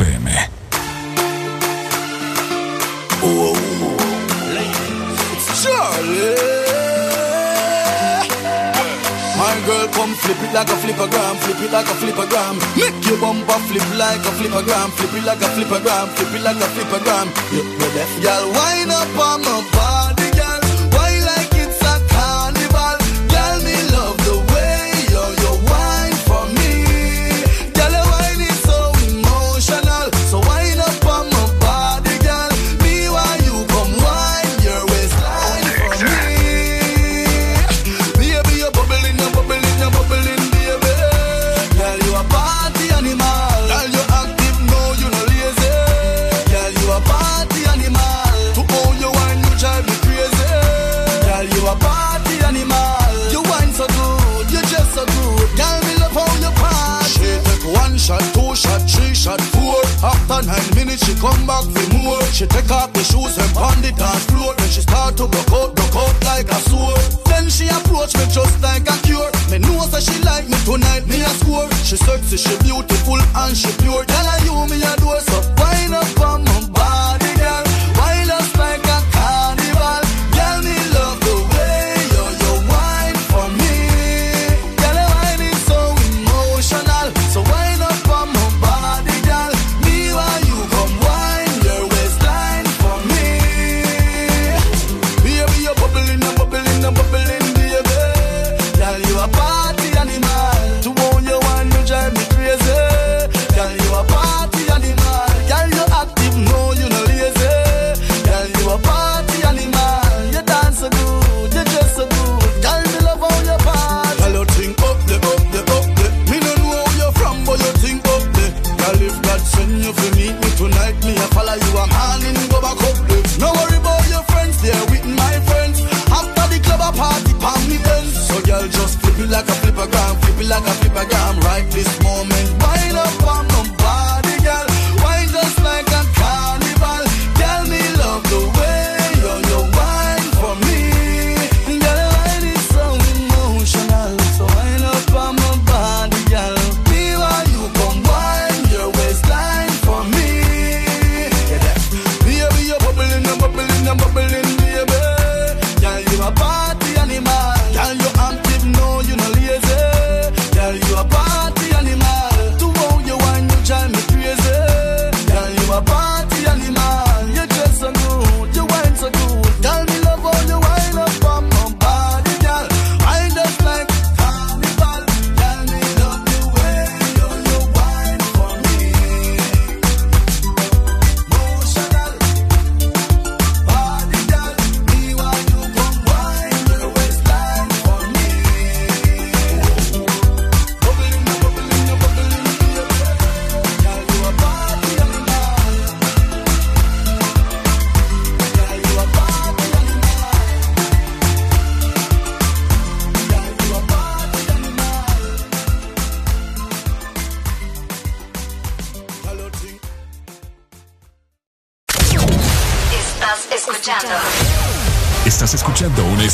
FM. Charlie. My girl, come flip it like a flippergram, flip it like a flippergram. Make your bumper flip like a flippergram, flip it like a flippergram, flip it like a flippergram. You, you deaf, girl, wind up on my body.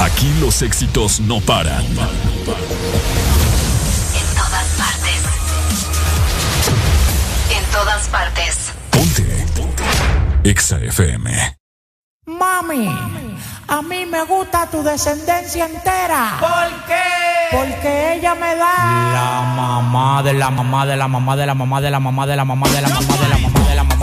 Aquí los éxitos no paran. En todas partes. En todas partes. Ponte. Ponte. Exa FM. Mami, a mí me gusta tu descendencia entera. ¿Por qué? Porque ella me da la mamá de la mamá de la mamá de la mamá de la mamá de la mamá de la mamá de la mamá de la mamá de la mamá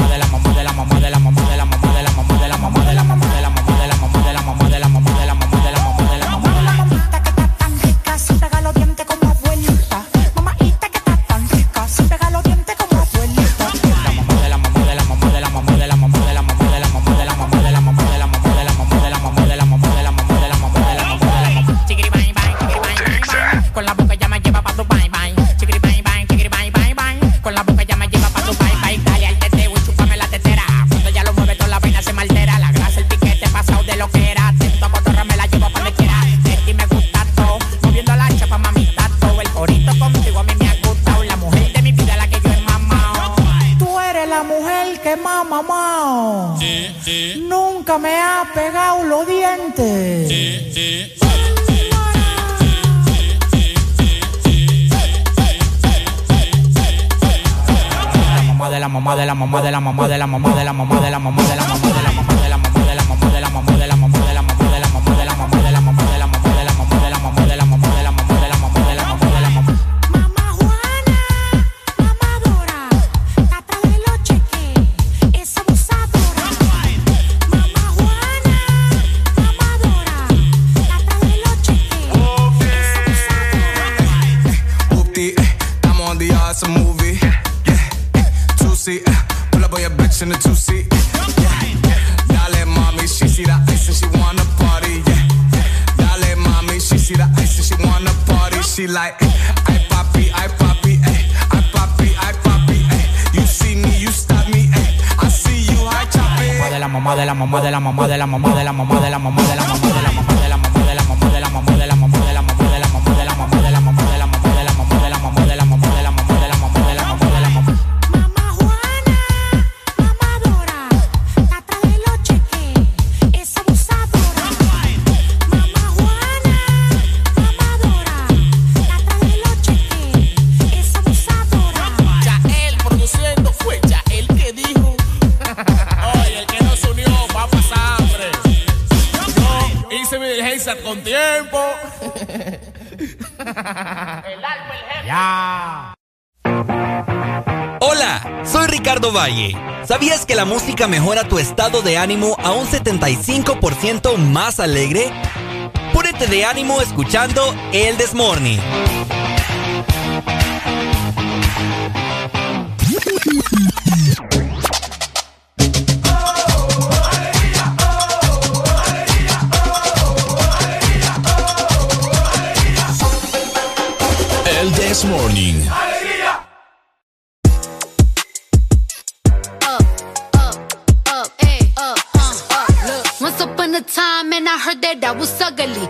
Nunca me ha pegado los dientes. La mamá de la mamá de la mamá de la mamá de la mamá de la mamá de la mamá de la mamá de la mamá de la mamá like, I poppy, I poppy. I poppy, I poppy. You see me, you stop me. I see you, I chop it. De la mamá, de la mamá, de la mamá, de la mamá, de la mamá, de la mamá, de la mamá, con tiempo. ya. Hola, soy Ricardo Valle. ¿Sabías que la música mejora tu estado de ánimo a un 75% más alegre? Púrete de ánimo escuchando El Desmorning. This Morning. Uh, uh, Once upon a time, and I heard that I was ugly.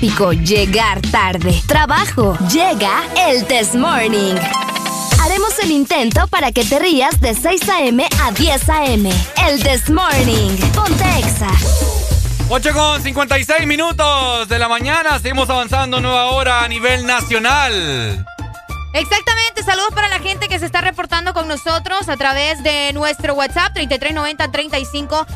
Tráfico, llegar tarde, trabajo, llega el Test Morning. Haremos el intento para que te rías de 6 a.m. a 10 a.m. El Test Morning. Ponte Exa. 8 con 56 minutos de la mañana. Seguimos avanzando nueva hora a nivel nacional. Exactamente, saludos para la gente que se está reportando con nosotros a través de nuestro WhatsApp 3390-3532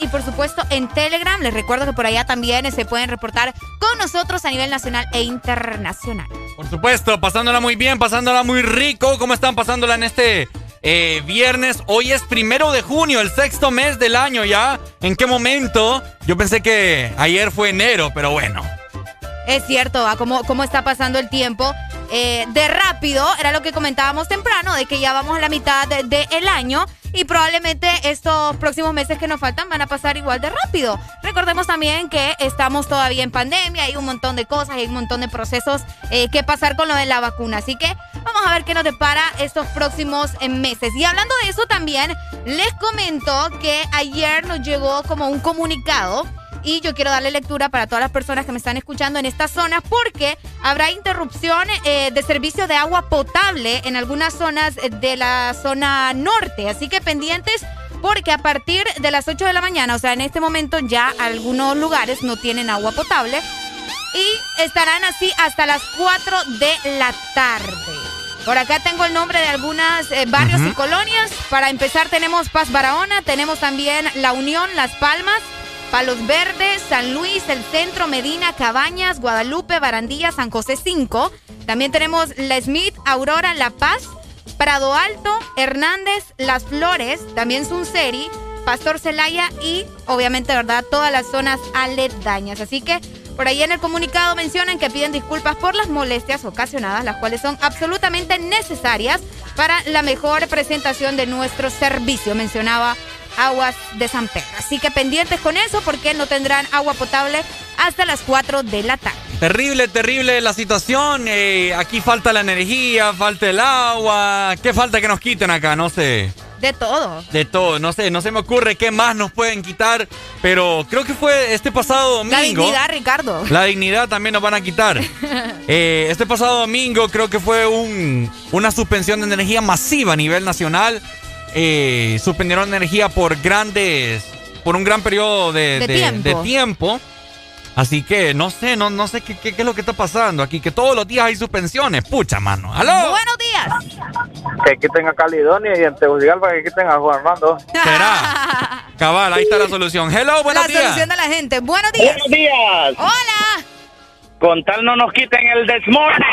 y por supuesto en Telegram. Les recuerdo que por allá también se pueden reportar con nosotros a nivel nacional e internacional. Por supuesto, pasándola muy bien, pasándola muy rico. ¿Cómo están pasándola en este eh, viernes? Hoy es primero de junio, el sexto mes del año ya. ¿En qué momento? Yo pensé que ayer fue enero, pero bueno. Es cierto, ¿ah? ¿Cómo, cómo está pasando el tiempo. Eh, de rápido, era lo que comentábamos temprano, de que ya vamos a la mitad del de, el año y probablemente estos próximos meses que nos faltan van a pasar igual de rápido. Recordemos también que estamos todavía en pandemia, hay un montón de cosas, hay un montón de procesos eh, que pasar con lo de la vacuna. Así que vamos a ver qué nos depara estos próximos eh, meses. Y hablando de eso también, les comento que ayer nos llegó como un comunicado y yo quiero darle lectura para todas las personas que me están escuchando en esta zona porque habrá interrupción eh, de servicio de agua potable en algunas zonas de la zona norte. Así que pendientes porque a partir de las 8 de la mañana, o sea, en este momento ya algunos lugares no tienen agua potable y estarán así hasta las 4 de la tarde. Por acá tengo el nombre de algunos eh, barrios uh -huh. y colonias. Para empezar tenemos Paz Barahona, tenemos también La Unión, Las Palmas, Palos Verdes, San Luis, El Centro, Medina, Cabañas, Guadalupe, Barandilla, San José 5. También tenemos La Smith, Aurora, La Paz, Prado Alto, Hernández, Las Flores, también Sunseri, Pastor Celaya y obviamente, ¿verdad? Todas las zonas aledañas. Así que por ahí en el comunicado mencionan que piden disculpas por las molestias ocasionadas, las cuales son absolutamente necesarias para la mejor presentación de nuestro servicio, mencionaba Aguas de San Pedro. Así que pendientes con eso porque no tendrán agua potable hasta las 4 de la tarde. Terrible, terrible la situación. Eh, aquí falta la energía, falta el agua. ¿Qué falta que nos quiten acá? No sé. De todo. De todo, no sé, no se me ocurre qué más nos pueden quitar, pero creo que fue este pasado domingo. La dignidad, Ricardo. La dignidad también nos van a quitar. eh, este pasado domingo creo que fue un, una suspensión de energía masiva a nivel nacional. Eh, suspendieron energía por grandes, por un gran periodo de, de, de, tiempo. de tiempo. Así que no sé, no, no sé qué, qué, qué, es lo que está pasando aquí, que todos los días hay suspensiones. Pucha, mano. ¡Aló! Buenos días. Que quiten a Caledonia y en Tegucigalpa que quiten a Juan Armando. ¿Será? Cabal, ahí está la solución. Hello, buenos la días. La solución de la gente. Buenos días. Buenos días. Hola. Con tal no nos quiten el desmorning.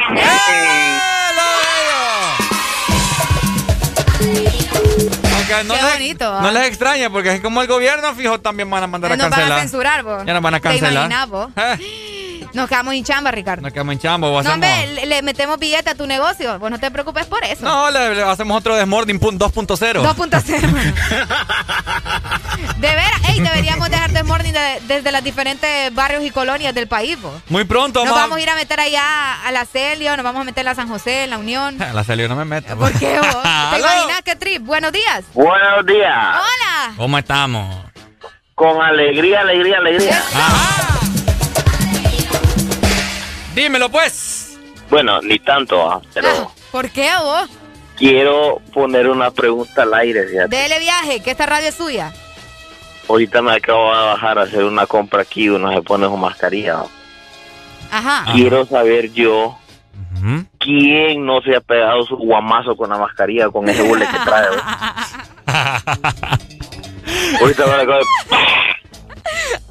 No Qué les, bonito. No les extraña porque es como el gobierno fijo también van a mandar a nos cancelar. van a censurar, vos. Ya nos van a cancelar. ¿Te imaginas, vos? Eh. Nos quedamos en chamba, Ricardo. Nos quedamos en chamba. ¿vos no, hombre, le, le, metemos billete a tu negocio. Vos no te preocupes por eso. No, le, le hacemos otro Desmording 2.0. 2.0. de veras, ey, deberíamos dejar Desmording de, desde los diferentes barrios y colonias del país, vos. Muy pronto, Nos vamos vamos a ir a meter allá a la Celio, nos vamos a meter a San José, en la Unión. A la Celio no me meto. ¿Por qué vos? ¿Te imaginas qué trip? Buenos días. Buenos días. Hola. ¿Cómo estamos? Con alegría, alegría, alegría. Ajá. Dímelo pues. Bueno, ni tanto, ¿ah? pero... Ah, ¿Por qué vos? Quiero poner una pregunta al aire, fíjate. Dele viaje, que esta radio es suya. Ahorita me acabo de bajar a hacer una compra aquí, uno se pone su mascarilla. Ajá. Quiero saber yo quién no se ha pegado su guamazo con la mascarilla, con ese bule que trae. Ahorita me acabo de...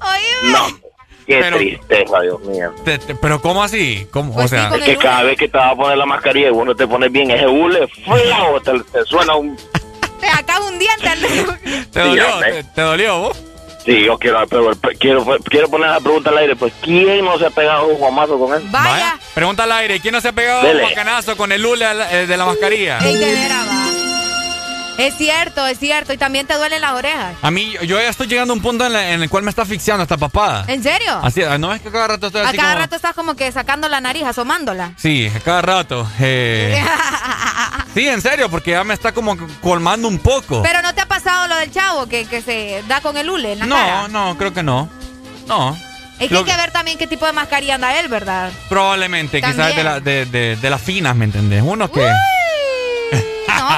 Oíme. No. Qué tristeza, Dios mío. pero ¿cómo así? ¿Cómo? Pues o sea, es que cada vez que te vas a poner la mascarilla y uno te pones bien ese hule, feo, te, te suena un... Te acaba un diente. ¿Te dolió? ¿Te, te dolió vos? Sí, yo quiero, pero, quiero, quiero poner la pregunta al aire. Pues, ¿quién no se ha pegado un guamazo con él? Vaya. Pregunta al aire. ¿Quién no se ha pegado Dele. un bacanazo con el hule eh, de la mascarilla? De. Es cierto, es cierto. Y también te duelen las orejas. A mí, yo ya estoy llegando a un punto en, la- en el cual me está asfixiando esta papada. ¿En serio? Así, no es que cada rato estoy A así cada como- rato estás como que sacando la nariz, asomándola. Sí, a cada rato. eh. Sí, en serio, porque ya me está como colmando un poco. Pero no te ha pasado lo del chavo que, que se da con el hule en la no, cara. no, creo que no. No. Es que Lo hay que ver también qué tipo de mascarilla anda él, ¿verdad? Probablemente, quizás de, la, de, de, de las finas, ¿me entendés? Unos que...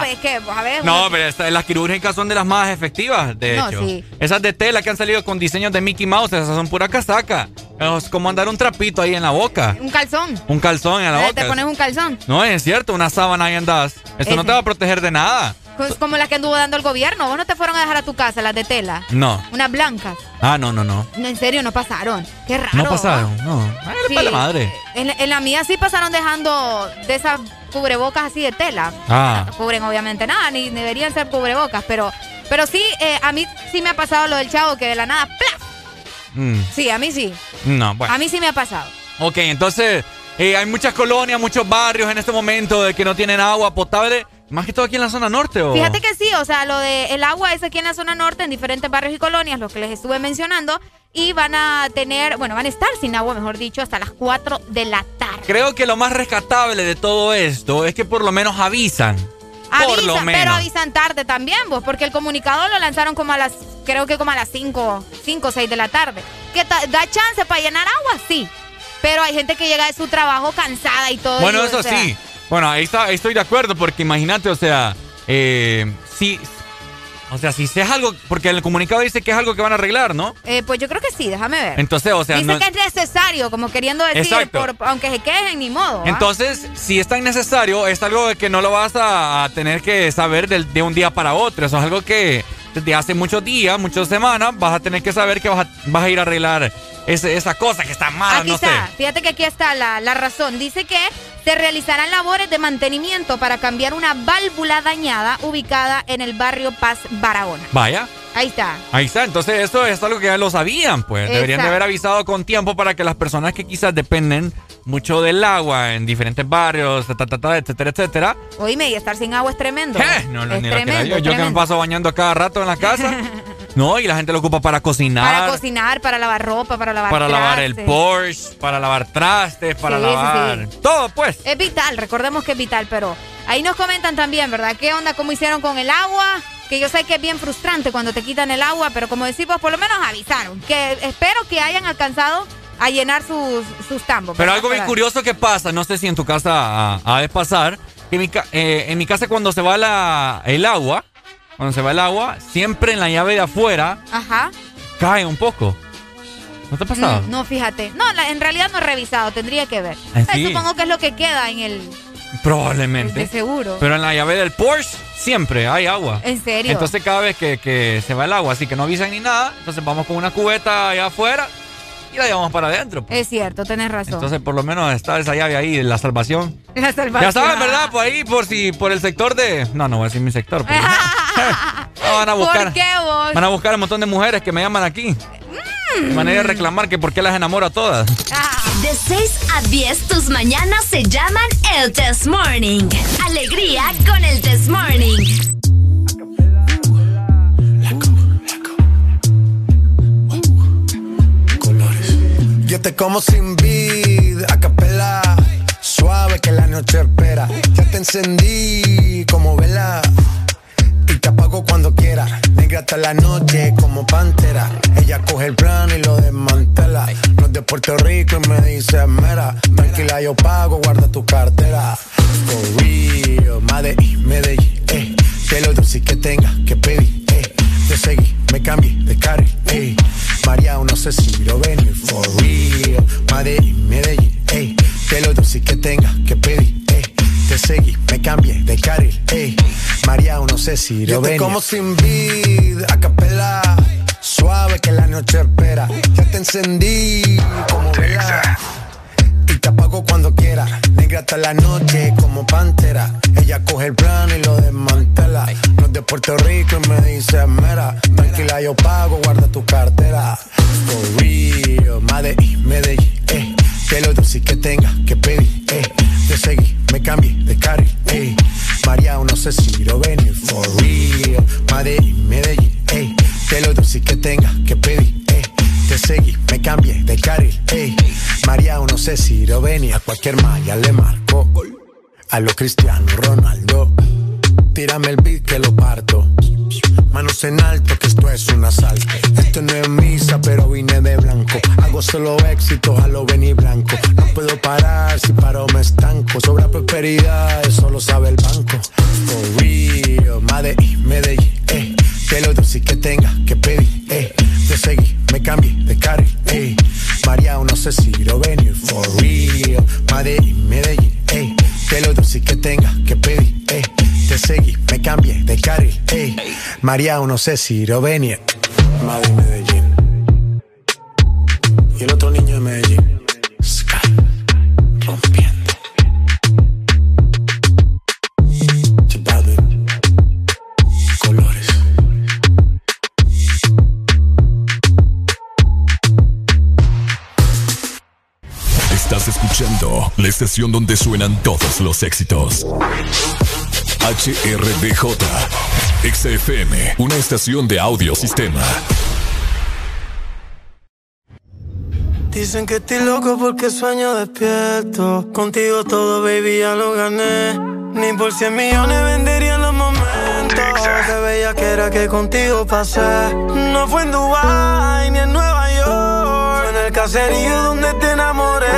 No, es que, a ver. No, pero esta- las quirúrgicas son de las más efectivas, de No, hecho. sí. Esas de tela que han salido con diseños de Mickey Mouse, esas son pura casaca. Es como andar un trapito ahí en la boca. Un calzón. Un calzón en la Eh, boca. Te pones un calzón. No, es cierto, una sábana ahí andas. Eso no te va a proteger de nada. Pues como las que anduvo dando el gobierno. ¿Vos no te fueron a dejar a tu casa, las de tela? No. Unas blancas. Ah, no, no, no. No, en serio, no pasaron. Qué raro. No pasaron, no. Ay, Sí. le la madre. En, la- en la mía sí pasaron dejando de esas cubrebocas así de tela. Ah. No cubren obviamente nada, ni deberían ser cubrebocas, pero, pero sí, eh, a mí sí me ha pasado lo del chavo que de la nada, ¡plaf! Mm, Sí, a mí sí. no, bueno. A mí sí me ha pasado. Ok, entonces eh, hay muchas colonias, muchos barrios en este momento de que no tienen agua potable. Más que todo aquí en la zona norte, ¿o? Fíjate que sí, o sea, lo de el agua es aquí en la zona norte, en diferentes barrios y colonias, lo que les estuve mencionando, y van a tener, bueno, van a estar sin agua, mejor dicho, hasta las 4 de la tarde. Creo que lo más rescatable de todo esto es que por lo menos avisan. Por lo Avisan, menos. pero avisan tarde también, vos, porque el comunicado lo lanzaron como a las, creo que como a las 5, 5 o 6 de la tarde. ¿Que da chance para llenar agua? Sí. Pero hay gente que llega de su trabajo cansada y todo. Bueno, y, o eso sea, sí. Bueno, ahí, está, ahí estoy de acuerdo, porque imagínate, o sea, eh, si. O sea, si es algo. Porque el comunicado dice que es algo que van a arreglar, ¿no? eh, pues yo creo que sí, déjame ver. Entonces, o sea, Dice no- que es necesario, como queriendo decir, por- aunque se quejen, ni modo. ¿ah? Entonces, si es tan necesario, es algo que no lo vas a, a tener que saber de, un día para otro. Eso es algo que desde hace muchos días, muchas semanas, vas a tener que saber que vas a, vas a ir a arreglar esa cosa que está mal, Aquí no está, sé. fíjate que aquí está la, la razón. Dice que se realizarán labores de mantenimiento para cambiar una válvula dañada ubicada en el barrio Paz Barahona. Vaya. Ahí está. Ahí está, entonces eso es algo que ya lo sabían, pues. Deberían de haber avisado con tiempo para que las personas que quizás dependen mucho del agua en diferentes barrios, ta, ta, ta, etcétera, etcétera. Oíme, y estar sin agua es tremendo. Eh, No, no, es ni lo que tremendo, yo, yo que me tremendo. paso bañando cada rato en la casa. no, y la gente lo ocupa para cocinar. Para cocinar, para lavar ropa, para lavar para lavar el. Porsche, para lavar trastes, para Sí, lavar sí. todo, pues. Es vital, recordemos que es vital, pero ahí nos comentan también, ¿verdad? ¿Qué onda? ¿Cómo hicieron con el agua? Que yo sé que es bien frustrante cuando te quitan el agua, pero como decimos, por lo menos avisaron. Que espero que hayan alcanzado a llenar sus, sus tambos. Pero algo bien curioso que pasa, no sé si en tu casa ha, de pasar, que mi ca- eh, en mi casa cuando se va la, el agua, cuando se va el agua, siempre en la llave de afuera Ajá. cae un poco. ¿No te ha pasado? Mm, no, fíjate. No, la- en realidad no he revisado, tendría que ver. Ah, sí. Supongo que es lo que queda en el... Probablemente. De seguro. Pero en la llave del Porsche siempre hay agua. ¿En serio? Entonces cada vez que, que se va el agua, así que no avisan ni nada, entonces vamos con una cubeta allá afuera y la llevamos para adentro. pues. Es cierto, tenés razón. Entonces por lo menos está esa llave ahí, la salvación. La salvación. Ya saben, ¿verdad? Por ahí, por si, por el sector de. No, no voy a decir mi sector. pero- No, van a buscar. ¿Por qué vos? Van a buscar un montón de mujeres que me llaman aquí. Mm. De manera de reclamar que por qué las enamoro a todas. De 6 a 10, tus mañanas se llaman el Test Morning. Alegría con el Test Morning. Yo te como sin vid, a capela. Suave que la noche espera. Ya te encendí como vela. Y te apago cuando quieras. Negra hasta la noche como pantera. Ella coge el plan y lo desmantela. No es de Puerto Rico y me dice mera. Tranquila, yo pago, guarda tu cartera. For real, Medellín, Medellín, eh. Que lo dulce que tenga que pedir, eh. Te seguí, me cambié de carril, eh. María, no sé si lo venir. For real, Medellín, Medellín, eh. Que lo dulce que tenga que pedir, eh. Te seguí, me cambié de carril, eh. María, no sé si lo venir. como sin vida, a capela. Suave que la noche espera. Ya te encendí como vela te apago cuando quiera. Negra hasta la noche como pantera. Ella coge el plano y lo desmantela. No es de Puerto Rico y me dice mera. Tranquila, yo pago, guarda tu cartera. For real, Medellín, Medellín, eh. Que lo dulce que tenga que pedir, eh. Te seguí, me cambié de carril, eh. María, no sé si lo venir. For real, Medellín, Medellín, eh. Que lo dulce que tenga que pedir, eh te seguí, me cambié de carril, ey. María, no sé si venía, a cualquier malla le marco. A lo Cristiano Ronaldo, tírame el beat que lo parto. Manos en alto, que esto es un asalto. Esto no es misa, pero vine de blanco. Hago solo éxito, a lo venir blanco. No puedo parar, si paro me estanco. Sobra prosperidad, eso lo sabe el banco. For real, Medellín, Medellín, eh. Que lo dulce que tenga que pedir, eh. Te seguí, me cambié de carril, eh. María, no sé si lo venir, for real. Medellín, Medellín, eh. Que lo dulce que tenga que pedir, eh. Te seguí, me cambié de carril, eh. María, no sé si lo venir. Madrid, Medellín. Y el otro niño de Medellín. Sky. Rompiendo. Escuchando la estación donde suenan todos los éxitos. HRDJ, XFM, una estación de audio sistema. Dicen que estoy loco porque sueño despierto. Contigo todo, baby, ya lo gané. Ni por 100 millones vendería los momentos. Que veía que era que contigo pasé. No fue en Dubai ni en Nueva caserío donde te enamoré.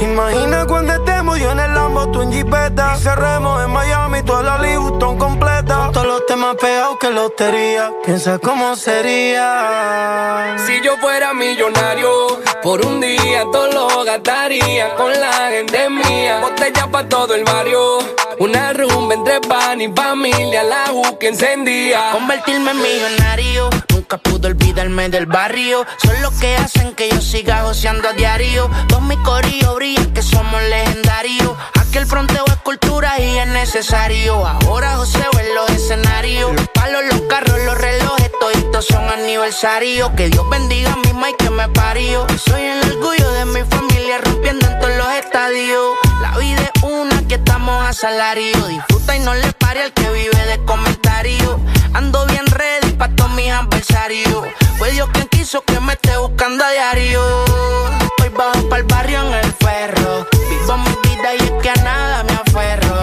Imagina cuando estemos yo en el Lambo, tú en Jeepeta. Y cerremos en Miami, toda la Louis Vuitton completa. Con todos los temas pegados que lotería. Piensa cómo sería. Si yo fuera millonario, por un día todo lo gastaría con la gente mía. Botella pa' todo el barrio, una rumba entre pan y familia, la U que encendía. Convertirme en millonario, nunca olvidarme del barrio. Son los que hacen que yo siga goceando a diario. Todos mis corillos brillan que somos legendarios. Aquel fronteo es cultura y es necesario. Ahora José en los escenarios. Los palos, los carros, los relojes, toditos son aniversarios. Que Dios bendiga a mi y que me parió. Soy el orgullo de mi familia rompiendo en todos los estadios. La vida es una que estamos a salario. Disfruta y no le pare al que vive de comentarios. Ando bien ready mis adversarios. Fue Dios quien quiso que me esté buscando a diario. Hoy bajo pa'l barrio en el ferro. Vivo mi vida y es que a nada me aferro.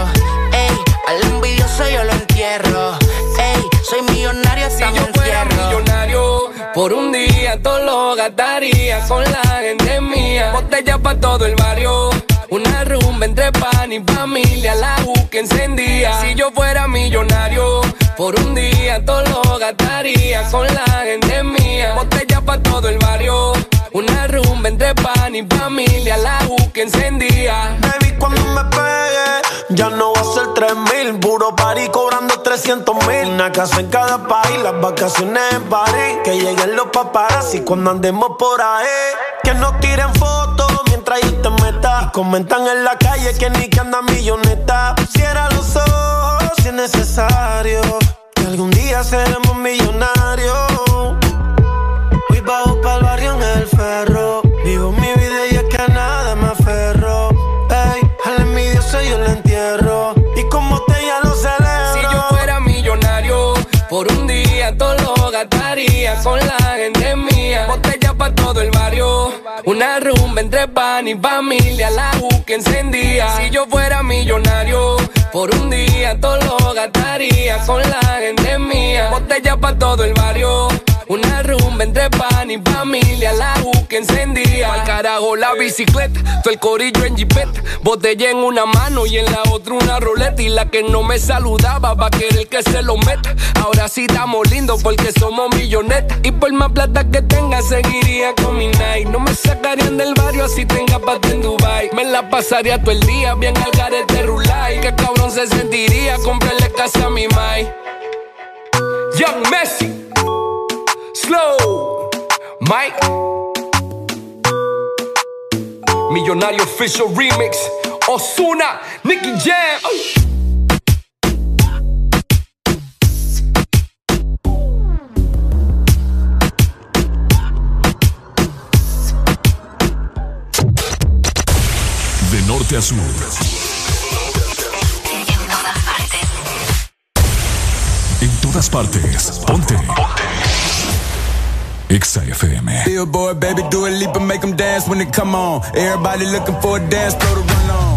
Ey, al envidioso yo lo entierro. Ey, soy millonario hasta Si yo fuera millonario, por un día todo lo gastaría con la gente mía. Botella pa' todo el barrio. Una rumba entre pan y familia, la U que encendía. Si yo fuera millonario, por un día todo lo gastaría con la gente mía. Botella pa' todo el barrio. Una rumba entre pan y familia, la U que encendía. Baby, cuando me pegue, ya no va a ser 3 mil. Puro party cobrando 300 mil. Una casa en cada país, las vacaciones en París. Que lleguen los paparazzi cuando andemos por ahí. Que nos tiren fotos mientras yo te meta. Y comentan en la calle que ni que anda milloneta. Cierra los ojos si es necesario. Que algún día seremos millonarios. Voy bajo pa'l barrio en el ferro. Vivo mi vida y es que a nada me aferro. Ey, al envidioso yo le entierro. Y como te ya lo celebro. Si yo fuera millonario, por un día todo lo gastaría con la gente mía. Botella pa' todo el barrio, una rumba entre pan y familia, la U que encendía. Si yo fuera millonario, Por un día todo lo gastaría con la gente mía. Botella pa' todo el barrio. Una rumba entre pan y familia, la U que encendía. Al carajo la bicicleta, todo el corillo en jipeta. Botella en una mano y en la otra una roleta. Y la que no me saludaba va a querer que se lo meta. Ahora sí estamos lindos porque somos millonetas. Y por más plata que tenga, seguiría con mi night. No me sacarían del barrio así tenga pata en Dubai. Me la pasaría todo el día bien al garete rulay. Que cabrón se sentiría comprarle casa a mi mai. Young Messi. Slow. Mike. Millonario Official Remix. Osuna. Nicky Jam. De norte a sur. En todas partes. Ponte. Exa FM. Billboard, baby, do a leap and make them dance when they come on. Everybody looking for a dance, throw the run on.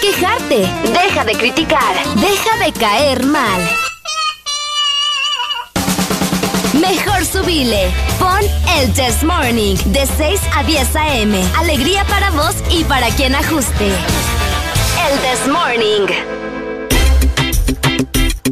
Quejarte, deja de criticar, deja de caer mal. Mejor subile. Pon el Test Morning de 6 a 10 a.m. Alegría para vos y para quien ajuste. El Test Morning.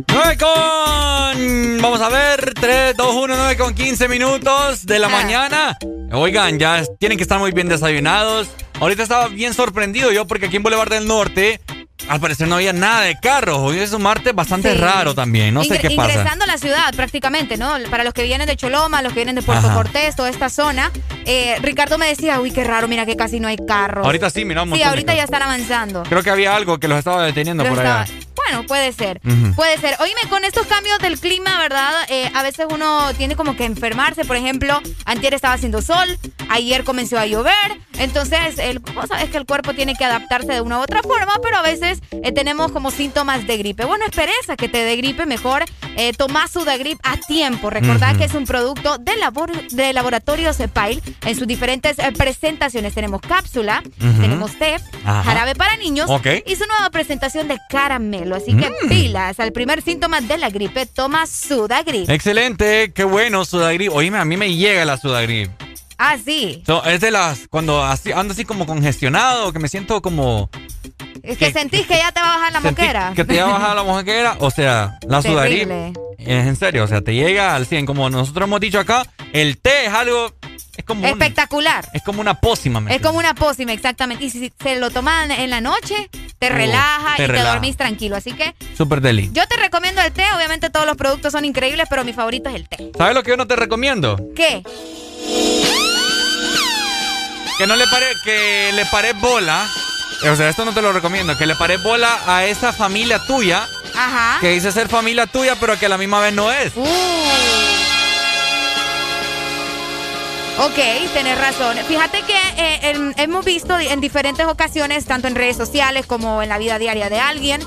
9 con. Vamos a ver. 3, 2, 1, 9 con 15 minutos de la mañana. Oigan, ya tienen que estar muy bien desayunados. Ahorita estaba bien sorprendido yo porque aquí en Boulevard del Norte al parecer no había nada de carros. Hoy es un martes bastante raro también. No sé qué pasa. Ingresando a la ciudad prácticamente, ¿no? Para los que vienen de Choloma, los que vienen de Puerto Cortés, toda esta zona. Eh, Ricardo me decía, uy, qué raro, mira que casi no hay carros. Ahorita sí, mira Sí, ahorita ya están avanzando. Creo que había algo que los estaba deteniendo por allá. Bueno, puede ser. Puede ser. Oíme, con estos cambios del clima, ¿verdad? Eh, a veces uno tiene como que enfermarse. Por ejemplo, antier estaba haciendo sol, ayer comenzó a llover. Entonces, el, vos sabes que el cuerpo tiene que adaptarse de una u otra forma, pero a veces eh, tenemos como síntomas de gripe. Bueno, esperes a que te dé gripe, mejor eh, toma Sudagrip a tiempo. Recordad que es un producto de, labor, de laboratorio Cepail en sus diferentes eh, presentaciones. Tenemos cápsula, tenemos té, jarabe para niños y su nueva presentación de caramelo. Así que mm. pilas, al primer síntoma de la gripe, toma Sudagrip. Excelente, qué bueno Sudagrip. Oíme, a mí me llega la Sudagrip. Ah, sí. es de las, cuando así, ando así como congestionado, que me siento como... Es que, sentís que ya te va a bajar la moquera. Que te va a bajar la moquera, o sea, la Sudagrip. Es en serio, o sea, te llega al 100. Como nosotros hemos dicho acá, el té es algo es como Espectacular. es como una pócima. es como una pócima, exactamente. Y si se lo toman en la noche, te relaja y te dormís tranquilo. Así que... Súper deli. Yo te recomiendo el té. Obviamente todos los productos son increíbles, pero mi favorito es el té. ¿Sabes lo que yo no te recomiendo? ¿Qué? Que no le pare... Que le pare bola. O sea, esto no te lo recomiendo. Que le pare bola a esa familia tuya. Ajá. Que dice ser familia tuya, pero que a la misma vez no es. Uh. Ok, tenés razón. Fíjate que eh, hemos visto en diferentes ocasiones, tanto en redes sociales como en la vida diaria de alguien,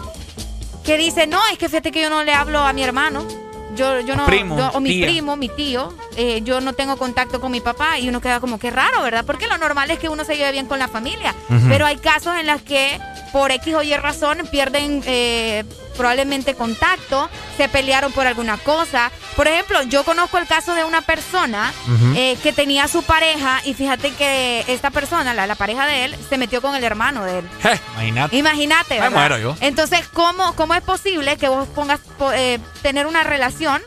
que dice, no, es que fíjate que yo no le hablo a mi hermano. Yo, yo no, o mi primo, mi tío, eh, yo no tengo contacto con mi papá y uno queda como que raro, ¿verdad? Porque lo normal es que uno se lleve bien con la familia. Pero hay casos en los que por X o Y razón pierden eh, probablemente contacto, se pelearon por alguna cosa. Por ejemplo, yo conozco el caso de una persona eh, que tenía su pareja y fíjate que esta persona, la, pareja de él, se metió con el hermano de él. imagínate. Imagínate, ¿verdad? Entonces, ¿cómo, ¿cómo es posible que vos pongas eh, tener una relación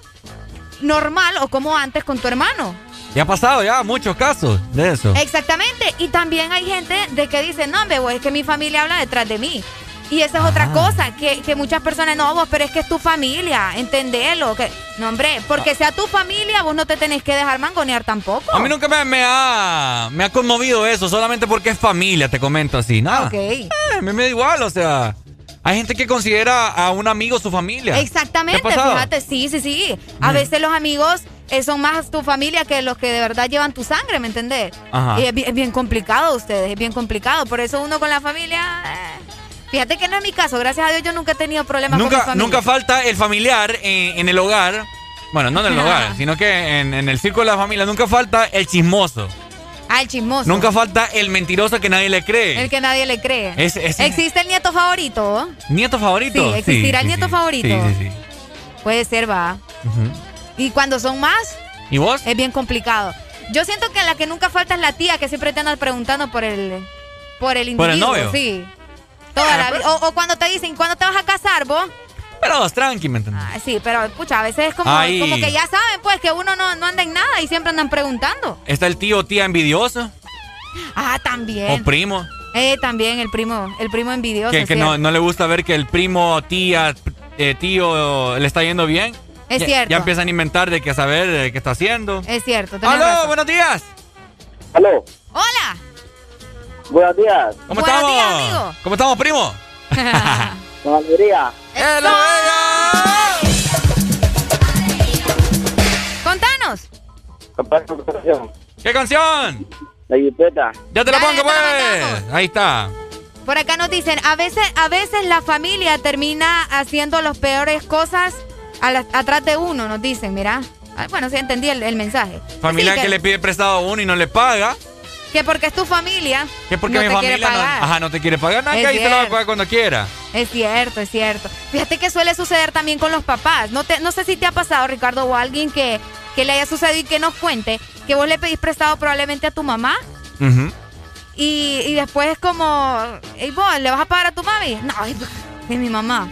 normal o como antes con tu hermano? Ya ha pasado ya muchos casos de eso. Exactamente. Y también hay gente de que dice, no, hombre, es que mi familia habla detrás de mí. Y esa es otra ah. cosa, que, muchas personas, no, vos, pero es que es tu familia, entendelo. Que, no, hombre, porque ah. sea tu familia, vos no te tenés que dejar mangonear tampoco. A mí nunca me, ha, me ha conmovido eso, solamente porque es familia, te comento así. Nada. Ok. Eh, me, da igual, o sea. Hay gente que considera a un amigo su familia. Exactamente, fíjate, sí, sí, sí. A mm. veces los amigos son más tu familia que los que de verdad llevan tu sangre, ¿me entendés? Ajá. Y es, bien complicado ustedes, es bien complicado. Por eso uno con la familia... Eh, Fíjate que no es mi caso, gracias a Dios yo nunca he tenido problemas nunca, con mi familia. Nunca falta el familiar en, el hogar, bueno, no en el hogar, sino que en, el círculo de la familia, nunca falta el chismoso. Ah, el chismoso. Nunca falta el mentiroso que nadie le cree. El que nadie le cree. ¿Existe el nieto favorito? ¿Nieto favorito? Sí, existirá el nieto favorito. Sí, sí, sí. Puede ser, va. ¿Y cuando son más? ¿Y vos? Es bien complicado. Yo siento que la que nunca falta es la tía que siempre te anda preguntando por el por el individuo. ¿Por el novio? Sí. O, cuando te dicen, ¿cuándo te vas a casar, vos? Pero vos, tranqui, ¿me entiendes? Ah, sí, pero escucha, a veces es como, como, que ya saben, pues, que uno no, no anda en nada y siempre andan preguntando. ¿Está el tío o tía envidioso? Ah, también. ¿O primo? Eh, también el primo, el primo envidioso. Que, no, no, le gusta ver que el primo, tía, eh, tío le está yendo bien. Es cierto. Ya empiezan a inventar de qué saber eh, qué está haciendo. Es cierto. ¡Aló! ¡Buenos días! ¡Aló! ¡Hola! Buenos días. ¿Cómo estamos? Días, amigo. ¿Cómo estamos, primo? Con alegría. ¡Hello, Contanos. ¿Qué canción? La jipeta. Ya te la pongo, pues. Ahí está. Por acá nos dicen, a veces, a veces la familia termina haciendo las peores cosas atrás de uno, nos dicen, mira. Ah, bueno, sí entendí el, mensaje. Familia que, le pide prestado a uno y no le paga. Que porque es tu familia. Que porque mi familia no, ajá, no te quiere pagar nada, ahí te lo va a pagar cuando quiera. Es cierto, es cierto. Fíjate que suele suceder también con los papás. No, te, no sé si te ha pasado, Ricardo, o alguien que, que le haya sucedido y que nos cuente que vos le pedís prestado probablemente a tu mamá. y, y, después es como, ¿y vos le vas a pagar a tu mami? No, es mi mamá.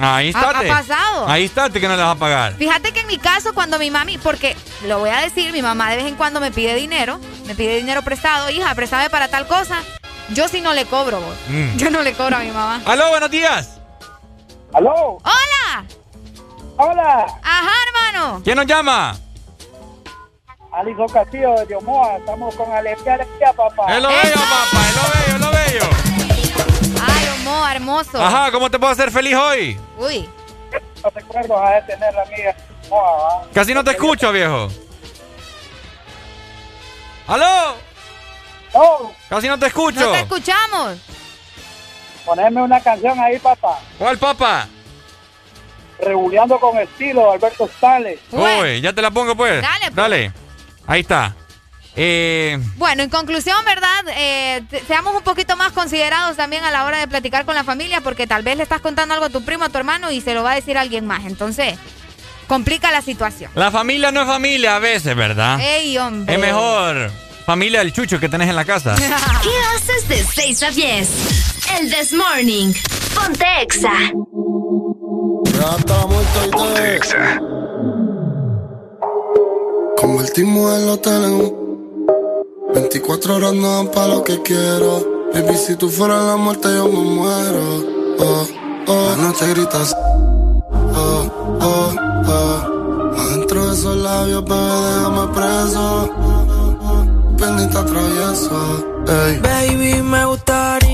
Ahí está. Ha, pasado. Ahí está que no le vas a pagar. Fíjate que en mi caso, cuando mi mami, porque lo voy a decir, mi mamá de vez en cuando me pide dinero, me pide dinero prestado, hija, préstame para tal cosa. Yo sí no le cobro, vos. Mm. Yo no le cobro a mi mamá. Aló, buenos días. Aló. Hola. Hola. Ajá, hermano. ¿Quién nos llama? Aliso Castillo de Diomoa. Estamos con alegría, alegría, papá. Es lo bello, papá. Es lo bello, es lo bello. Hermoso. Ajá, ¿cómo te puedo hacer feliz hoy? Uy. No te acuerdo a tener la amiga. Casi no te escucho, viejo. ¿Aló? Oh. Casi no te escucho. No te escuchamos. Poneme una canción ahí, papá. ¿Cuál, papá? Regulando con estilo, Alberto Stanley. Uy, ya te la pongo, pues. Dale, pues. Dale. Ahí está. Eh... Bueno, en conclusión, ¿verdad? Eh, seamos un poquito más considerados también a la hora de platicar con la familia, porque tal vez le estás contando algo a tu primo, a tu hermano, y se lo va a decir a alguien más. Entonces, complica la situación. La familia no es familia a veces, ¿verdad? Ey, hombre. Es mejor familia del chucho que tenés en la casa. ¿Qué haces de 6 a 10? El This Morning. Ponte Exa. Ponte Exa. Convertimos el hotel en un 24 horas no dan pa' lo que quiero. Baby, si tú fueras la muerte, yo me muero. Oh, oh. La noche gritas. Oh, oh, oh. Adentro de esos labios, bebé, déjame preso. Pendiente travieso. Ey. Baby, me gustaría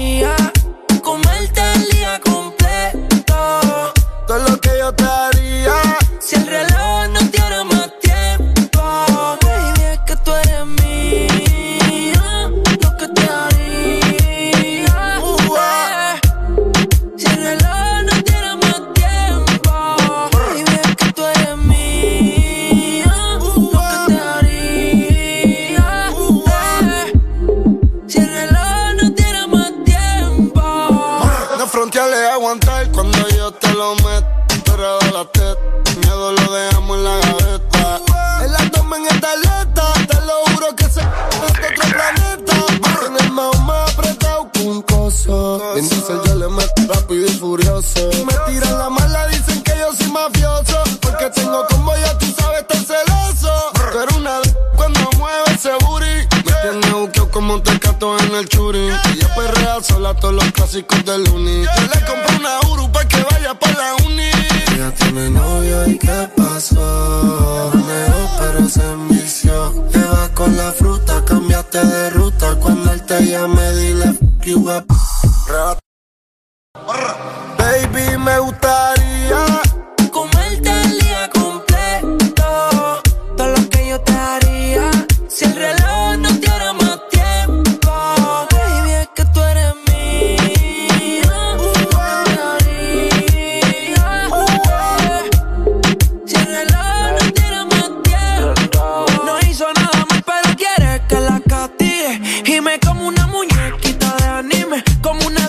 coso. En diesel yo le meto rápido y furioso. Me tiran la mala, dicen que yo soy mafioso. Porque tengo como ya tú sabes, estar celoso. Pero una cuando mueve ese booty. Me tiene buqueo como un tecato en el churi. Y yo perrea sola todos los clásicos del uni. Yo le compré una Uru para que vaya para la uni. Ella tiene novio y qué pasó. Neo, pero se envició. Te vas con la fruta, cambiaste de ruta. Cuando él te llame, dile f you up. Baby, me gustaría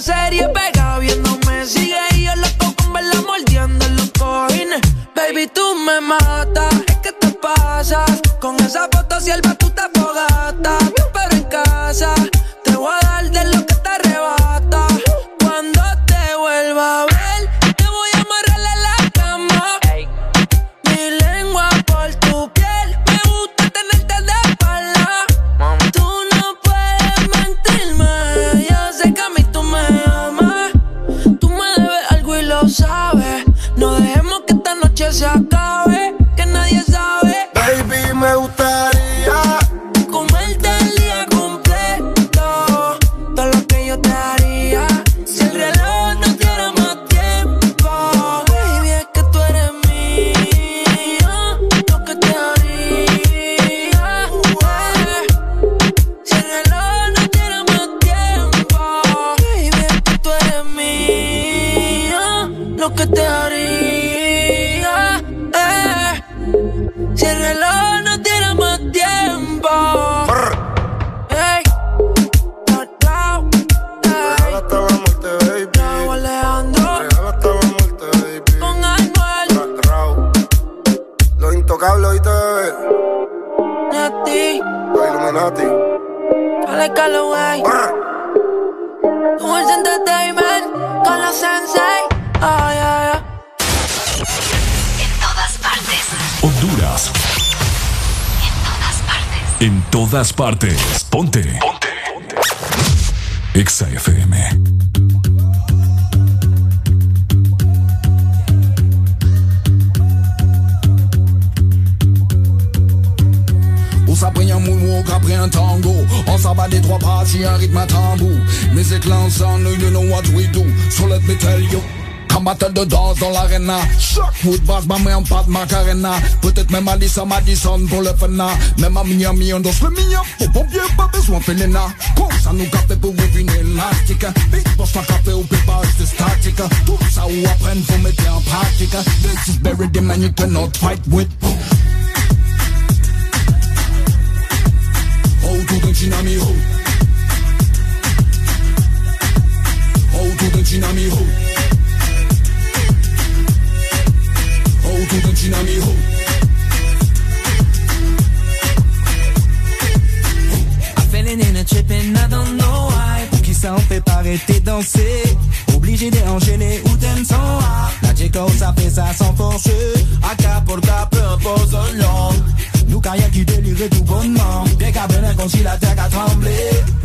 Serie pega viéndome. Sigue y loco con verla mordiendo en los cojines. Baby, tú me matas. Es que te pasas. Con esa foto si el tú te fogata. Se acabe. Que nadie sabe. Baby, me gustaría Los intocables, oíste, bebé. Nati. Los Illuminati. Dale Calloway. Dulce Entertainment. Con la Sensei. Ay, ay, ay. En todas partes. Honduras. En todas partes. En todas partes. Ponte. Ponte. Exa FM. S'apprend un moonwalk après un tango. On s'abat des trois parties, un rythme à tambour. Music l'ensemble, you know what we do. So let me tell you Combattant de danse dans l'arena. Wood bass, ma main en pas de macarena Peut-être même Madison, Madison pour le fena Même à Miami, on danse le mignon. Au pompier, pas besoin de fénéna Comme ça nous capte pour une élastique. Big boss, pas café ou pépage de statique. Tout ça ou apprendre, faut mettre en pratique. This is very the man you cannot fight with autour d'un Autour a trippin', I don't know why Pour qui ça on fait pas arrêter danser. Obligé d'enchaîner ou t'aimes son La J-Code ça fait ça sans forcer. A caporta peu importe long carrière qui délire tout bonnement. Bien qu'à venir comme si la terre a tremblé.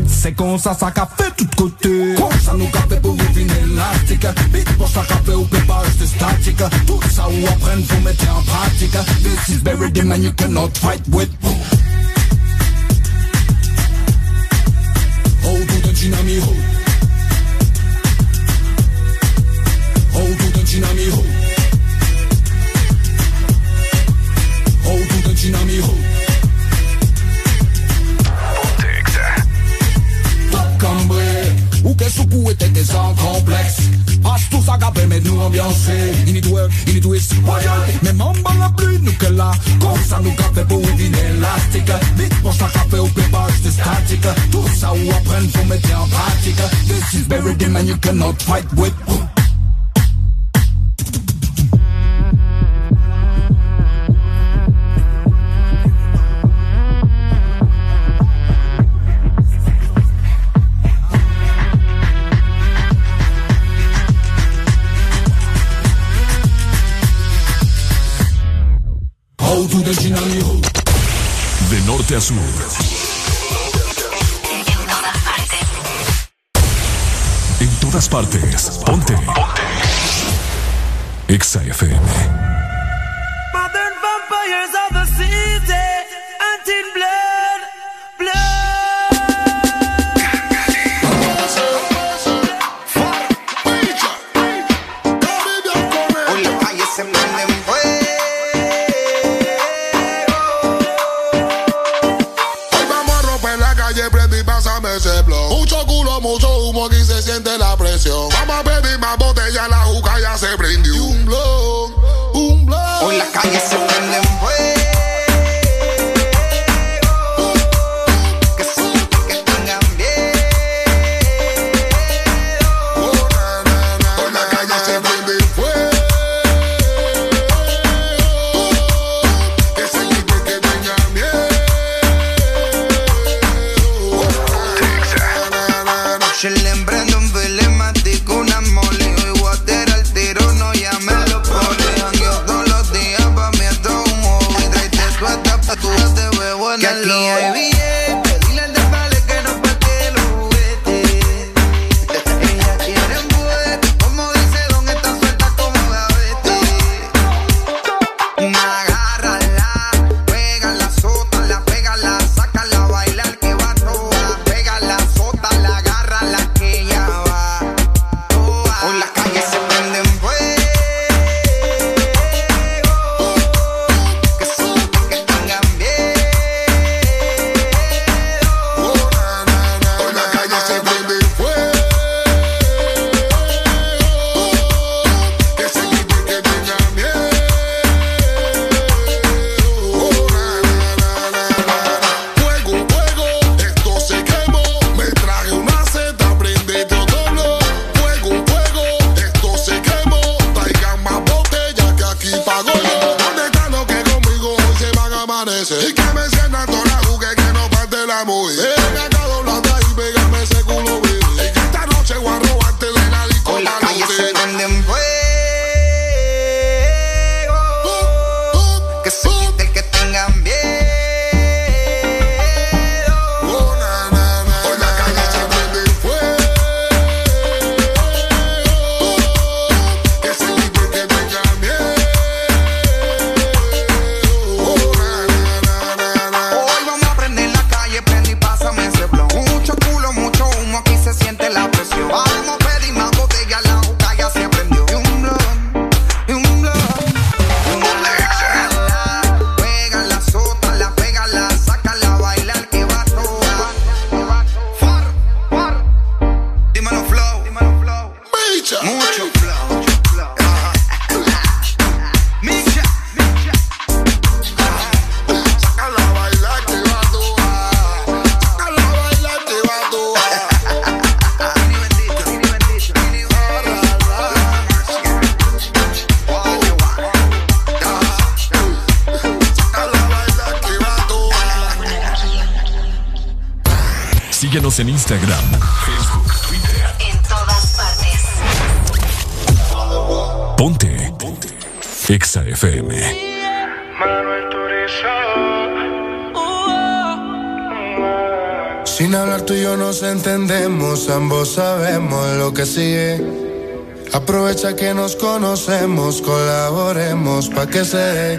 C'est comme ça, ça qu'a fait tout côté. Comme ça nous capte pour une élastique Big boss, ça café ou pépage de statique. Tout ça ou apprendre, faut mettre en pratique. This is very the man you cannot fight with fight with fecha que nos conocemos, colaboremos pa' que se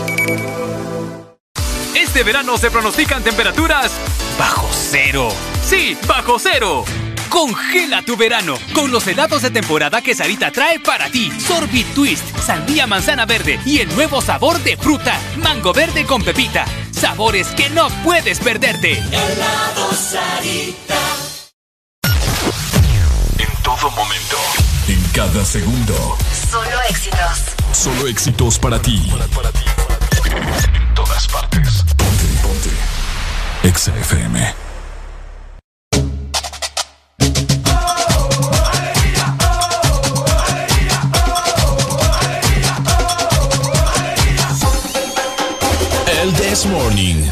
este verano se pronostican temperaturas bajo cero. Sí, bajo cero. Congela tu verano con los helados de temporada que Sarita trae para ti. Sorbit Twist, sandía manzana verde y el nuevo sabor de fruta, mango verde con pepita. Sabores que no puedes perderte. Helado Sarita. En todo momento, en cada segundo. Solo éxitos. Solo éxitos para ti. En todas partes. Ponte, ponte. Exa FM. El This Morning.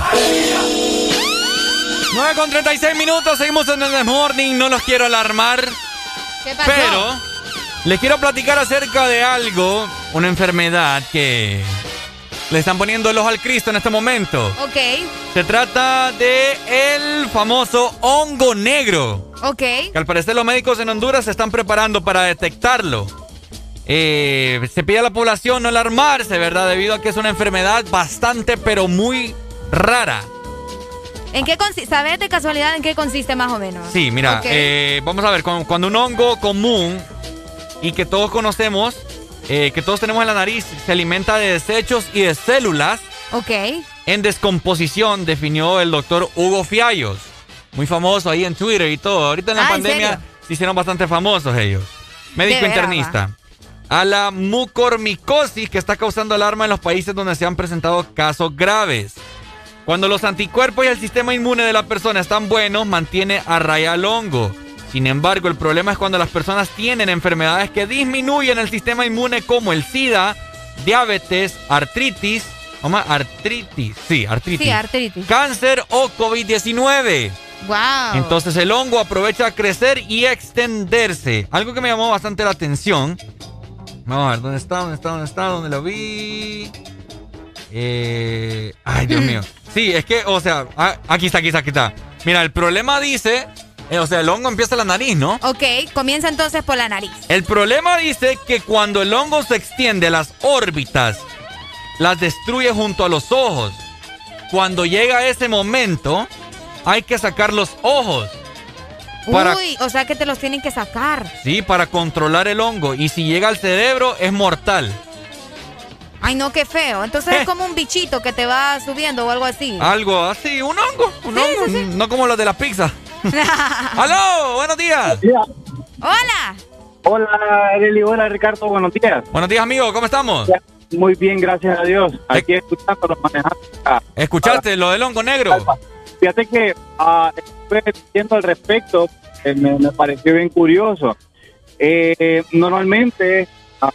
9 con 36 minutos, seguimos en el This Morning, no los quiero alarmar. ¿Qué pasó? Pero les quiero platicar acerca de algo, una enfermedad que le están poniendo el ojo al Cristo en este momento. Ok. Se trata de el famoso hongo negro. Ok. Que al parecer los médicos en Honduras se están preparando para detectarlo. Eh, se pide a la población no alarmarse, ¿verdad? Debido a que es una enfermedad bastante, pero muy rara. ¿En qué consiste? ¿Sabes de casualidad en qué consiste más o menos? Sí, mira, Ok. eh, vamos a ver, cuando un hongo común y que todos conocemos, eh, que todos tenemos en la nariz, se alimenta de desechos y de células Ok. en descomposición, definió el doctor Hugo Fiallos. Muy famoso ahí en Twitter y todo. Ahorita en la Ah, ¿en pandemia se hicieron bastante famosos ellos. Médico internista. A la mucormicosis que está causando alarma en los países donde se han presentado casos graves. Cuando los anticuerpos y el sistema inmune de la persona están buenos, mantiene a raya al hongo. Sin embargo, el problema es cuando las personas tienen enfermedades que disminuyen el sistema inmune como el SIDA, diabetes, artritis, ¿cómo? artritis, sí, artritis, Sí, artritis. cáncer o COVID-19. Wow. Entonces el hongo aprovecha a crecer y extenderse. Algo que me llamó bastante la atención. Vamos a ver, ¿dónde está? ¿Dónde está? ¿Dónde está? ¿Dónde lo vi? Eh, ay, Dios mío. Sí, es que, o sea, ah, aquí está, aquí está, aquí está. Mira, el problema dice, o sea, el hongo empieza en la nariz, ¿no? Ok, comienza entonces por la nariz. El problema dice que cuando el hongo se extiende a las órbitas, las destruye junto a los ojos. Cuando llega ese momento, hay que sacar los ojos. Para, Uy, o sea que te los tienen que sacar. sí, para controlar el hongo. Y si llega al cerebro, es mortal. Ay, no, qué feo. Entonces Eh. es como un bichito que te va subiendo o algo así. Algo así, un hongo. Un hongo, no como los de la pizza. ¡Aló! ¡Buenos días! Hola. Hola, Arely. Hola, Ricardo. Buenos días. Buenos días, amigo. ¿Cómo estamos? Muy bien, gracias a Dios. Aquí escuchando, manejando. Ah, ¿Escuchaste lo del hongo negro? Fíjate que ah, estuve viendo al respecto, eh, me, me pareció bien curioso. Eh, normalmente, ah,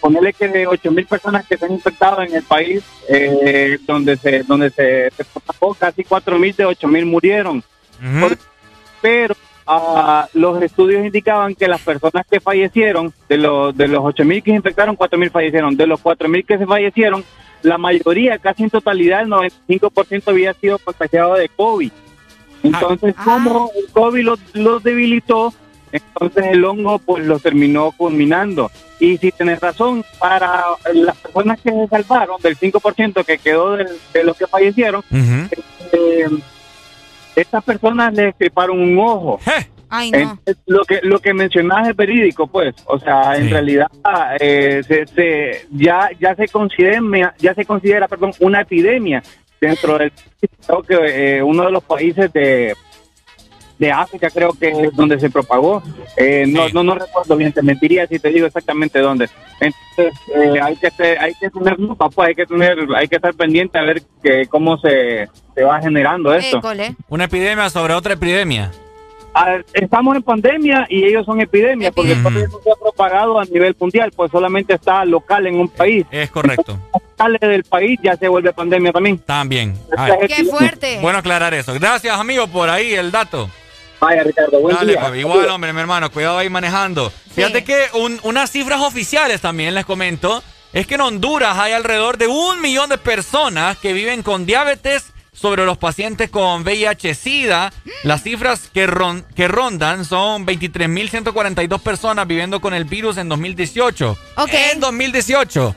ponerle que de 8 mil personas que se han infectado en el país, eh, donde se donde se, se propagó, casi 4 mil de 8 mil murieron. Pero ah, los estudios indicaban que las personas que fallecieron, de los, de los 8 mil que se infectaron, 4 mil fallecieron. De los 4 mil que se fallecieron, la mayoría, casi en totalidad, el 95% había sido contagiado de COVID. Entonces, como el COVID los los debilitó, entonces el hongo pues los terminó culminando. Y si tenés razón, para las personas que se salvaron, del 5% que quedó de los que fallecieron, eh, estas personas le estriparon un ojo. Ay, no. Entonces, lo que lo que mencionas es verídico, pues, o sea, en realidad eh, se, se- ya ya se considera ya se considera, perdón, una epidemia dentro del creo que eh, uno de los países de de África creo que es donde se propagó. Eh, no, no no recuerdo bien, te mentiría si te digo exactamente dónde. Entonces eh, hay que ser- hay que tener lupa, pues, hay que tener hay que estar pendiente a ver que cómo se, se va generando esto. Una epidemia sobre otra epidemia. Ver, estamos en pandemia y ellos son epidemias porque todavía no se ha propagado a nivel mundial, pues solamente está local en un país. Es correcto. Sale del país ya se vuelve pandemia también. También. Qué fuerte. Bueno aclarar eso. Gracias, amigo, por ahí el dato. Vaya, Ricardo, buen Dale, día. papi, igual, hombre, mi hermano, cuidado ahí manejando. Fíjate que un- unas cifras oficiales también les comento es que en Honduras hay alrededor de un millón de personas que viven con diabetes sobre los pacientes con VIH-Sida. Las cifras que, ron- que rondan son 23.142 personas viviendo con el virus en 2018. En 2018.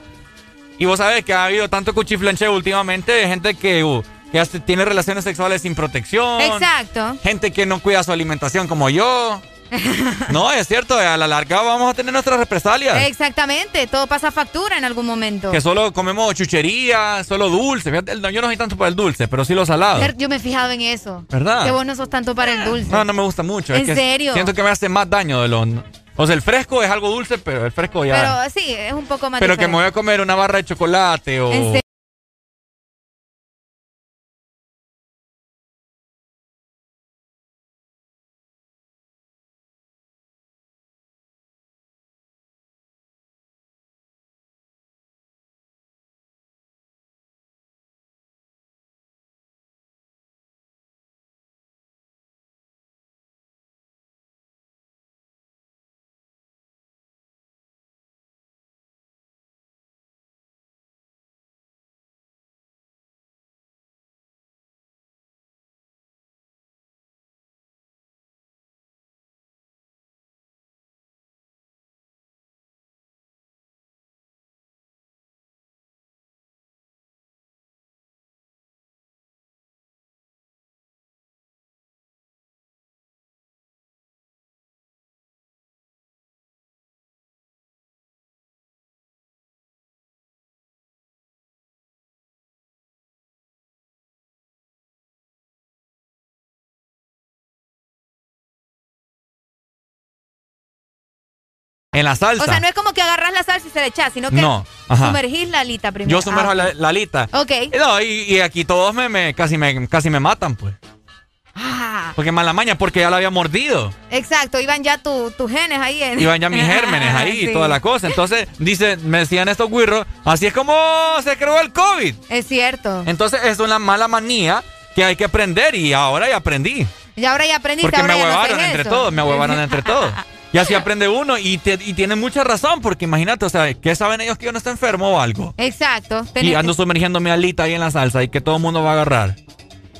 Y vos sabés que ha habido tanto cuchiflancheo últimamente de gente que, uh, que tiene relaciones sexuales sin protección. Exacto. Gente que no cuida su alimentación como yo. No, es cierto, a la larga vamos a tener nuestras represalias. Exactamente, todo pasa factura en algún momento. Que solo comemos chuchería, solo dulce. Fíjate, yo no soy tanto para el dulce, pero sí lo salado. Yo me he fijado en eso. ¿Verdad? Que vos no sos tanto para el dulce. No, no me gusta mucho. ¿En es que serio? Siento que me hace más daño de lo... O sea, el fresco es algo dulce, pero el fresco ya... Pero sí, es un poco más Pero que me voy a comer una barra de chocolate o... ¿En serio? En la salsa. O sea, no es como que agarras la salsa y se le echas, sino que no. sumergís la alita primero. Yo sumerjo ah, la, alita. Ok. No, y, aquí todos me, me, casi me casi me matan, pues. Ah. Porque mala maña, porque ya la había mordido. Exacto, iban ya tus genes ahí. En... Iban ya mis gérmenes ahí y toda la cosa. Entonces, dice, me decían estos guirros, así es como se creó el COVID. Es cierto. Entonces, es una mala manía que hay que aprender y ahora ya aprendí. Y ahora ya aprendí. Porque me huevaron entre todos, me huevaron entre todos. Y así aprende uno y, te, y tiene mucha razón, porque imagínate, o sea, ¿qué saben ellos que yo no estoy enfermo o algo? Exacto. Y ando sumergiendo mi alita ahí en la salsa y que todo el mundo va a agarrar.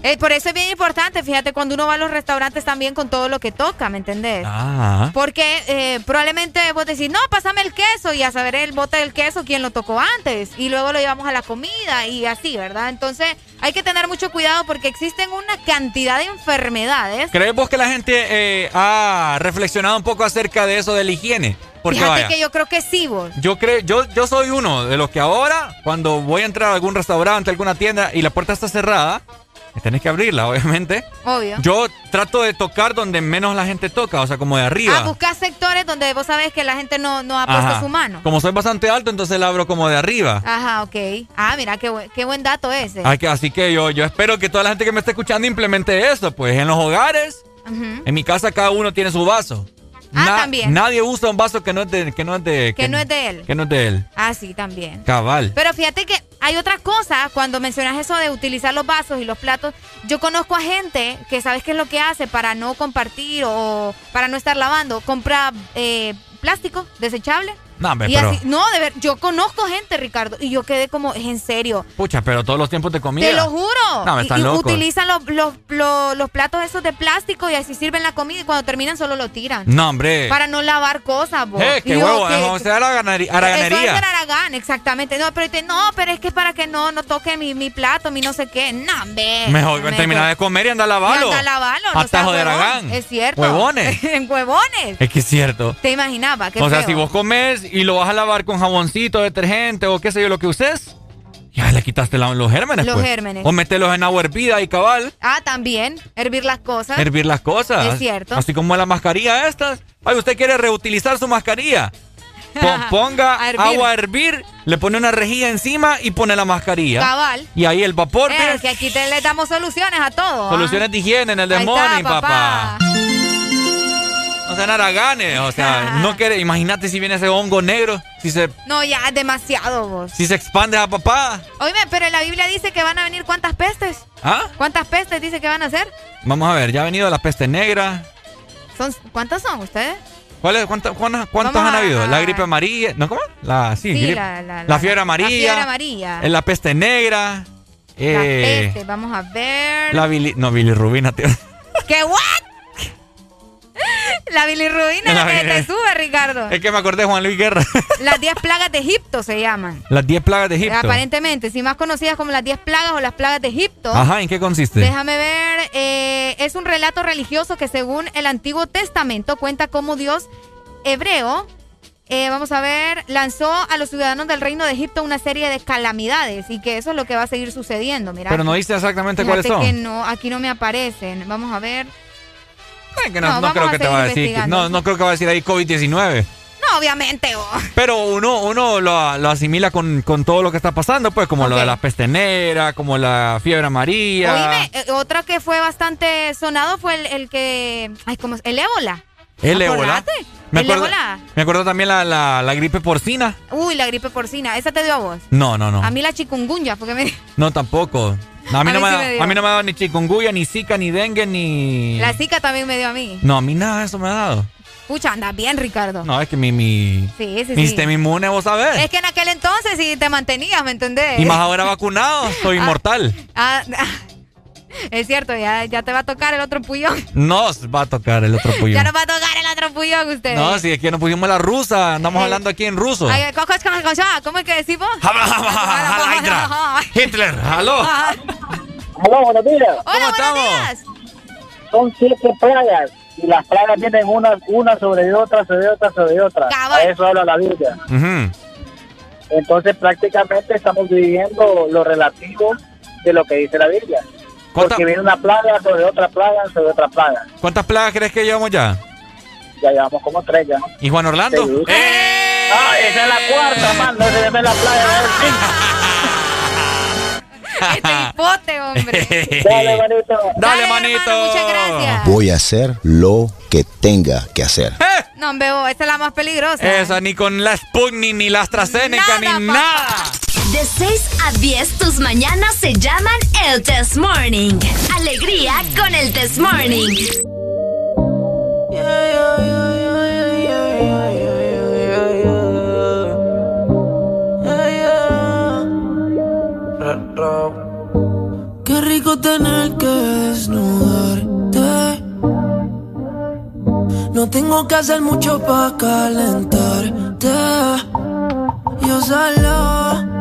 Eh, por eso es bien importante, fíjate, cuando uno va a los restaurantes también con todo lo que toca, ¿me entendés? Ah. Porque eh, probablemente vos decís, no, pásame el queso y a saber el bote del queso quién lo tocó antes y luego lo llevamos a la comida y así, ¿verdad? Entonces hay que tener mucho cuidado porque existen una cantidad de enfermedades. ¿Crees vos que la gente eh, ha reflexionado un poco acerca de eso de la higiene? Porque Fíjate que yo creo que sí, vos. Yo creo, yo, yo soy uno de los que ahora, cuando voy a entrar a algún restaurante, alguna tienda y la puerta está cerrada, Tenés que abrirla, obviamente. Obvio. Yo trato de tocar donde menos la gente toca, o sea, como de arriba. Ah, buscar sectores donde vos sabés que la gente no, no ha puesto su mano. Como soy bastante alto, entonces la abro como de arriba. Ajá, ok. Ah, mira, qué, buen, qué buen dato ese. así que yo, yo espero que toda la gente que me esté escuchando implemente eso. Pues en los hogares, en mi casa cada uno tiene su vaso. Ah, también. Nadie usa un vaso que no es de... Que no es de, que, no es de él. Que no es de él. Ah, sí, también. Cabal. Pero fíjate que hay otra cosa, cuando mencionas eso de utilizar los vasos y los platos, yo conozco a gente que sabes qué es lo que hace para no compartir o para no estar lavando, compra eh, plástico desechable no, no, de ver, yo conozco gente, Ricardo, y yo quedé como, es en serio. Pucha, pero todos los tiempos de comida. Te lo juro. No, me están y, utilizan los, los, los, platos esos de plástico y así sirven la comida y cuando terminan solo lo tiran. No, hombre. Para no lavar cosas, vos. Eh, qué huevo, vamos a haraganería. Eso es Aragán, exactamente. No, pero, no, pero es que para que no, no toque mi, mi plato, mi no sé qué. No, hombre. Mejor terminar de comer y andar a lavarlo. Y andar a lavarlo. Atajo de Aragán. Es cierto. Huevones. en huevones. Es que es cierto. Te imaginaba. o sea, si vos comes y lo vas a lavar con jaboncito, detergente o qué sé yo lo que uses, ya le quitaste los gérmenes. Los pues. gérmenes. O meterlos en agua hervida y cabal. Ah, también. Hervir las cosas. Hervir las cosas. Es cierto. Así como la mascarilla estas. Ay, usted quiere reutilizar su mascarilla. Ponga agua a hervir, le pone una rejilla encima y pone la mascarilla. Cabal. Y ahí el vapor. Es que aquí te, le damos soluciones a todo. ¿ah? Soluciones de higiene en el demonio, papá. Sean haraganes, o sea, no quiere. Imagínate si viene ese hongo negro, si se. No, ya es demasiado vos. Si se expande a papá. Oíme, pero en la Biblia dice que van a venir cuántas pestes. ¿Ah? ¿Cuántas pestes dice que van a ser? Vamos a ver, ya ha venido la peste negra. ¿Son, ¿Cuántas son ustedes? ¿Cuántos, cuántos han habido? La gripe amarilla. ¿No cómo? La, sí, la, la, la, fiebre amarilla. La fiebre amarilla. La peste negra. La eh, peste, vamos a ver. La bili, no, bilirrubina, tío. ¿Qué what? La bilirrubina la que te sube, Ricardo. Es que me acordé de Juan Luis Guerra. Las 10 plagas de Egipto se llaman. Las 10 plagas de Egipto. Aparentemente, si más conocidas como las 10 plagas o las plagas de Egipto. Ajá, ¿en qué consiste? Déjame ver. Eh, es un relato religioso que según el Antiguo Testamento cuenta cómo Dios hebreo eh, vamos a ver, lanzó a los ciudadanos del reino de Egipto una serie de calamidades y que eso es lo que va a seguir sucediendo. Mira, Pero no dice exactamente cuáles son. que no, aquí no me aparecen. Vamos a ver. No, creo que te va a decir. no, no creo que va a decir ahí COVID-19. No, obviamente. Pero uno, uno lo, asimila con, todo lo que está pasando, pues, como lo de la peste negra, como la fiebre amarilla. Oíme, eh, otra que fue bastante sonado fue el, que. Ay, ¿cómo es? El ébola. ¿El ébola? Me acuerdo, me acuerdo también la, la, gripe porcina. Uy, la gripe porcina. ¿Esa te dio a vos? No, no, no. A mí la chikungunya, porque me... No, tampoco. a, mí no me, a mí no me ha dado ni chikungunya, ni zika, ni dengue, ni... La zika también me dio a mí. No, a mí nada de eso me ha dado. Escucha, anda bien, Ricardo. No, es que mi, mi, sí, sí, mi sistema inmune, vos sabés. Es que en aquel entonces sí te mantenías, ¿me entendés? Y más ahora vacunado, soy ah, inmortal. Ah, es cierto, ya, ya te va a tocar el otro puyón. Nos va a tocar el otro puyón. ya nos va a tocar el otro puyón usted. No, si es que nos pusimos la rusa, andamos hablando aquí en ruso. ¿Cómo es que decimos? Hitler, aló. Aló, buenos días. ¿Cómo estamos? Son siete plagas y las plagas vienen una, una sobre otra, sobre otra, sobre otra. A eso habla la Biblia. Entonces prácticamente estamos viviendo lo relativo de lo que dice la Biblia. Porque viene una plaga sobre otra plaga sobre otra plaga. ¿Cuántas plagas crees que llevamos ya? ya llevamos como tres ya. ¿Y Juan Orlando? ¡Eh! Ah, esa es la cuarta, man, no se la playa. Este hipote, hombre. Dale, manito. Dale, manito. muchas gracias. Voy a hacer lo que tenga que hacer. No, Bebo, esta es la más peligrosa. Esa, ni con la Sputnik, ni la AstraZeneca, Nada, ni papá. nada. De 6 a 10, tus mañanas se llaman el Test Morning. Alegría con el Test Morning. Qué rico tener que desnudarte. No tengo que hacer mucho para calentarte. Yo solo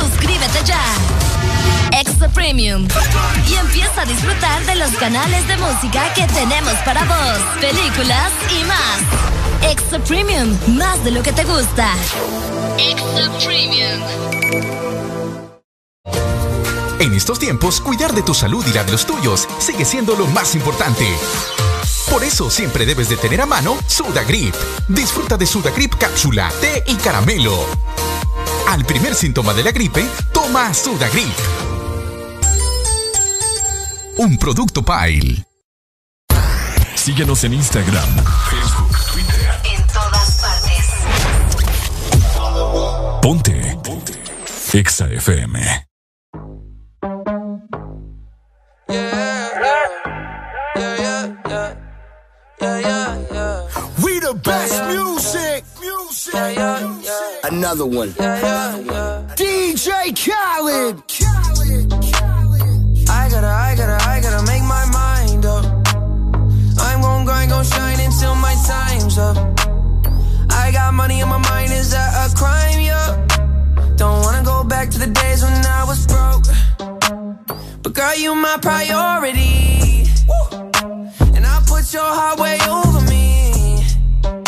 Suscríbete ya. Extra Premium. Y empieza a disfrutar de los canales de música que tenemos para vos, películas y más. Extra Premium, más de lo que te gusta. Extra Premium. En estos tiempos, cuidar de tu salud y la de los tuyos sigue siendo lo más importante. Por eso siempre debes de tener a mano Sudagrip. Disfruta de Sudagrip cápsula, té y caramelo. Al primer síntoma de la gripe, toma Sudagrip. Un producto Pile. Síguenos en Instagram, Facebook, Twitter. En todas partes. Ponte. Ponte. Exa FM. We the best music. Music. Another one. DJ Khaled. I gotta, I gotta, I gotta make my mind up. I'm gon' grind, gon' shine until my time's up. I got money in my mind, is that a crime? Yeah. Don't wanna go back to the days when I was broke. But girl, you my priority. And I put your heart way over me.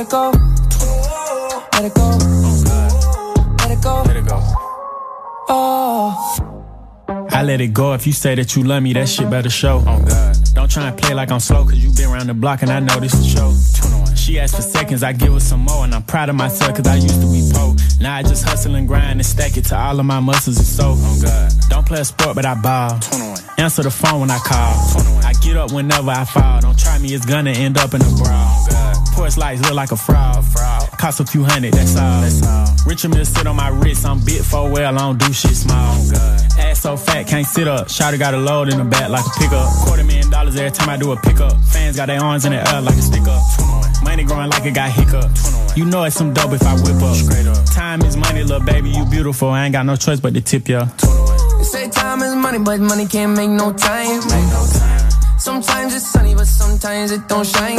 Let it go. Let it go. Let it go. Let it go. Oh. I let it go if you say that you love me, that shit better show. Oh God. Don't try and play like I'm slow, cause you been around the block and I know this is show. She asked for seconds, I give her some more, and I'm proud of myself cause I used to be poor. Now I just hustle and grind and stack it to all of my muscles and so. Oh God. Don't play a sport, but I ball. Answer the phone when I call. I get up whenever I fall. Don't try me, it's gonna end up in a brawl. Oh, Porch lights look like a fraud. fraud. Cost a few hundred, that's all. That's all. Richard Mill sit on my wrist, I'm bit for well, I don't do shit small. Oh, Ass so fat, can't sit up. Shotty got a load in the back like a pickup. Quarter million dollars every time I do a pickup. Fans got their arms in the air like a stick up. Money growing like it got hiccup. You know it's some dope if I whip up. Straight up. Time is money, little baby, you beautiful. I ain't got no choice but to tip ya. They say time is money, but money can't make no time. Sometimes it's sunny, but sometimes it don't shine.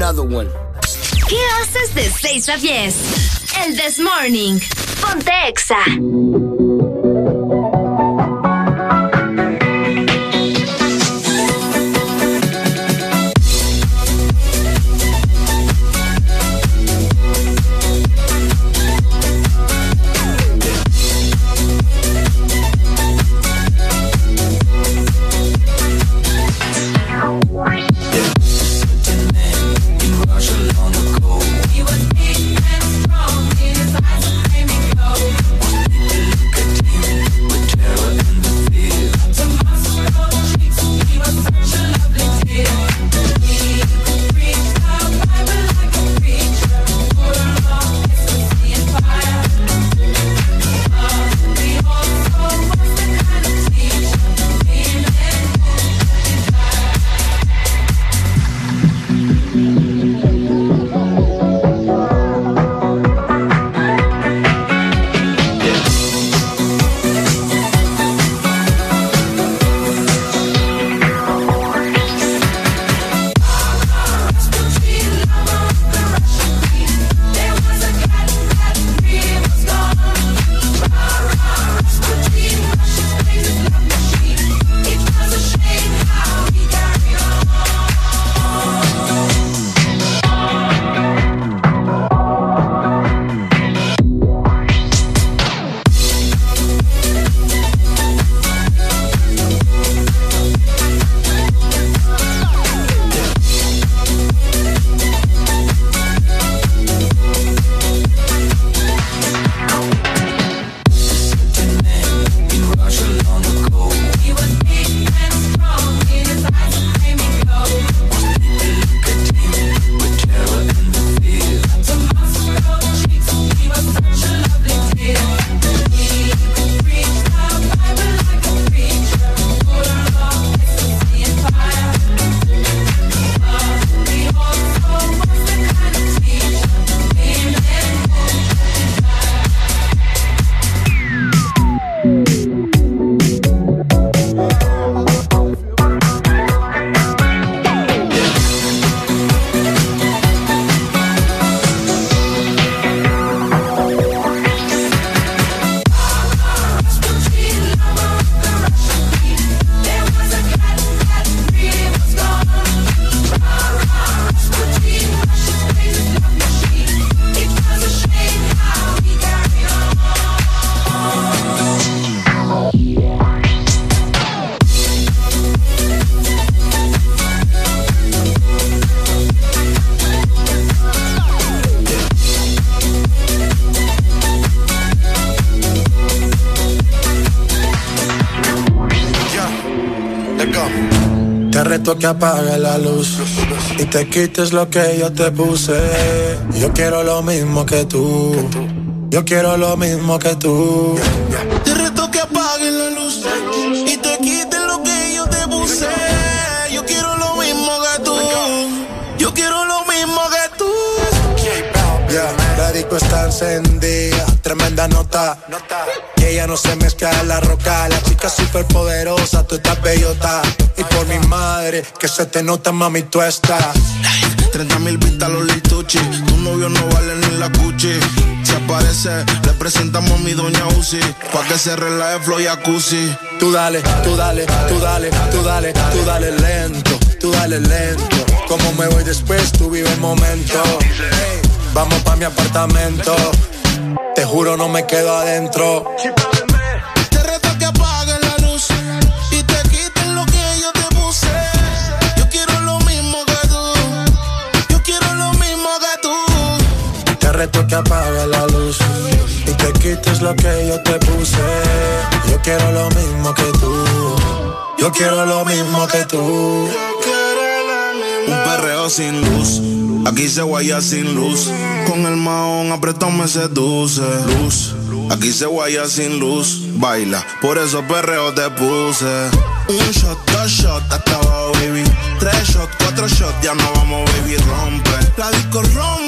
Another one. ¿Qué haces de 6 a 10? El This Morning. Ponte Exa. Que apague la luz y te quites lo que yo te puse. Yo quiero lo mismo que tú. Yo quiero lo mismo que tú. Te reto que apague la luz y te quites lo que yo te puse. Yo quiero lo mismo que tú. Yo quiero lo mismo que tú. Ya, la disco está encendida, tremenda nota. Y ella no se mezcla en la roca. La chica super poderosa, tú estás bellota. Por mi madre, que se te nota, mami, tú estás. 30 mil vistas los lituchi. Tu novio no vale ni la cuchi. Si aparece, le presentamos a mi doña Uzi. Pa' que se relaje flow y jacuzzi. Tú dale, tú dale, tú dale, tú dale, tú dale lento, tú dale lento. Como me voy después, tú vive el momento. Vamos pa' mi apartamento. Te juro, no me quedo adentro. Reto que apague la luz y te quites lo que yo te puse. Yo quiero lo mismo que tú. Yo quiero lo mismo que tú. Un perreo sin luz. Aquí se guaya sin luz. Con el maón apretado me seduce. Luz. Aquí se guaya sin luz. Baila, por eso perreo te puse. Un shot, dos shots, hasta abajo, baby. Tres shots, cuatro shots, ya no vamos, baby, rompe. La disco rompe,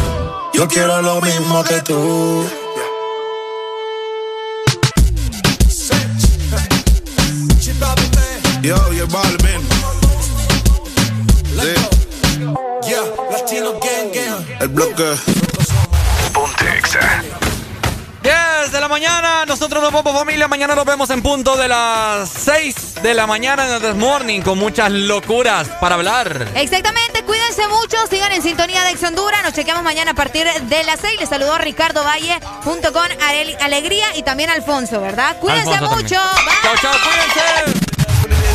Yo quiero lo mismo que tú. Yo, yo Balvin. Sí. Yeah, Latino Gang Gang. El bloque. Ponte. 10 de la mañana, nosotros nos vamos familia, mañana nos vemos en punto de las 6 de la mañana en el This Morning con muchas locuras para hablar. Exactamente, cuídense mucho, sigan en sintonía de Ex Honduras, nos chequeamos mañana a partir de las 6, les saludó Ricardo Valle junto con Alegría y también Alfonso, ¿verdad? Cuídense Alfonso mucho. Chao, chao, cuídense.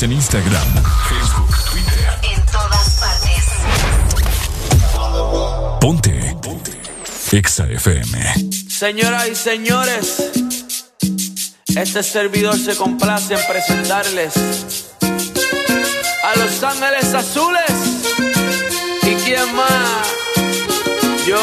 Síguenos en Instagram, Facebook, Twitter. En todas partes. Ponte. Ponte. Exa FM. Señoras y señores, este servidor se complace en presentarles a Los Ángeles Azules. ¿Y quién más? Yo,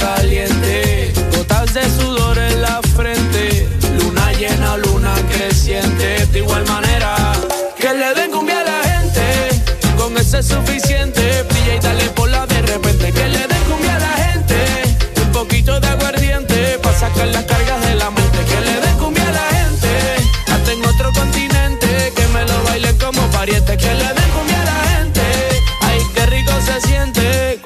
caliente, gotas de sudor en la frente, luna llena, luna creciente, de igual manera que le den cumbia a la gente, con ese es suficiente, brilla y dale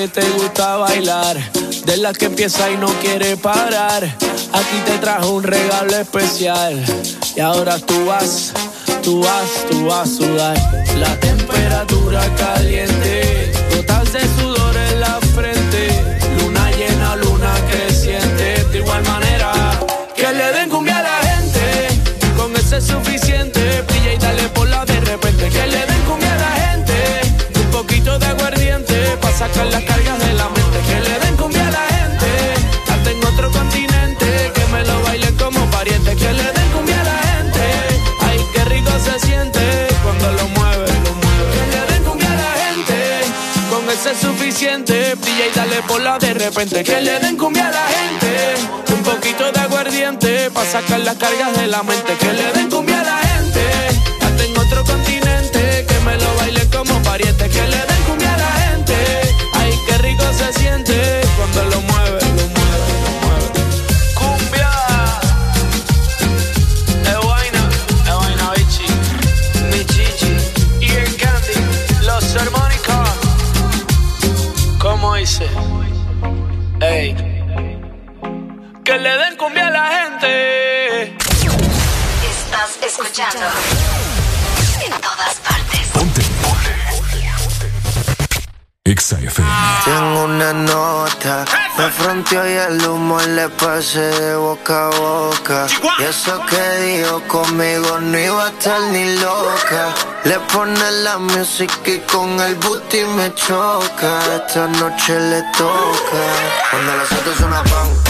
Que te gusta bailar, de las que empieza y no quiere parar, aquí te trajo un regalo especial. Y ahora tú vas, tú vas, tú vas a sudar. La temperatura caliente, gotas de sudor sacar las cargas de la mente. Que le den cumbia a la gente, hasta en otro continente, que me lo bailen como pariente. Que le den cumbia a la gente, ay, qué rico se siente cuando lo mueve, lo mueve. Que le den cumbia a la gente, con ese es suficiente. Brilla y dale por la de repente. Que le den cumbia a la gente, un poquito de aguardiente, pa' sacar las cargas de la mente. Que le den cumbia a la gente, hasta en otro continente, que me lo bailen como pariente. Que le den una nota, me fronteó y el humo le pasé de boca a boca. Y eso que dijo conmigo no iba a estar ni loca. Le pone la música y con el booty me choca. Esta noche le toca. Cuando las pan,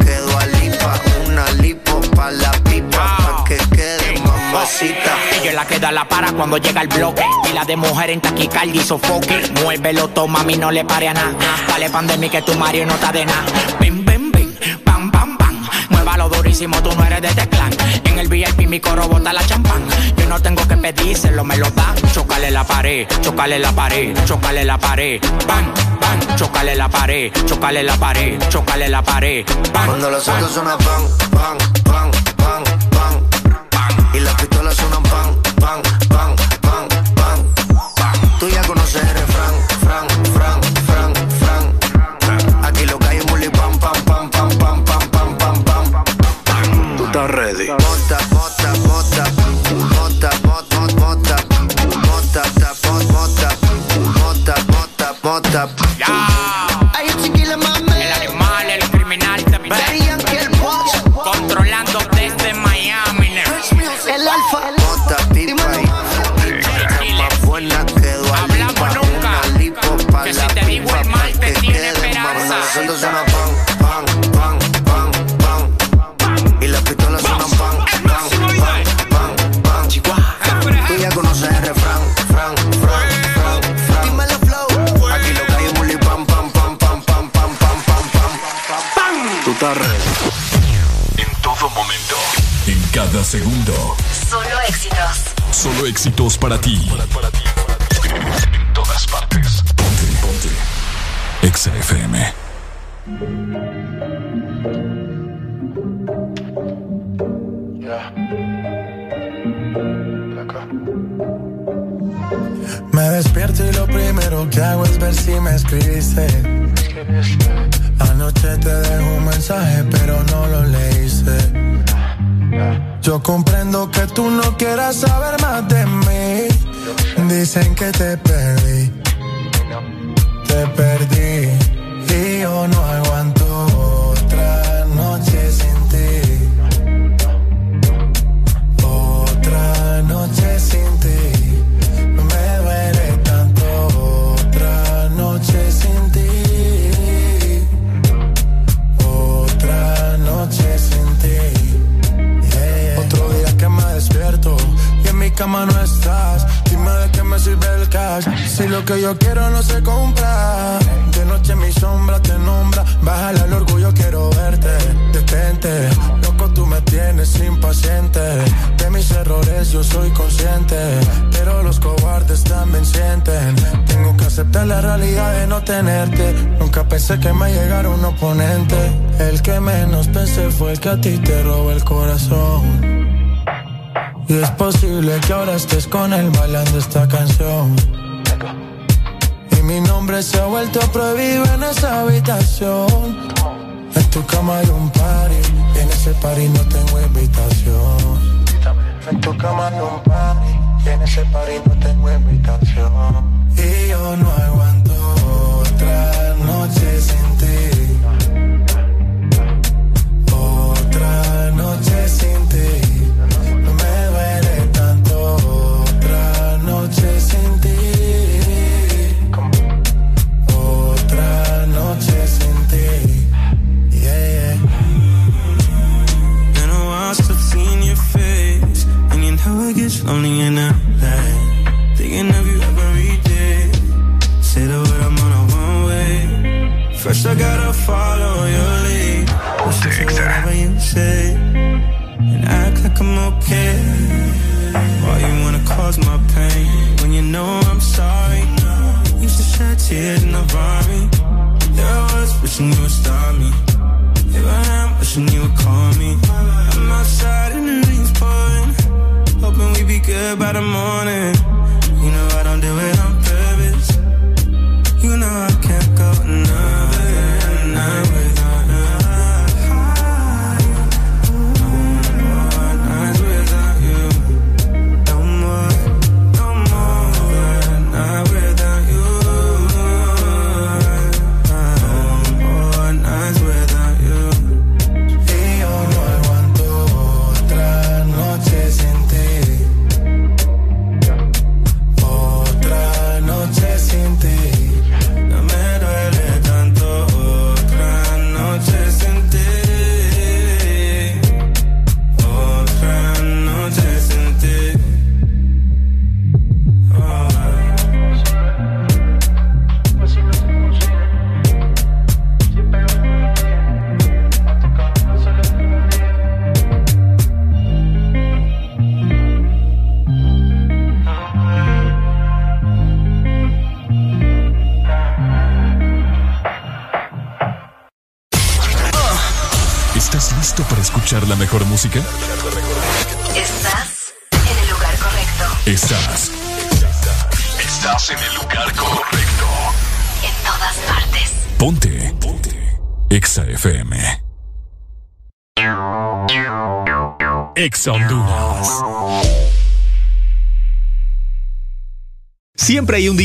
cita. Ella la que da la para cuando llega el bloque. Y la de mujer en taquicardia y sofoque. Muévelo, toma, a mí no le pare a nada. Dale pandemia que tu Mario no está de nada. Ven, ven, ven, pam, pam, pam. Muévalo durísimo, tú no eres de este teclán. En el VIP mi coro bota la champán. Yo no tengo que pedírselo, me lo da. Chocale la pared, chocale la pared, chocale la pared. Bam, bam, chocale la pared, chocale la pared, chocale la pared. Bam, cuando los otros son van, van bang, bang, bang, bang, bang. Tú ya conoces el refrán, fran, fran, fran, fran. Aquí lo que hay es bully, pam, pam, pam, pam, pam, pam, pam, pam, pam. Tú estás ready. Bota, bota, bota, bota, bota, bota, bota, bota, bota, bota, bota, bota. para ti. En todas partes. Ponte, ponte. Exa FM.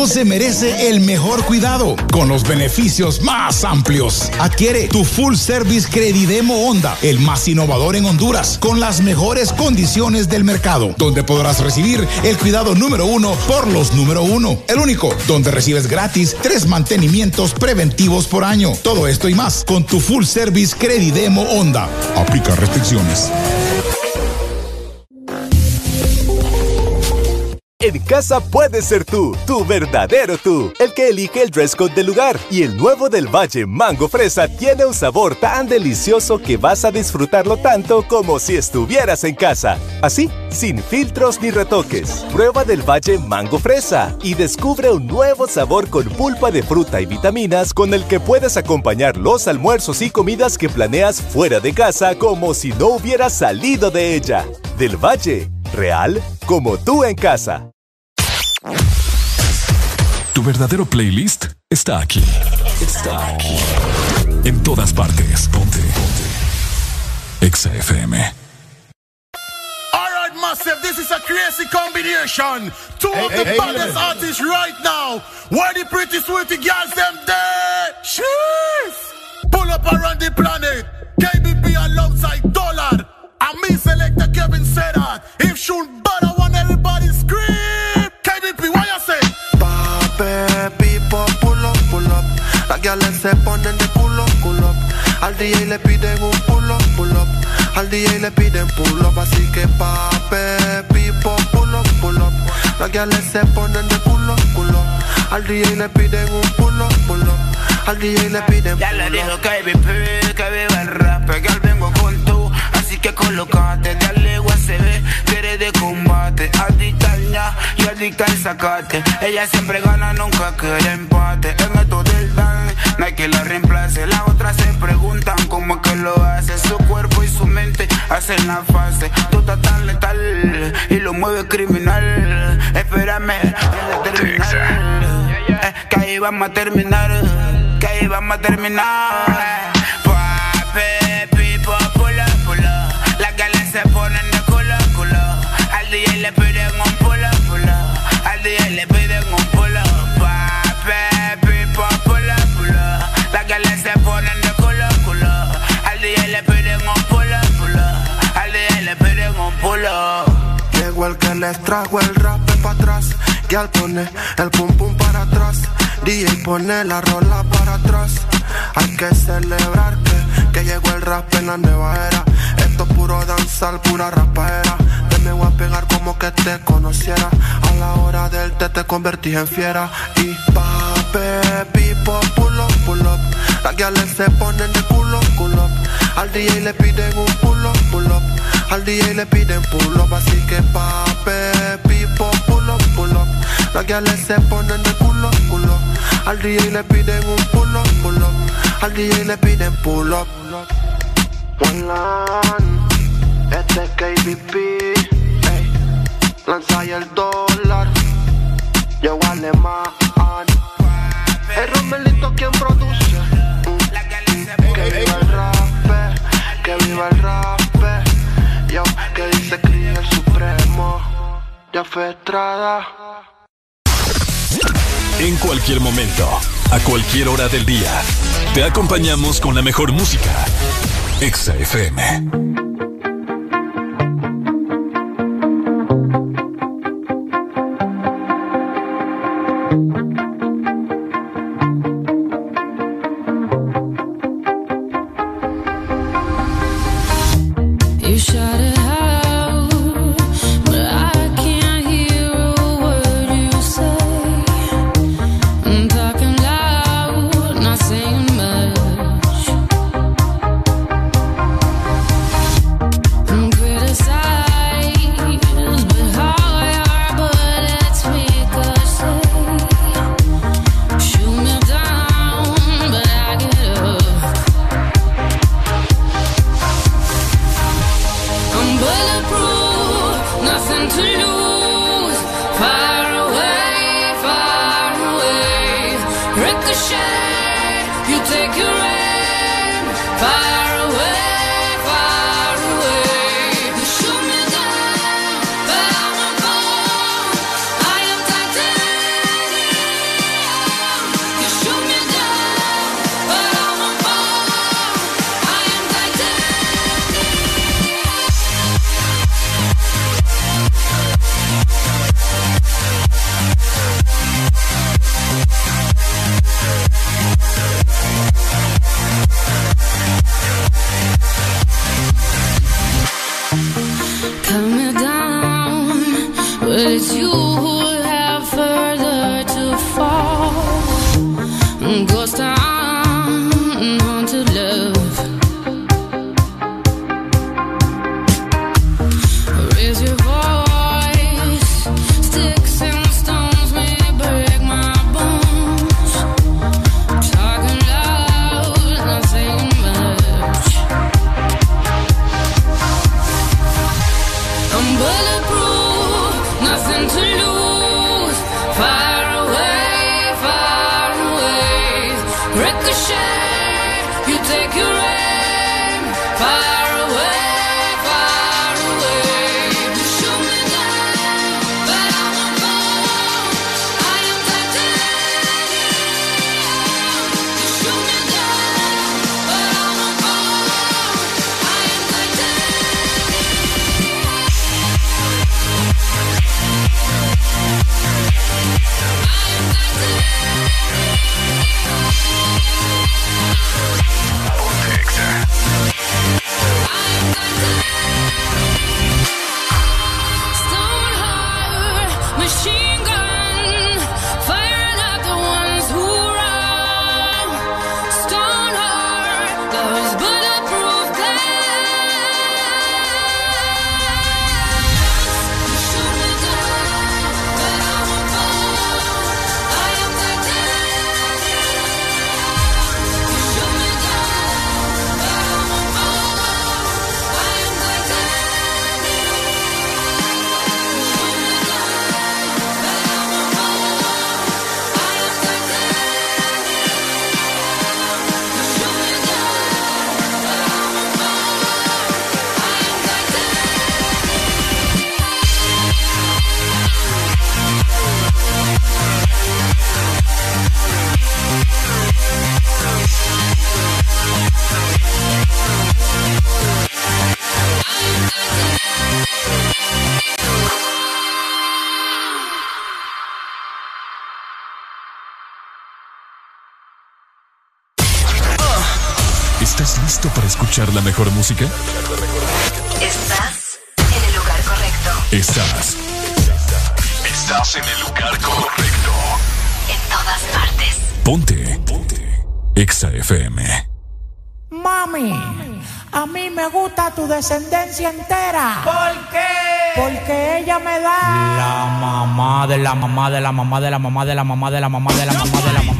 Tu moto se merece el mejor cuidado con los beneficios más amplios. Adquiere tu full service Credidemo Honda, el más innovador en Honduras, con las mejores condiciones del mercado, donde podrás recibir el cuidado número uno por los número uno. El único, donde recibes gratis tres mantenimientos preventivos por año. Todo esto y más con tu full service Credidemo Honda. Aplica restricciones. En casa puedes ser tú, tu verdadero tú, el que elige el dress code del lugar. Y el nuevo del Valle Mango Fresa tiene un sabor tan delicioso que vas a disfrutarlo tanto como si estuvieras en casa. Así, sin filtros ni retoques. Prueba del Valle Mango Fresa y descubre un nuevo sabor con pulpa de fruta y vitaminas con el que puedes acompañar los almuerzos y comidas que planeas fuera de casa como si no hubieras salido de ella. Del Valle, real como tú en casa. Tu verdadero playlist está aquí. Está aquí. En todas partes. Ponte. Ponte. Exa FM. Alright, massive, this is a crazy combination. Two of the hey, baddest hey. artists right now. Where the pretty sweetie girls them there? Cheers! Pull up around the planet. KBP alongside Dollar. And me selector Kevin said that. If shoot better, want everybody KBP, what you say? Pape, pipo, pull up, pull up. Las gales se ponen de culo, culo up. Al DJ le piden un pull up, pull up. Al DJ le piden pull up. Así que pape, pipo, pull up, pull up. Las gales se ponen de culo, culo up. Al DJ le piden un pull up, pull up. Al DJ le piden Ya le dijo KBP, que viva el rap, que al vengo con tú. Así que colocate, dale USB, que eres de combate. Al ña y adicta al sacate. Ella siempre gana, nunca quiere empate. En esto del dan, no hay que la reemplace. Las otras se preguntan cómo es que lo hace. Su cuerpo y su mente hacen la fase. Tú estás tan letal y lo mueves criminal. Espérame en la terminal. Eh, que ahí vamos a terminar. Que ahí vamos a terminar. Pape, pipo, pulo, pulo. Las galas se ponen Llegó el que les trajo el rap para atrás. Y al pone el pum pum para atrás. DJ pone la rola para atrás. Hay que celebrar que, que llegó el rap en la nueva era. Esto es puro danzar, pura rapaera. Te me voy a pegar como que te conociera. A la hora del té te convertí en fiera. Y pape, pipo, pull up, pull up. Las gales se ponen de culo, culo. Al DJ le piden un pull up, pull up. Al DJ le piden pull up. Así que pape, pipo, pull up, pull up. Las gales se ponen de culo, culo. Al DJ le piden un pull up, pull up. Al DJ le piden pull up. One line, este es KBP. Lanza y el dólar, yo alemán. El Romelito quien produce. Que viva el rap, que viva el rap. Que dice Cris el supremo. Ya fue Estrada. En cualquier momento, a cualquier hora del día, te acompañamos con la mejor música. Exa FM. música? Estás en el lugar correcto. Estás. Estás en el lugar correcto. En todas partes. Ponte. Ponte. Exa FM. Mami, a mí me gusta tu descendencia entera. ¿Por qué? Porque ella me da. La mamá de la mamá de la mamá de la mamá de la mamá de la mamá de la mamá de la mamá de la mamá.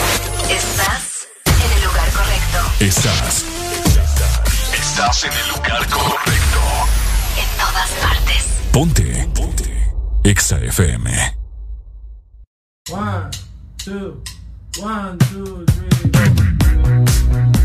Estás en el lugar correcto. Estás. Estás en el lugar correcto. En todas partes. Ponte. Ponte. Exa FM. One, two, one, two, three.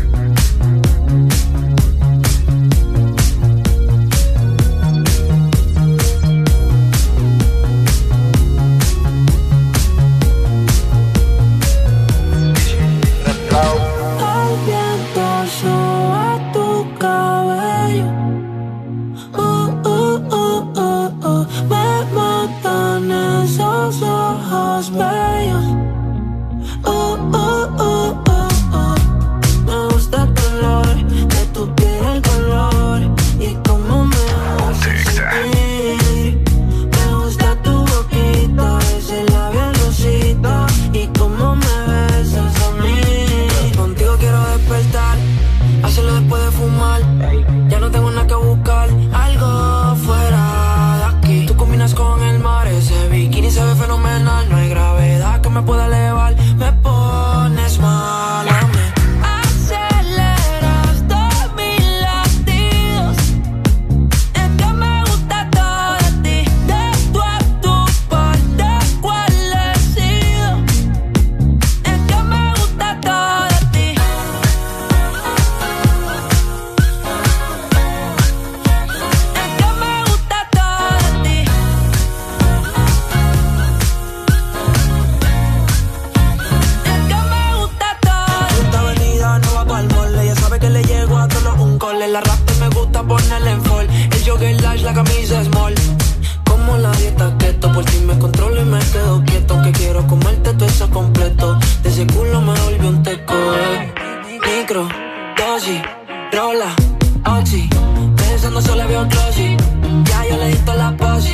Ojos bellos. Completo. De ese culo me volvió un teco. eh. Micro, dosis, rola, oxi. Pensando solo había un. Ya yo le di la posi.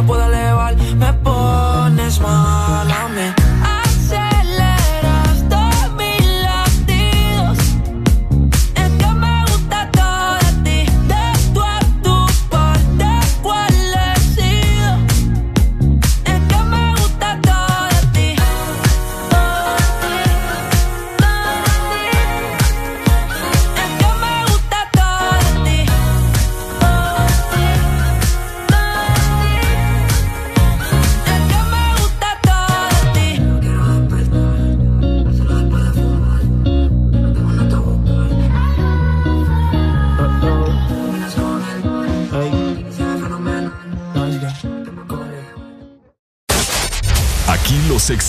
Me pueda elevar, me pones mal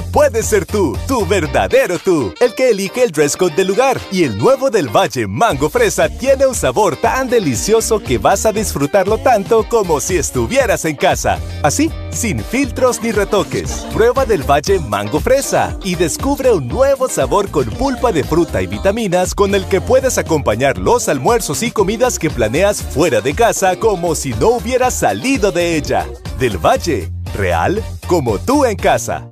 puedes ser tú, tu verdadero tú, el que elige el dress code del lugar. Y el nuevo del Valle Mango Fresa tiene un sabor tan delicioso que vas a disfrutarlo tanto como si estuvieras en casa. Así, sin filtros ni retoques. Prueba del Valle Mango Fresa y descubre un nuevo sabor con pulpa de fruta y vitaminas con el que puedes acompañar los almuerzos y comidas que planeas fuera de casa como si no hubieras salido de ella. Del Valle, real como tú en casa.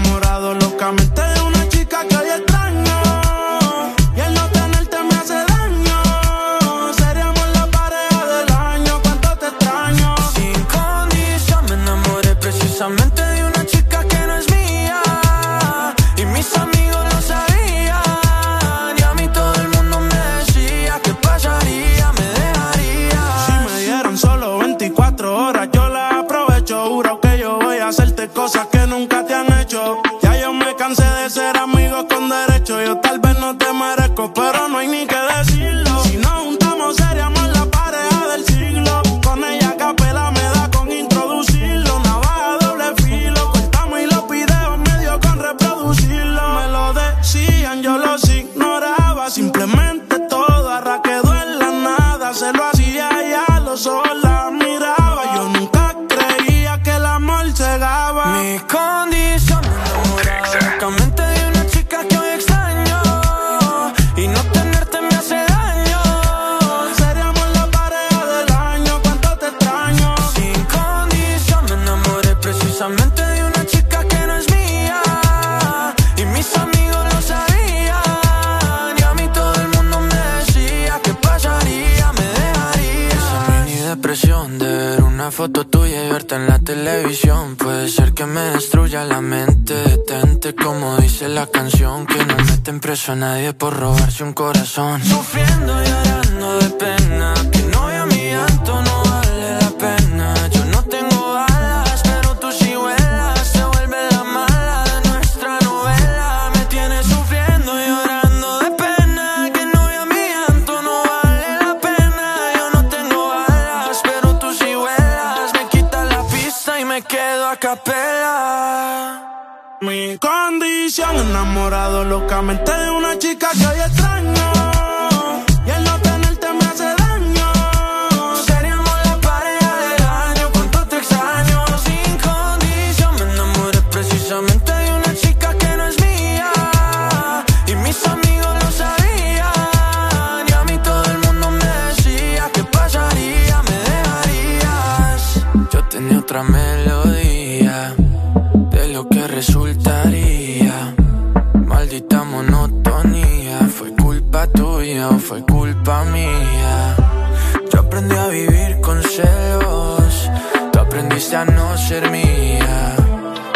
celos, tú aprendiste a no ser mía.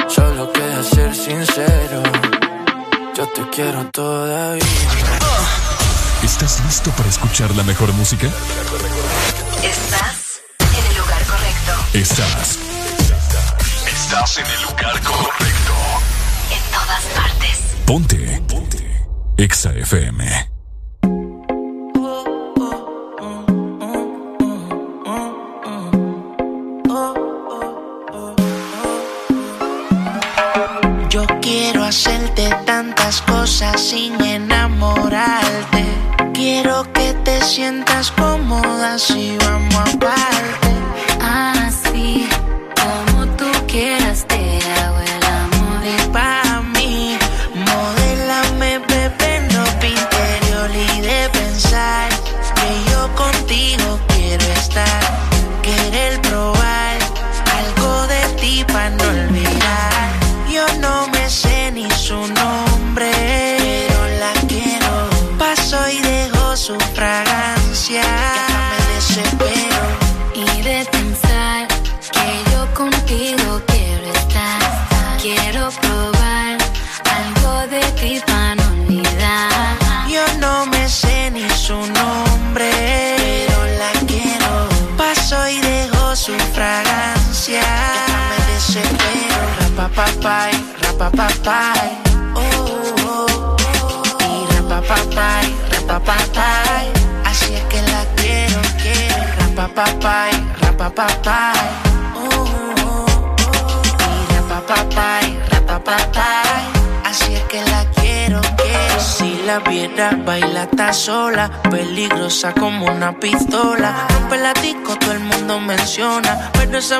Solo queda ser sincero, yo te quiero todavía. ¿Estás listo para escuchar la mejor música? Estás en el lugar correcto. Estás. Estás en el lugar correcto. En todas partes. Ponte. Ponte. Exa FM.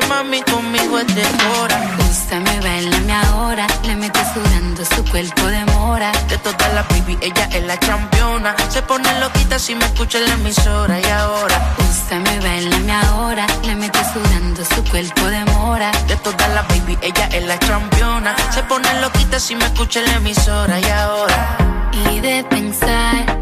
Mami conmigo es de hora. Úsame, bailame ahora. Le mete sudando su cuerpo de mora. De todas las baby, ella es la campeona. Se pone loquita si me escucha en la emisora. Y ahora, Úsame, bailame ahora. Le mete sudando su cuerpo de mora. de todas las baby, ella es la campeona. Se pone loquita si me escucha en la emisora. Y ahora, Y de pensar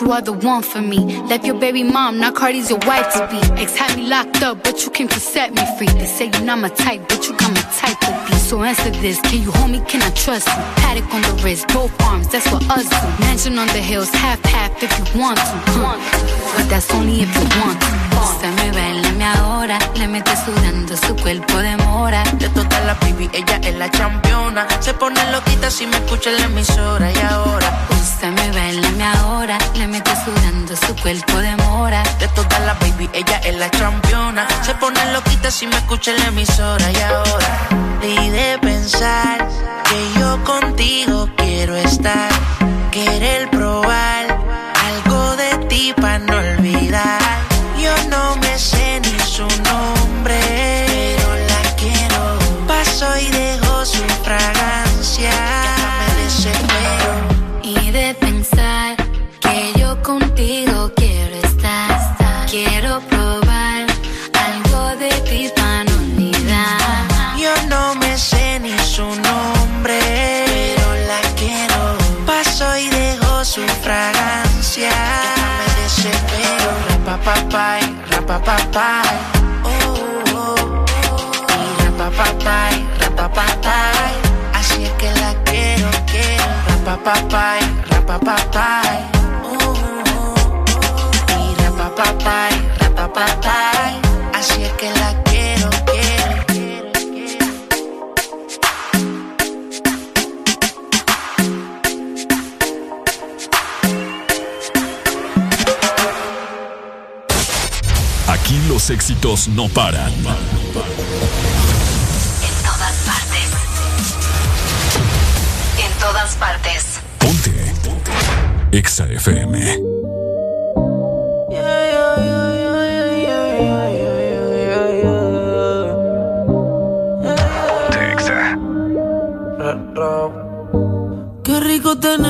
you are the one for me. Left your baby mom, now Cardi's your wife to be. Ex had me locked up, but you came to set me free. They say you're not my type, but you got my type to be. So answer this, can you hold me, can I trust you? Paddock on the wrist, both arms, that's what us do. Mansion on the hills, half half if you want to. huh. But that's only if you want to. Úsame, bailame ahora, le mete sudando su cuerpo de mora. De todas las baby, ella es la campeona. Se pone loquita si me escucha en la emisora. Y ahora, Úsame, bailame ahora, le mete sudando su cuerpo de mora. de todas las baby, ella es la campeona. Se pone loquita si me escucha en la emisora. Y ahora, y de pensar que yo contigo quiero estar. Querer probar ti para no olvidar. Yo no me sé ni su nombre, Rapapapay. Oh, oh, oh. Así es que la quiero, quiero. Rapapapay, rapapapay. Oh, oh, oh. Y rapapapay. éxitos no paran. En todas partes. En todas partes. Ponte. Ponte. Exa FM. Ponte Exa. Qué rico tener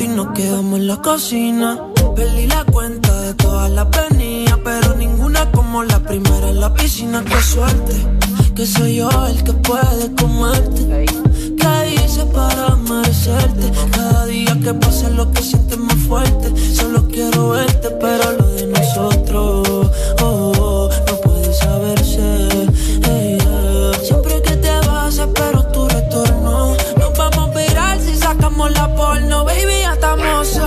y nos quedamos en la cocina. Perdí la cuenta de todas las venidas, pero ninguna como la primera en la piscina. Qué suerte, que soy yo el que puede comerte. ¿Qué hice para merecerte? Cada día que pasa lo que sientes más fuerte. Solo quiero verte, pero lo de nosotros oh, oh no puede saberse. hacemos la porno, baby, ya estamos.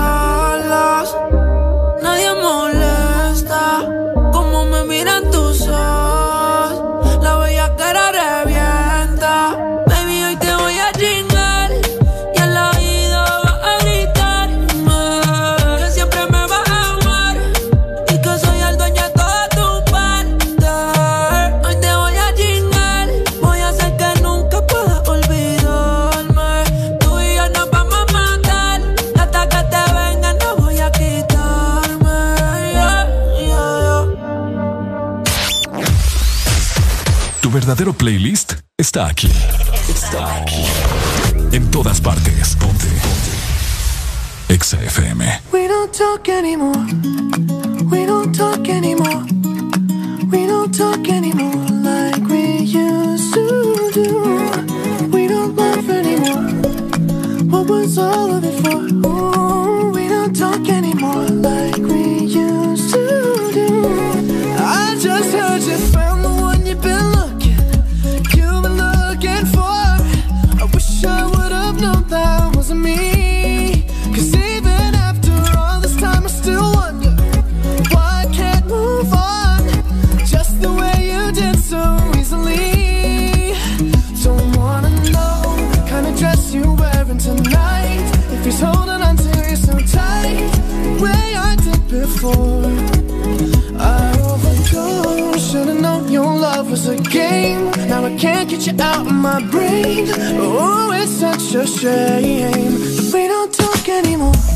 verdadero playlist está aquí. Está aquí. En todas partes. Ponte. Ponte. Exa FM. We don't talk anymore. We don't talk anymore. We don't talk anymore like we used to do. We don't laugh anymore. What was all of it for? Ooh. Now I can't get you out of my brain. Oh, it's such a shame We don't talk anymore.